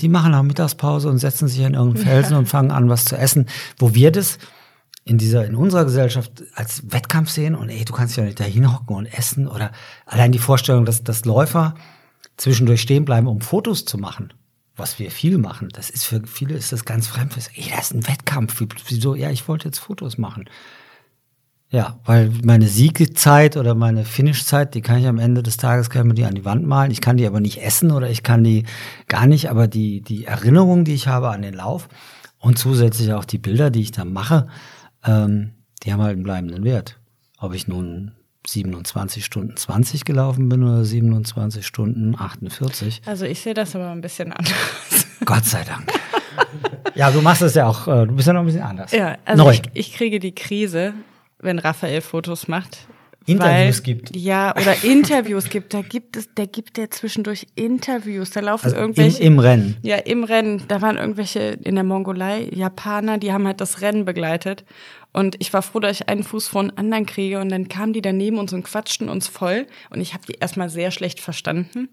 Die machen auch Mittagspause und setzen sich an irgendeinen Felsen und fangen an, was zu essen. Wo wir das in dieser, in unserer Gesellschaft als Wettkampf sehen und ey, du kannst ja nicht da hinhocken und essen oder allein die Vorstellung, dass, dass Läufer zwischendurch stehen bleiben, um Fotos zu machen was wir viel machen, das ist für viele ist das ganz fremd. Das ist ein Wettkampf. Wieso? Ja, ich wollte jetzt Fotos machen. Ja, weil meine Siegezeit oder meine Finishzeit, die kann ich am Ende des Tages kann ich mir die an die Wand malen. Ich kann die aber nicht essen oder ich kann die gar nicht, aber die, die Erinnerung, die ich habe an den Lauf und zusätzlich auch die Bilder, die ich da mache, ähm, die haben halt einen bleibenden Wert. Ob ich nun 27 Stunden 20 gelaufen bin oder 27 Stunden 48. Also ich sehe das aber ein bisschen anders. Gott sei Dank. ja, du machst es ja auch, äh, du bist ja noch ein bisschen anders. Ja, also Neu. ich, ich kriege die Krise, wenn Raphael Fotos macht. Interviews weil, gibt. Ja, oder Interviews gibt. Da gibt es, da gibt der zwischendurch Interviews. Da laufen Also im, irgendwelche. im Rennen. Ja, im Rennen. Da waren irgendwelche in der Mongolei Japaner, die haben halt das Rennen begleitet. Und ich war froh, dass ich einen Fuß vor den anderen kriege. Und dann kamen die daneben uns und quatschten uns voll. Und ich habe die erstmal sehr schlecht verstanden.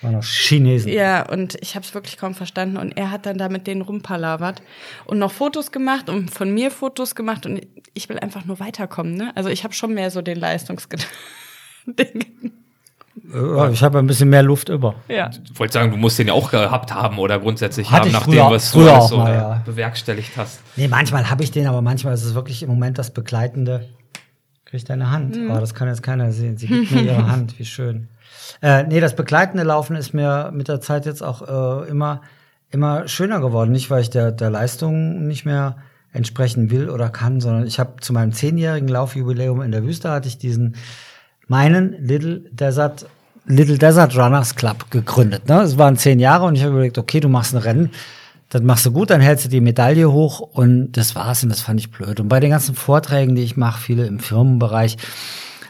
War noch Chinesen. Ja, und ich habe es wirklich kaum verstanden. Und er hat dann da mit denen rumpalavert und noch Fotos gemacht und von mir Fotos gemacht. Und ich will einfach nur weiterkommen. Ne? Also ich habe schon mehr so den Leistungsgedanken. Ich habe ein bisschen mehr Luft über. Ja. Ich wollte sagen, du musst den ja auch gehabt haben oder grundsätzlich Hatte haben, nachdem früher- was du früher alles auch so mal, ja. bewerkstelligt hast. Nee, manchmal habe ich den, aber manchmal ist es wirklich im Moment das Begleitende. Kriegt deine Hand. Mhm. Oh, das kann jetzt keiner sehen. Sie gibt mir ihre Hand. Wie schön. Äh, nee, das begleitende Laufen ist mir mit der Zeit jetzt auch äh, immer, immer schöner geworden. Nicht, weil ich der, der Leistung nicht mehr entsprechen will oder kann, sondern ich habe zu meinem zehnjährigen Laufjubiläum in der Wüste hatte ich diesen meinen Little Desert Little Desert Runners Club gegründet. Ne? Es waren zehn Jahre und ich habe überlegt, okay, du machst ein Rennen, das machst du gut, dann hältst du die Medaille hoch und das war's und das fand ich blöd. Und bei den ganzen Vorträgen, die ich mache, viele im Firmenbereich,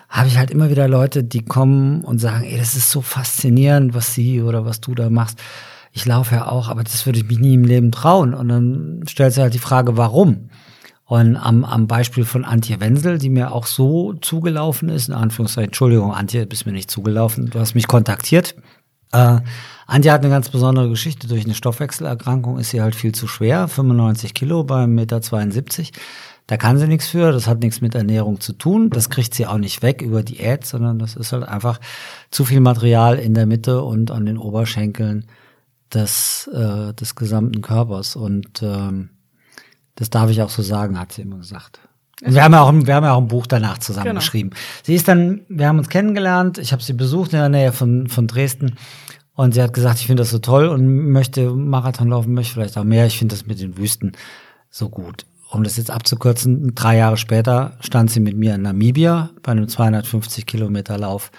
habe ich halt immer wieder Leute, die kommen und sagen, ey, das ist so faszinierend, was sie oder was du da machst. Ich laufe ja auch, aber das würde ich mich nie im Leben trauen. Und dann stellt sich halt die Frage, warum? Und am, am Beispiel von Antje Wenzel, die mir auch so zugelaufen ist, in Anführungszeichen, Entschuldigung, Antje, bist mir nicht zugelaufen, du hast mich kontaktiert. Äh, Antje hat eine ganz besondere Geschichte. Durch eine Stoffwechselerkrankung ist sie halt viel zu schwer, 95 Kilo beim Meter 72. Da kann sie nichts für, das hat nichts mit Ernährung zu tun, das kriegt sie auch nicht weg über Diät, sondern das ist halt einfach zu viel Material in der Mitte und an den Oberschenkeln des, äh, des gesamten Körpers. Und ähm, das darf ich auch so sagen, hat sie immer gesagt. Und wir haben ja auch, ein- wir haben ja auch ein Buch danach zusammen Genau. geschrieben. Sie ist dann, wir haben uns kennengelernt, ich habe sie besucht in der Nähe von, von Dresden und sie hat gesagt, ich finde das so toll und möchte Marathon laufen, möchte vielleicht auch mehr. Ich finde das mit den Wüsten so gut. Um das jetzt abzukürzen, drei Jahre später stand sie mit mir in Namibia bei einem 250 Kilometer Lauf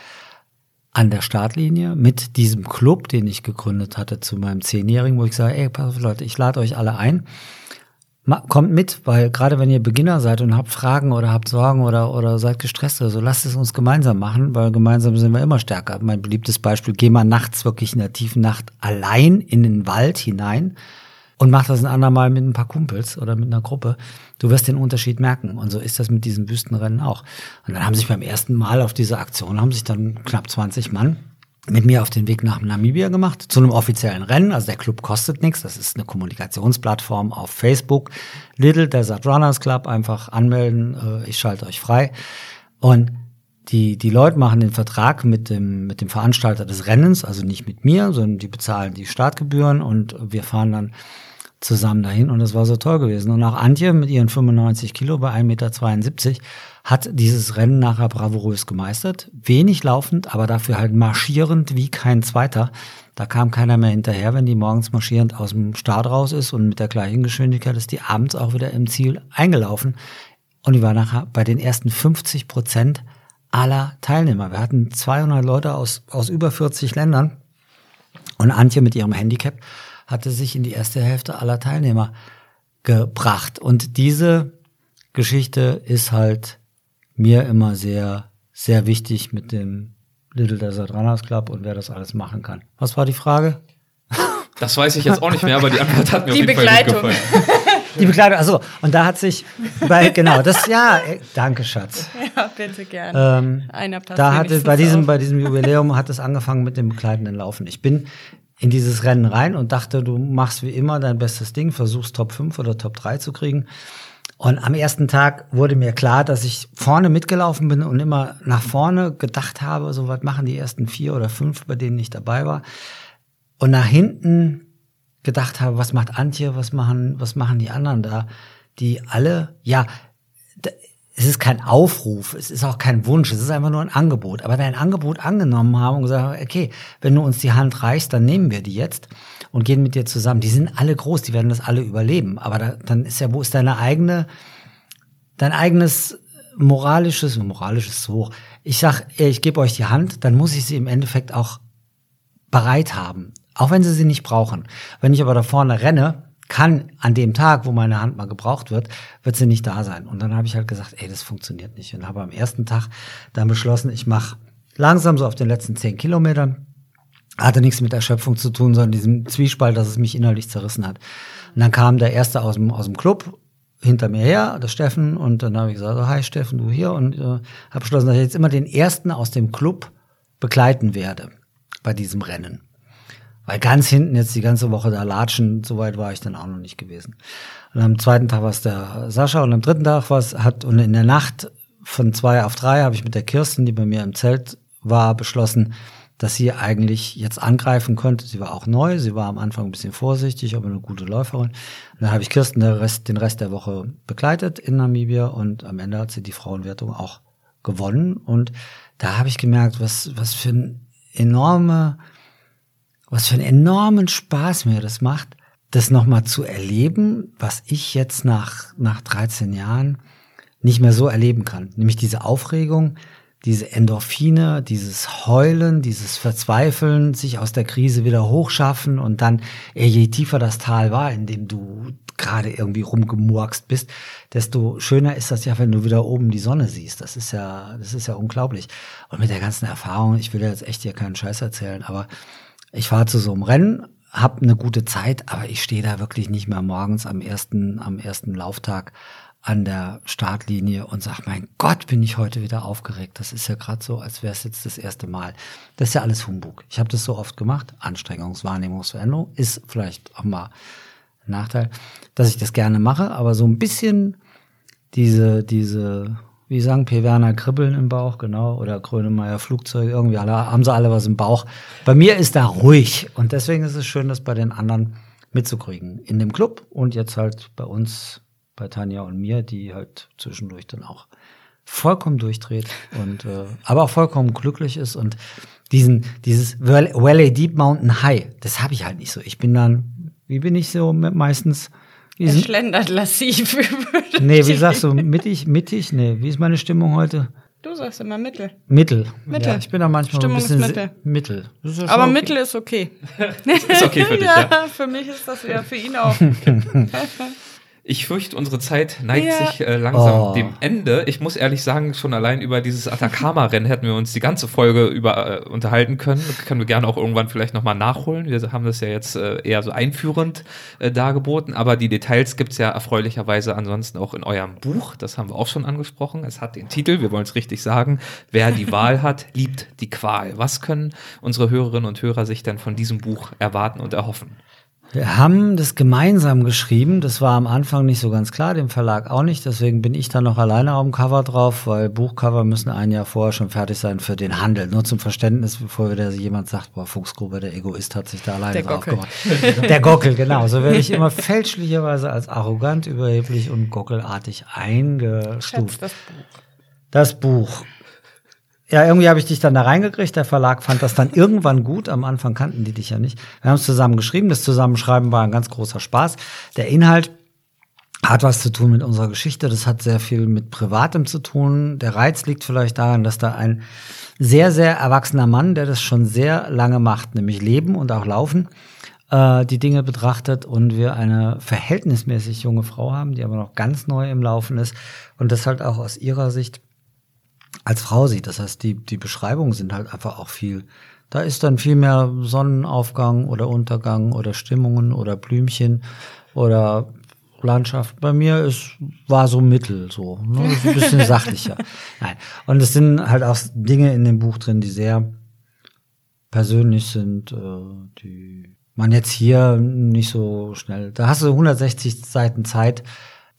an der Startlinie mit diesem Club, den ich gegründet hatte zu meinem Zehnjährigen, wo ich sage, ey, pass auf Leute, ich lade euch alle ein. Kommt mit, weil gerade wenn ihr Beginner seid und habt Fragen oder habt Sorgen oder, oder seid gestresst oder so, lasst es uns gemeinsam machen, weil gemeinsam sind wir immer stärker. Mein beliebtes Beispiel, geh mal nachts wirklich in der tiefen Nacht allein in den Wald hinein und mach das ein andermal mit ein paar Kumpels oder mit einer Gruppe. Du wirst den Unterschied merken. Und so ist das mit diesen Wüstenrennen auch. Und dann haben sich beim ersten Mal auf diese Aktion, haben sich dann knapp 20 Mann mit mir auf den Weg nach Namibia gemacht, zu einem offiziellen Rennen. Also der Club kostet nichts. Das ist eine Kommunikationsplattform auf Facebook. Little Desert Runners Club, einfach anmelden. äh, Ich schalte euch frei. Und die, die Leute machen den Vertrag mit dem, mit dem Veranstalter des Rennens, also nicht mit mir, sondern die bezahlen die Startgebühren und wir fahren dann zusammen dahin und das war so toll gewesen. Und auch Antje mit ihren 95 Kilo bei 1,72 Meter hat dieses Rennen nachher bravourös gemeistert. Wenig laufend, aber dafür halt marschierend wie kein zweiter. Da kam keiner mehr hinterher, wenn die morgens marschierend aus dem Start raus ist und mit der gleichen Geschwindigkeit ist die abends auch wieder im Ziel eingelaufen. Und die war nachher bei den ersten 50 Prozent aller Teilnehmer. Wir hatten 200 Leute aus, aus über 40 Ländern. Und Antje mit ihrem Handicap hatte sich in die erste Hälfte aller Teilnehmer gebracht. Und diese Geschichte ist halt mir immer sehr, sehr wichtig mit dem Little Desert Runners Club und wer das alles machen kann. Was war die Frage? Das weiß ich jetzt auch nicht mehr, aber die Antwort hat mir Die auf jeden Fall gut Begleitung. gefallen. Die Bekleidung, also und da hat sich bei, genau, das, ja, äh, danke Schatz. Ja, bitte gerne. Ähm, Einer passt da hatte bei diesem, auf. bei diesem Jubiläum hat es angefangen mit dem begleitenden Laufen. Ich bin in dieses Rennen rein und dachte, du machst wie immer dein bestes Ding, versuchst Top 5 oder Top 3 zu kriegen. Und am ersten Tag wurde mir klar, dass ich vorne mitgelaufen bin und immer nach vorne gedacht habe, so was machen die ersten vier oder fünf, bei denen ich dabei war. Und nach hinten gedacht habe, was macht Antje, was machen, was machen die anderen da, die alle, ja, es ist kein Aufruf, es ist auch kein Wunsch, es ist einfach nur ein Angebot. Aber ein Angebot angenommen haben und gesagt, haben, okay, wenn du uns die Hand reichst, dann nehmen wir die jetzt und gehen mit dir zusammen. Die sind alle groß, die werden das alle überleben. Aber da, dann ist ja, wo ist deine eigene, dein eigenes moralisches, moralisches so hoch. Ich sag, ich gebe euch die Hand, dann muss ich sie im Endeffekt auch bereit haben. Auch wenn sie sie nicht brauchen. Wenn ich aber da vorne renne, kann an dem Tag, wo meine Hand mal gebraucht wird, wird sie nicht da sein. Und dann habe ich halt gesagt, ey, das funktioniert nicht. Und habe am ersten Tag dann beschlossen, ich mache langsam so auf den letzten zehn Kilometern. Hatte nichts mit Erschöpfung zu tun, sondern diesem Zwiespalt, dass es mich innerlich zerrissen hat. Und dann kam der erste aus dem, aus dem Club hinter mir her, der Steffen, und dann habe ich gesagt, so, hi Steffen, du hier, und äh, habe beschlossen, dass ich jetzt immer den ersten aus dem Club begleiten werde bei diesem Rennen. Weil ganz hinten jetzt die ganze Woche da latschen, so weit war ich dann auch noch nicht gewesen. Und am zweiten Tag war es der Sascha und am dritten Tag war es, hat, und in der Nacht von zwei auf drei habe ich mit der Kirsten, die bei mir im Zelt war, beschlossen, dass sie eigentlich jetzt angreifen könnte. Sie war auch neu, sie war am Anfang ein bisschen vorsichtig, aber eine gute Läuferin. Und dann habe ich Kirsten den Rest, den Rest der Woche begleitet in Namibia und am Ende hat sie die Frauenwertung auch gewonnen. Und da habe ich gemerkt, was, was für ein enorme, was für einen enormen Spaß mir das macht, das nochmal zu erleben, was ich jetzt nach, nach 13 Jahren nicht mehr so erleben kann. Nämlich diese Aufregung, diese Endorphine, dieses Heulen, dieses Verzweifeln, sich aus der Krise wieder hochschaffen und dann, je tiefer das Tal war, in dem du gerade irgendwie rumgemurkst bist, desto schöner ist das ja, wenn du wieder oben die Sonne siehst. Das ist ja, das ist ja unglaublich. Und mit der ganzen Erfahrung, ich will jetzt echt hier keinen Scheiß erzählen, aber ich fahre zu so einem Rennen, hab eine gute Zeit, aber ich stehe da wirklich nicht mehr morgens am ersten, am ersten Lauftag an der Startlinie und sag, mein Gott, bin ich heute wieder aufgeregt. Das ist ja gerade so, als wäre es jetzt das erste Mal. Das ist ja alles Humbug. Ich habe das so oft gemacht. Anstrengungswahrnehmungsveränderung ist vielleicht auch mal ein Nachteil, dass ich das gerne mache, aber so ein bisschen diese, diese, wie sagen P. Werner, Kribbeln im Bauch, genau, oder Grönemeyer Flugzeug, irgendwie alle, haben sie alle was im Bauch. Bei mir ist da ruhig und deswegen ist es schön, das bei den anderen mitzukriegen. In dem Club und jetzt halt bei uns bei Tanja und mir, die halt zwischendurch dann auch vollkommen durchdreht und äh, aber auch vollkommen glücklich ist und diesen dieses Valley Deep Mountain High, das habe ich halt nicht so. Ich bin dann, wie bin ich so meistens? Er schlendert lassiv. nee, wie sagst du, mittig, mittig? Nee, wie ist meine Stimmung heute? Du sagst immer Mittel. Mittel. Mittel. Ja, ich bin da manchmal Stimmung ein bisschen ist Mittel. Mittel. Ja Aber okay. Mittel ist okay. Ist okay für dich, ja. ja, für mich ist das ja für ihn auch. Ich fürchte, unsere Zeit neigt Ja. sich äh, langsam Oh. dem Ende. Ich muss ehrlich sagen, schon allein über dieses Atacama-Rennen hätten wir uns die ganze Folge über äh, unterhalten können. Das können wir gerne auch irgendwann vielleicht nochmal nachholen. Wir haben das ja jetzt äh, eher so einführend äh, dargeboten, aber die Details gibt's ja erfreulicherweise ansonsten auch in eurem Buch. Das haben wir auch schon angesprochen. Es hat den Titel, wir wollen es richtig sagen, Wer die Wahl hat, liebt die Qual. Was können unsere Hörerinnen und Hörer sich denn von diesem Buch erwarten und erhoffen? Wir haben das gemeinsam geschrieben. Das war am Anfang nicht so ganz klar, dem Verlag auch nicht. Deswegen bin ich dann noch alleine auf dem Cover drauf, weil Buchcover müssen ein Jahr vorher schon fertig sein für den Handel. Nur zum Verständnis, bevor wieder jemand sagt, boah, Fuchsgruber, der Egoist hat sich da alleine Der drauf Gockel. gemacht. Der Gockel, genau. So werde ich immer fälschlicherweise als arrogant, überheblich und gockelartig eingestuft. Das Buch. Das Buch. Ja, irgendwie habe ich dich dann da reingekriegt. Der Verlag fand das dann irgendwann gut. Am Anfang kannten die dich ja nicht. Wir haben es zusammen geschrieben. Das Zusammenschreiben war ein ganz großer Spaß. Der Inhalt hat was zu tun mit unserer Geschichte. Das hat sehr viel mit Privatem zu tun. Der Reiz liegt vielleicht daran, dass da ein sehr, sehr erwachsener Mann, der das schon sehr lange macht, nämlich Leben und auch Laufen, äh, die Dinge betrachtet und wir eine verhältnismäßig junge Frau haben, die aber noch ganz neu im Laufen ist und das halt auch aus ihrer Sicht als Frau sieht. Das heißt, die, die Beschreibungen sind halt einfach auch viel. Da ist dann viel mehr Sonnenaufgang oder Untergang oder Stimmungen oder Blümchen oder Landschaft. Bei mir ist, war so mittel, so, ne? Ist ein bisschen sachlicher. Nein. Und es sind halt auch Dinge in dem Buch drin, die sehr persönlich sind, äh, die man jetzt hier nicht so schnell, da hast du 160 Seiten Zeit,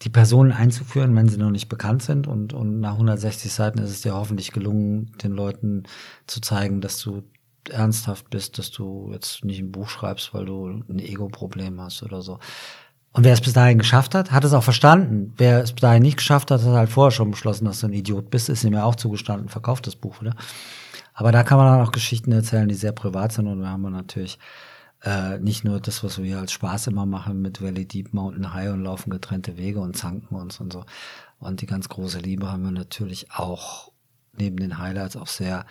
die Personen einzuführen, wenn sie noch nicht bekannt sind. Und, und nach 160 Seiten ist es dir hoffentlich gelungen, den Leuten zu zeigen, dass du ernsthaft bist, dass du jetzt nicht ein Buch schreibst, weil du ein Ego-Problem hast oder so. Und wer es bis dahin geschafft hat, hat es auch verstanden. Wer es bis dahin nicht geschafft hat, hat halt vorher schon beschlossen, dass du ein Idiot bist, ist ihm ja auch zugestanden, verkauft das Buch wieder. Aber da kann man dann auch Geschichten erzählen, die sehr privat sind und wir haben natürlich äh, nicht nur das, was wir als Spaß immer machen mit Valley Deep Mountain High und laufen getrennte Wege und zanken uns und so. Und die ganz große Liebe haben wir natürlich auch neben den Highlights auch sehr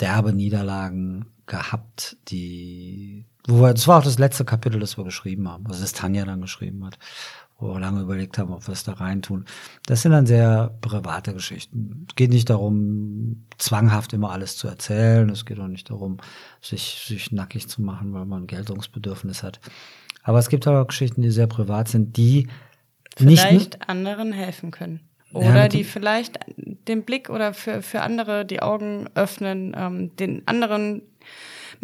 derbe Niederlagen gehabt, die, wo wir, das war auch das letzte Kapitel, das wir geschrieben haben, also das Tanja dann geschrieben hat, wo wir lange überlegt haben, ob wir es da reintun. Das sind dann sehr private Geschichten. Es geht nicht darum, zwanghaft immer alles zu erzählen. Es geht auch nicht darum, sich, sich nackig zu machen, weil man ein Geltungsbedürfnis hat. Aber es gibt auch Geschichten, die sehr privat sind, die nicht, Vielleicht anderen helfen können. Ja, Oder mit die vielleicht den Blick oder für, für andere die Augen öffnen, ähm, den anderen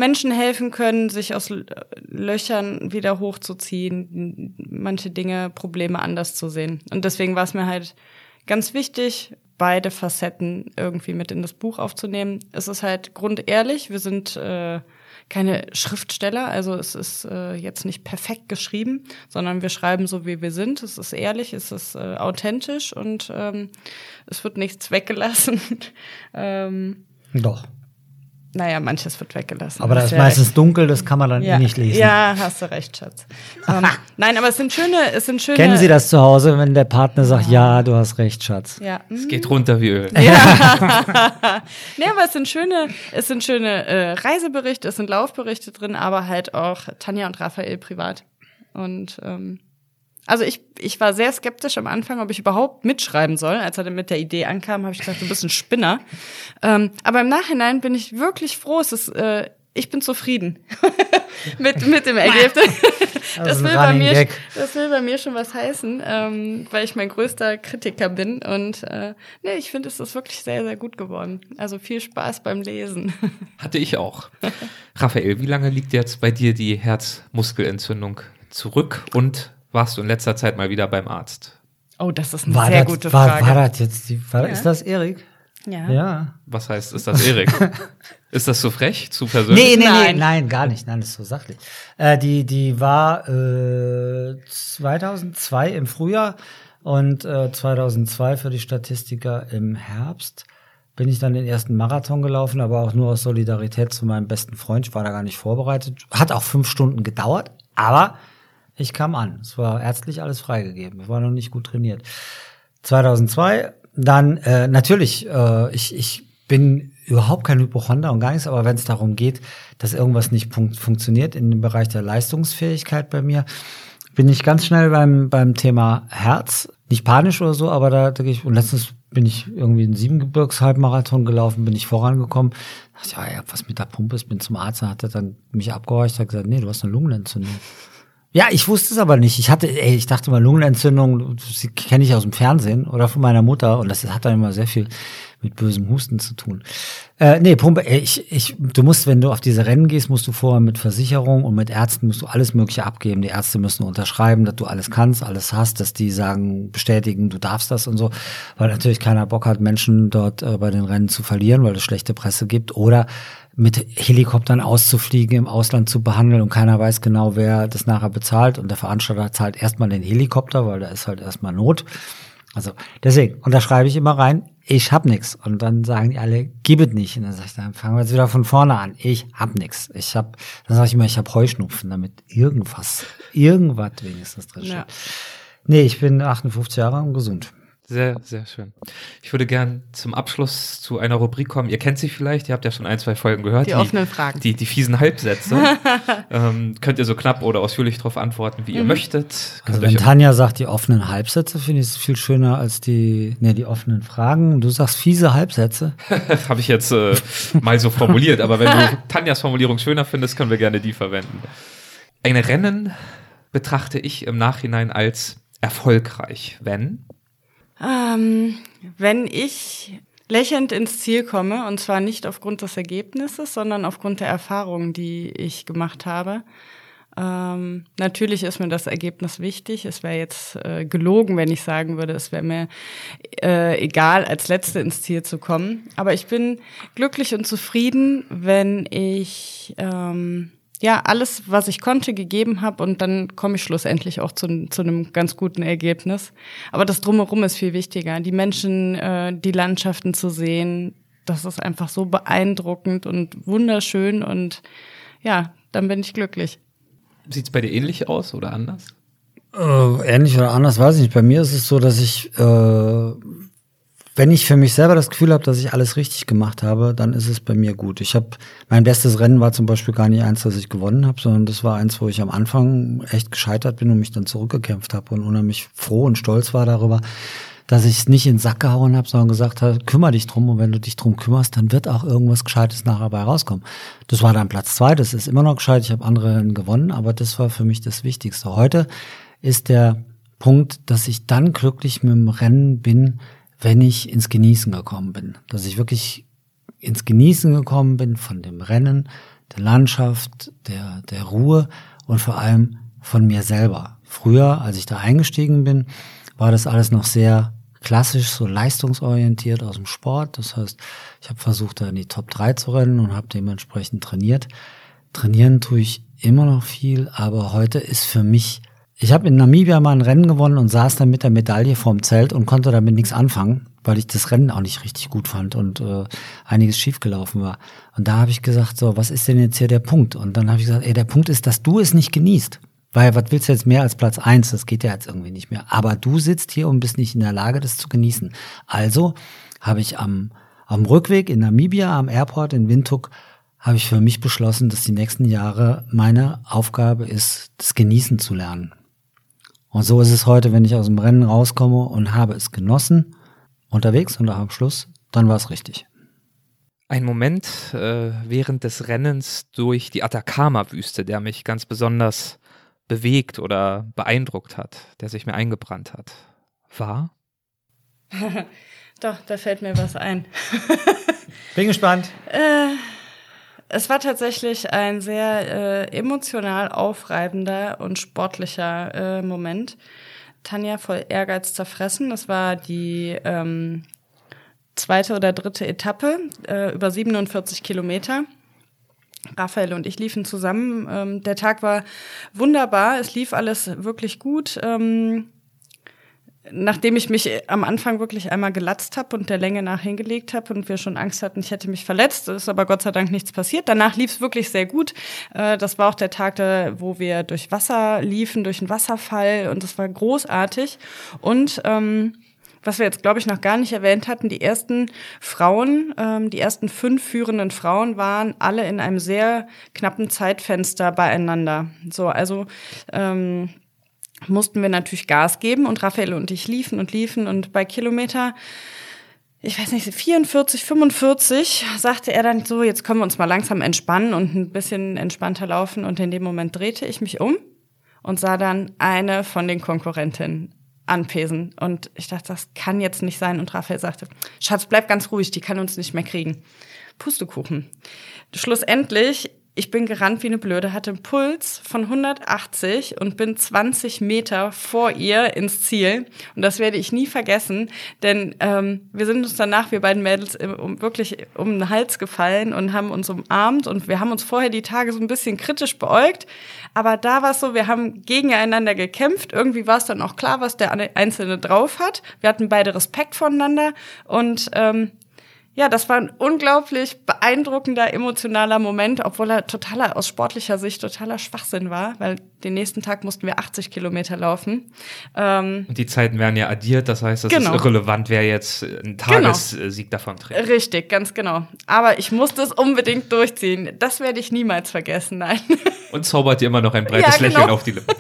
Menschen helfen können, sich aus Löchern wieder hochzuziehen, manche Dinge, Probleme anders zu sehen. Und deswegen war es mir halt ganz wichtig, beide Facetten irgendwie mit in das Buch aufzunehmen. Es ist halt grundehrlich. Wir sind äh, keine Schriftsteller, also es ist äh, jetzt nicht perfekt geschrieben, sondern wir schreiben so, wie wir sind. Es ist ehrlich, es ist äh, authentisch und ähm, es wird nichts weggelassen. ähm, Doch. Naja, manches wird weggelassen. Aber da ist ja meistens recht. dunkel, das kann man dann ja. eh nicht lesen. Ja, hast du recht, Schatz. ähm, nein, aber es sind schöne, es sind schöne. Kennen Sie das zu Hause, wenn der Partner sagt, ja, du hast recht, Schatz? Ja. Es geht runter wie Öl. Nee, aber es sind schöne, es sind schöne äh, Reiseberichte, es sind Laufberichte drin, aber halt auch Tanja und Raphael privat. Und ähm, also ich, ich war sehr skeptisch am Anfang, ob ich überhaupt mitschreiben soll. Als er dann mit der Idee ankam, habe ich gesagt, du bist ein Spinner. Ähm, aber im Nachhinein bin ich wirklich froh. Es ist, äh, ich bin zufrieden mit, mit dem Ergebnis. Das, Also will bei mir, das will bei mir schon was heißen, ähm, weil ich mein größter Kritiker bin. Und äh, nee, ich finde, es ist wirklich sehr, sehr gut geworden. Also viel Spaß beim Lesen. Hatte ich auch. Raphael, wie lange liegt jetzt bei dir die Herzmuskelentzündung zurück und warst du in letzter Zeit mal wieder beim Arzt? Oh, das ist eine War, sehr das, gute war, Frage. war das jetzt die, war, Ja. ist das Erik? ja. Ja. Was heißt, ist das Erik? ist das zu frech, zu persönlich? Nee, nee, nee, Nein. nein, gar nicht. Nein, das ist so sachlich. Äh, die, die war äh, 2002 im Frühjahr und äh, 2002 für die Statistiker im Herbst. Bin ich dann den ersten Marathon gelaufen, aber auch nur aus Solidarität zu meinem besten Freund. Ich war da gar nicht vorbereitet. Hat auch fünf Stunden gedauert, aber ich kam an. Es war ärztlich alles freigegeben. Ich war noch nicht gut trainiert. 2002, dann äh, natürlich, äh, ich, ich bin überhaupt kein Hypochonder und gar nichts, aber wenn es darum geht, dass irgendwas nicht fun funktioniert in dem Bereich der Leistungsfähigkeit bei mir, bin ich ganz schnell beim, beim Thema Herz. Nicht panisch oder so, aber da, gehe ich, und letztens bin ich irgendwie einen Siebengebirgs-Halbmarathon gelaufen, bin ich vorangekommen. Da dachte ja, was mit der Pumpe ist, bin zum Arzt, dann hat er dann mich abgehorcht, hat gesagt, nee, du hast eine Lungenentzündung. Ja, ich wusste es aber nicht. Ich hatte, ey, ich dachte mal, Lungenentzündung, die kenne ich aus dem Fernsehen oder von meiner Mutter und das hat dann immer sehr viel mit bösem Husten zu tun. Äh, nee, Pumpe, ey, ich, ich, du musst, wenn du auf diese Rennen gehst, musst du vorher mit Versicherung und mit Ärzten musst du alles Mögliche abgeben. Die Ärzte müssen unterschreiben, dass du alles kannst, alles hast, dass die sagen, bestätigen, du darfst das und so, weil natürlich keiner Bock hat, Menschen dort äh, bei den Rennen zu verlieren, weil es schlechte Presse gibt oder mit Helikoptern auszufliegen, im Ausland zu behandeln und keiner weiß genau, wer das nachher bezahlt und der Veranstalter zahlt erstmal den Helikopter, weil da ist halt erstmal Not. Also deswegen, und da schreibe ich immer rein, ich hab nix. Und dann sagen die alle, gib es nicht. Und dann sage ich, dann fangen wir jetzt wieder von vorne an. Ich hab nix. Ich hab, dann sage ich immer, ich hab Heuschnupfen, damit irgendwas, irgendwas wenigstens drin steht. Ja. Nee, ich bin 58 Jahre und gesund. Sehr, sehr schön. Ich würde gern zum Abschluss zu einer Rubrik kommen. Ihr kennt sie vielleicht, ihr habt ja schon ein, zwei Folgen gehört. Die offenen Fragen. Die, die fiesen Halbsätze. ähm, könnt ihr so knapp oder ausführlich darauf antworten, wie ihr möchtet. Also Könnt wenn euch- Tanja sagt, die offenen Halbsätze, finde ich es viel schöner als die, nee, die offenen Fragen. Du sagst fiese Halbsätze. Habe ich jetzt äh, mal so formuliert, aber wenn du Tanjas Formulierung schöner findest, können wir gerne die verwenden. Ein Rennen betrachte ich im Nachhinein als erfolgreich, wenn Ähm, wenn ich lächelnd ins Ziel komme, und zwar nicht aufgrund des Ergebnisses, sondern aufgrund der Erfahrungen, die ich gemacht habe. Ähm, natürlich ist mir das Ergebnis wichtig. Es wäre jetzt äh, gelogen, wenn ich sagen würde, es wäre mir äh, egal, als Letzte ins Ziel zu kommen. Aber ich bin glücklich und zufrieden, wenn ich ähm, ja alles, was ich konnte, gegeben habe und dann komme ich schlussendlich auch zu, zu einem ganz guten Ergebnis. Aber das drumherum ist viel wichtiger. Die Menschen, äh, die Landschaften zu sehen, das ist einfach so beeindruckend und wunderschön und ja, dann bin ich glücklich. sieht es bei dir ähnlich aus oder anders? Äh, ähnlich oder anders, weiß ich nicht. Bei mir ist es so, dass ich, äh, wenn ich für mich selber das Gefühl habe, dass ich alles richtig gemacht habe, dann ist es bei mir gut. Ich habe mein bestes Rennen war zum Beispiel gar nicht eins, das ich gewonnen habe, sondern das war eins, wo ich am Anfang echt gescheitert bin und mich dann zurückgekämpft habe und unheimlich froh und stolz war darüber, dass ich es nicht in den Sack gehauen habe, sondern gesagt habe, kümmere dich drum und wenn du dich drum kümmerst, dann wird auch irgendwas Gescheites nachher dabei rauskommen. Das war dann Platz zwei, das ist immer noch gescheit, ich habe andere Rennen gewonnen, aber das war für mich das Wichtigste. Heute ist der Punkt, dass ich dann glücklich mit dem Rennen bin, wenn ich ins Genießen gekommen bin. Dass ich wirklich ins Genießen gekommen bin von dem Rennen, der Landschaft, der, der Ruhe und vor allem von mir selber. Früher, als ich da eingestiegen bin, war das alles noch sehr klassisch so leistungsorientiert aus dem Sport. Das heißt, ich habe versucht, da in die Top 3 zu rennen und habe dementsprechend trainiert. Trainieren tue ich immer noch viel, aber heute ist für mich, ich habe in Namibia mal ein Rennen gewonnen und saß dann mit der Medaille vorm Zelt und konnte damit nichts anfangen, weil ich das Rennen auch nicht richtig gut fand und äh, einiges schiefgelaufen war. Und da habe ich gesagt, so, was ist denn jetzt hier der Punkt? Und dann habe ich gesagt, ey, der Punkt ist, dass du es nicht genießt. Weil was willst du jetzt mehr als Platz eins? Das geht ja jetzt irgendwie nicht mehr. Aber du sitzt hier und bist nicht in der Lage, das zu genießen. Also habe ich am, am Rückweg in Namibia, am Airport in Windhoek, habe ich für mich beschlossen, dass die nächsten Jahre meine Aufgabe ist, das Genießen zu lernen. Und so ist es heute, wenn ich aus dem Rennen rauskomme und habe es genossen, unterwegs und auch am Schluss, dann war es richtig. Ein Moment äh, während des Rennens durch die Atacama-Wüste, der mich ganz besonders bewegt oder beeindruckt hat, der sich mir eingebrannt hat, war? Doch, da fällt mir was ein. Bin gespannt. Äh, es war tatsächlich ein sehr äh, emotional aufreibender und sportlicher äh, Moment. Tanja voll Ehrgeiz zerfressen. Das war die ähm, zweite oder dritte Etappe äh, über 47 Kilometer. Raphael und ich liefen zusammen. Ähm, der Tag war wunderbar. Es lief alles wirklich gut. Ähm, nachdem ich mich am Anfang wirklich einmal gelatzt habe und der Länge nach hingelegt habe und wir schon Angst hatten, ich hätte mich verletzt, ist aber Gott sei Dank nichts passiert. Danach lief es wirklich sehr gut. Äh, das war auch der Tag, wo wir durch Wasser liefen, durch einen Wasserfall und das war großartig. Und ähm, was wir jetzt, glaube ich, noch gar nicht erwähnt hatten, die ersten Frauen, ähm, die ersten fünf führenden Frauen waren alle in einem sehr knappen Zeitfenster beieinander. So, also ähm, mussten wir natürlich Gas geben und Raphael und ich liefen und liefen und bei Kilometer ich weiß nicht, 44, 45, sagte er dann so, jetzt können wir uns mal langsam entspannen und ein bisschen entspannter laufen. Und in dem Moment drehte ich mich um und sah dann eine von den Konkurrentinnen anpesen. Und ich dachte, das kann jetzt nicht sein. Und Raphael sagte, Schatz, bleib ganz ruhig, die kann uns nicht mehr kriegen. Pustekuchen. Schlussendlich ich bin gerannt wie eine Blöde, hatte einen Puls von 180 und bin 20 Meter vor ihr ins Ziel. Und das werde ich nie vergessen, denn ähm, wir sind uns danach, wir beiden Mädels, um, wirklich um den Hals gefallen und haben uns umarmt. Und wir haben uns vorher die Tage so ein bisschen kritisch beäugt. Aber da war es so, wir haben gegeneinander gekämpft. Irgendwie war es dann auch klar, was der Einzelne drauf hat. Wir hatten beide Respekt voneinander. Und ähm, ja, das war ein unglaublich beeindruckender, emotionaler Moment, obwohl er totaler, aus sportlicher Sicht totaler Schwachsinn war, weil den nächsten Tag mussten wir 80 Kilometer laufen. Ähm, Und die Zeiten werden ja addiert, das heißt, es genau. ist irrelevant, wer jetzt einen genau. Tagessieg genau. davon trägt. Richtig, ganz genau. Aber ich musste es unbedingt durchziehen. Das werde ich niemals vergessen, nein. Und zaubert dir immer noch ein breites ja, genau. Lächeln auf die Lippen.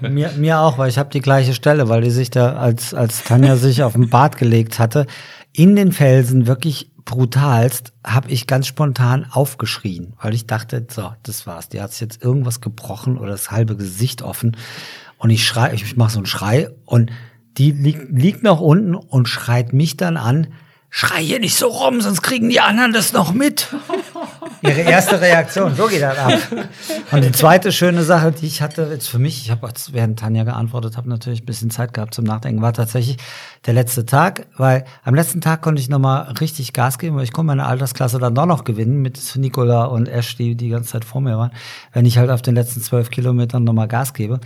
mir, mir auch, weil ich habe die gleiche Stelle, weil die sich da, als, als Tanja sich auf den Bart gelegt hatte, in den Felsen wirklich brutalst, habe ich ganz spontan aufgeschrien, weil ich dachte, so, das war's. Die hat jetzt irgendwas gebrochen oder das halbe Gesicht offen. Und ich schrei, ich mache so einen Schrei und die liegt, liegt noch unten und schreit mich dann an, schrei hier nicht so rum, sonst kriegen die anderen das noch mit. Ihre erste Reaktion, so geht das ab. Und die zweite schöne Sache, die ich hatte jetzt für mich, ich habe während Tanja geantwortet habe, natürlich ein bisschen Zeit gehabt zum Nachdenken, war tatsächlich der letzte Tag, weil am letzten Tag konnte ich nochmal richtig Gas geben, weil ich konnte meine Altersklasse dann doch noch gewinnen mit Nicola und Ash, die die ganze Zeit vor mir waren, wenn ich halt auf den letzten zwölf Kilometern nochmal Gas gebe.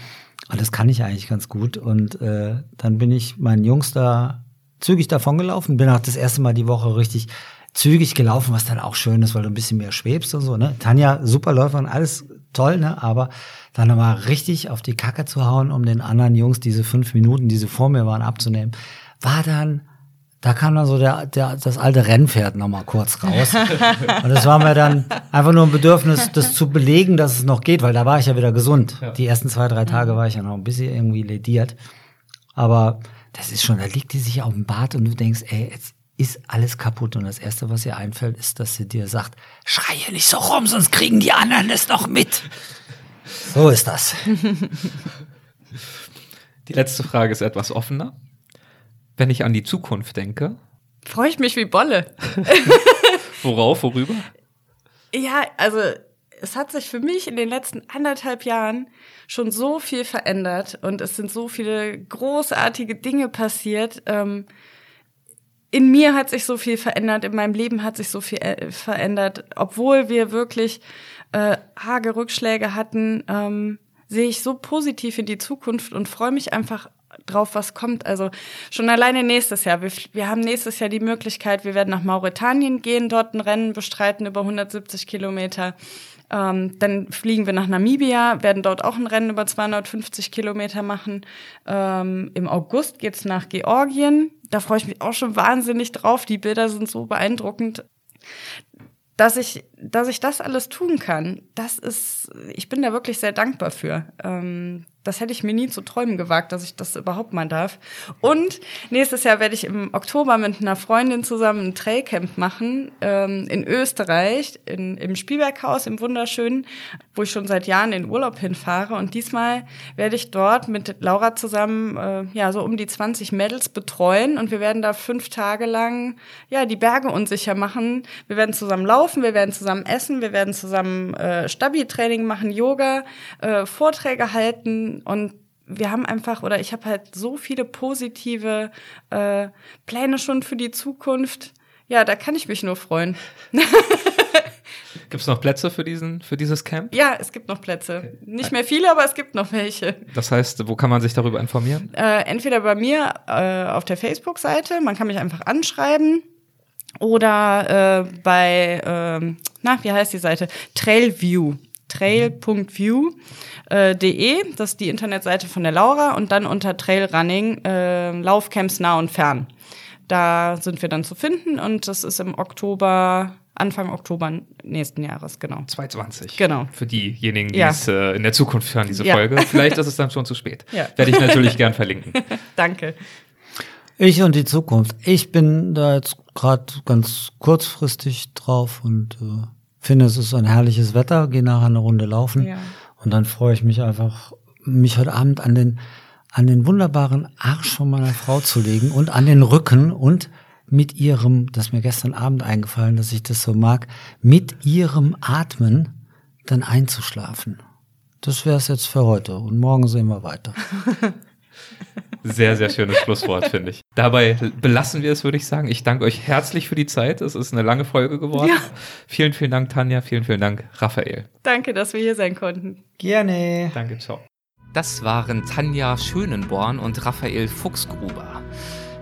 Und das kann ich eigentlich ganz gut. Und äh, dann bin ich meinen Jungs da zügig davon gelaufen, bin auch das erste Mal die Woche richtig zügig gelaufen, was dann auch schön ist, weil du ein bisschen mehr schwebst und so, ne? Tanja, super Läuferin, alles toll, ne? Aber dann nochmal richtig auf die Kacke zu hauen, um den anderen Jungs diese fünf Minuten, die sie vor mir waren, abzunehmen, war dann, da kam dann so der, der, das alte Rennpferd nochmal kurz raus. und das war mir dann einfach nur ein Bedürfnis, das zu belegen, dass es noch geht, weil da war ich ja wieder gesund. Ja. Die ersten zwei, drei Tage war ich ja noch ein bisschen irgendwie lediert. Aber das ist schon, da liegt die sich auf dem Bad und du denkst, ey, jetzt ist alles kaputt. Und das Erste, was ihr einfällt, ist, dass sie dir sagt, schrei hier nicht so rum, sonst kriegen die anderen es noch mit. So ist das. Die letzte Frage ist etwas offener. Wenn ich an die Zukunft denke. Freue ich mich wie Bolle. Worauf, worüber? Ja, also es hat sich für mich in den letzten anderthalb Jahren schon so viel verändert und es sind so viele großartige Dinge passiert. Ähm, in mir hat sich so viel verändert, in meinem Leben hat sich so viel äh, verändert, obwohl wir wirklich äh, arge Rückschläge hatten, ähm, sehe ich so positiv in die Zukunft und freue mich einfach drauf, was kommt. Also schon alleine nächstes Jahr. Wir, wir haben nächstes Jahr die Möglichkeit, wir werden nach Mauretanien gehen, dort ein Rennen bestreiten über 170 Kilometer. Ähm, dann fliegen wir nach Namibia, werden dort auch ein Rennen über 250 Kilometer machen. Ähm, Im August geht's nach Georgien. Da freue ich mich auch schon wahnsinnig drauf. Die Bilder sind so beeindruckend dass ich, dass ich das alles tun kann, das ist, ich bin da wirklich sehr dankbar für. Ähm, das hätte ich mir nie zu träumen gewagt, dass ich das überhaupt mal darf. Und nächstes Jahr werde ich im Oktober mit einer Freundin zusammen ein Trailcamp machen ähm, in Österreich, in, im Spielberghaus, im Wunderschönen, wo ich schon seit Jahren in Urlaub hinfahre. Und diesmal werde ich dort mit Laura zusammen äh, ja so um die 20 Mädels betreuen und wir werden da fünf Tage lang ja die Berge unsicher machen. Wir werden zusammen laufen, wir werden zusammen essen, wir werden zusammen äh, Stabi-Training machen, Yoga, äh, Vorträge halten und wir haben einfach, oder ich habe halt so viele positive äh, Pläne schon für die Zukunft. Ja, da kann ich mich nur freuen. Gibt es noch Plätze für, diesen, für dieses Camp? Ja, es gibt noch Plätze. Okay. Nicht mehr viele, aber es gibt noch welche. Das heißt, wo kann man sich darüber informieren? Äh, entweder bei mir äh, auf der Facebook-Seite, man kann mich einfach anschreiben. Oder äh, bei, äh, na, wie heißt die Seite? Trailview. Trail.view äh, .de, das ist die Internetseite von der Laura und dann unter Trailrunning äh, Laufcamps nah und fern. Da sind wir dann zu finden und das ist im Oktober, Anfang Oktober nächsten Jahres, genau. 2020. Genau. Für diejenigen, die ja. es äh, in der Zukunft hören, diese ja. Folge. Vielleicht ist es dann schon zu spät. Ja. Werde ich natürlich gern verlinken. Danke. Ich und die Zukunft. Ich bin da jetzt gerade ganz kurzfristig drauf und äh, finde, es ist ein herrliches Wetter, gehe nachher eine Runde laufen. Ja. Und dann freue ich mich einfach, mich heute Abend an den, an den wunderbaren Arsch von meiner Frau zu legen und an den Rücken und mit ihrem, das ist mir gestern Abend eingefallen, dass ich das so mag, mit ihrem Atmen dann einzuschlafen. Das wäre es jetzt für heute und morgen sehen wir weiter. Sehr, sehr schönes Schlusswort, finde ich. Dabei belassen wir es, würde ich sagen. Ich danke euch herzlich für die Zeit. Es ist eine lange Folge geworden. Ja. Vielen, vielen Dank, Tanja. Vielen, vielen Dank, Raphael. Danke, dass wir hier sein konnten. Gerne. Danke, ciao. Das waren Tanja Schönenborn und Raphael Fuchsgruber.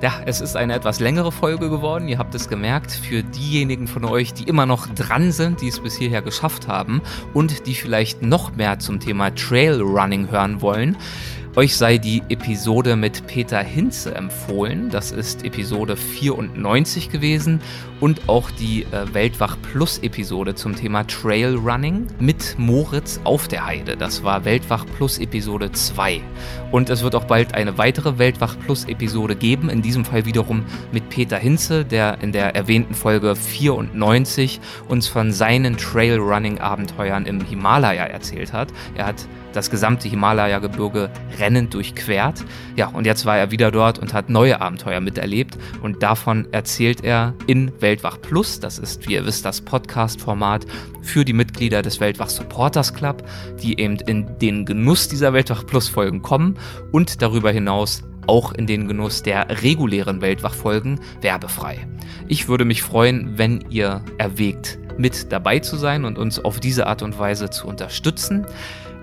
Ja, es ist eine etwas längere Folge geworden, ihr habt es gemerkt, für diejenigen von euch, die immer noch dran sind, die es bis hierher geschafft haben und die vielleicht noch mehr zum Thema Trailrunning hören wollen. Euch sei die Episode mit Peter Hinze empfohlen. Das ist Episode 94 gewesen und auch die äh, Weltwach Plus Episode zum Thema Trailrunning mit Moritz auf der Heide. Das war Weltwach Plus Episode 2. Und es wird auch bald eine weitere Weltwach Plus Episode geben, in diesem Fall wiederum mit Peter Hinze, der in der erwähnten Folge 94 uns von seinen Trailrunning Abenteuern im Himalaya erzählt hat. Er hat das gesamte Himalaya-Gebirge rennend durchquert. Ja, und jetzt war er wieder dort und hat neue Abenteuer miterlebt. Und davon erzählt er in Weltwach Plus. Das ist, wie ihr wisst, das Podcast-Format für die Mitglieder des Weltwach Supporters Club, die eben in den Genuss dieser Weltwach Plus-Folgen kommen und darüber hinaus auch in den Genuss der regulären Weltwach-Folgen werbefrei. Ich würde mich freuen, wenn ihr erwägt, mit dabei zu sein und uns auf diese Art und Weise zu unterstützen.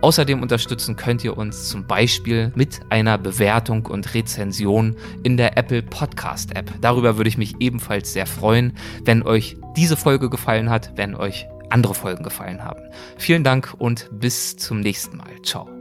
Außerdem unterstützen könnt ihr uns zum Beispiel mit einer Bewertung und Rezension in der Apple Podcast App. Darüber würde ich mich ebenfalls sehr freuen, wenn euch diese Folge gefallen hat, wenn euch andere Folgen gefallen haben. Vielen Dank und bis zum nächsten Mal. Ciao.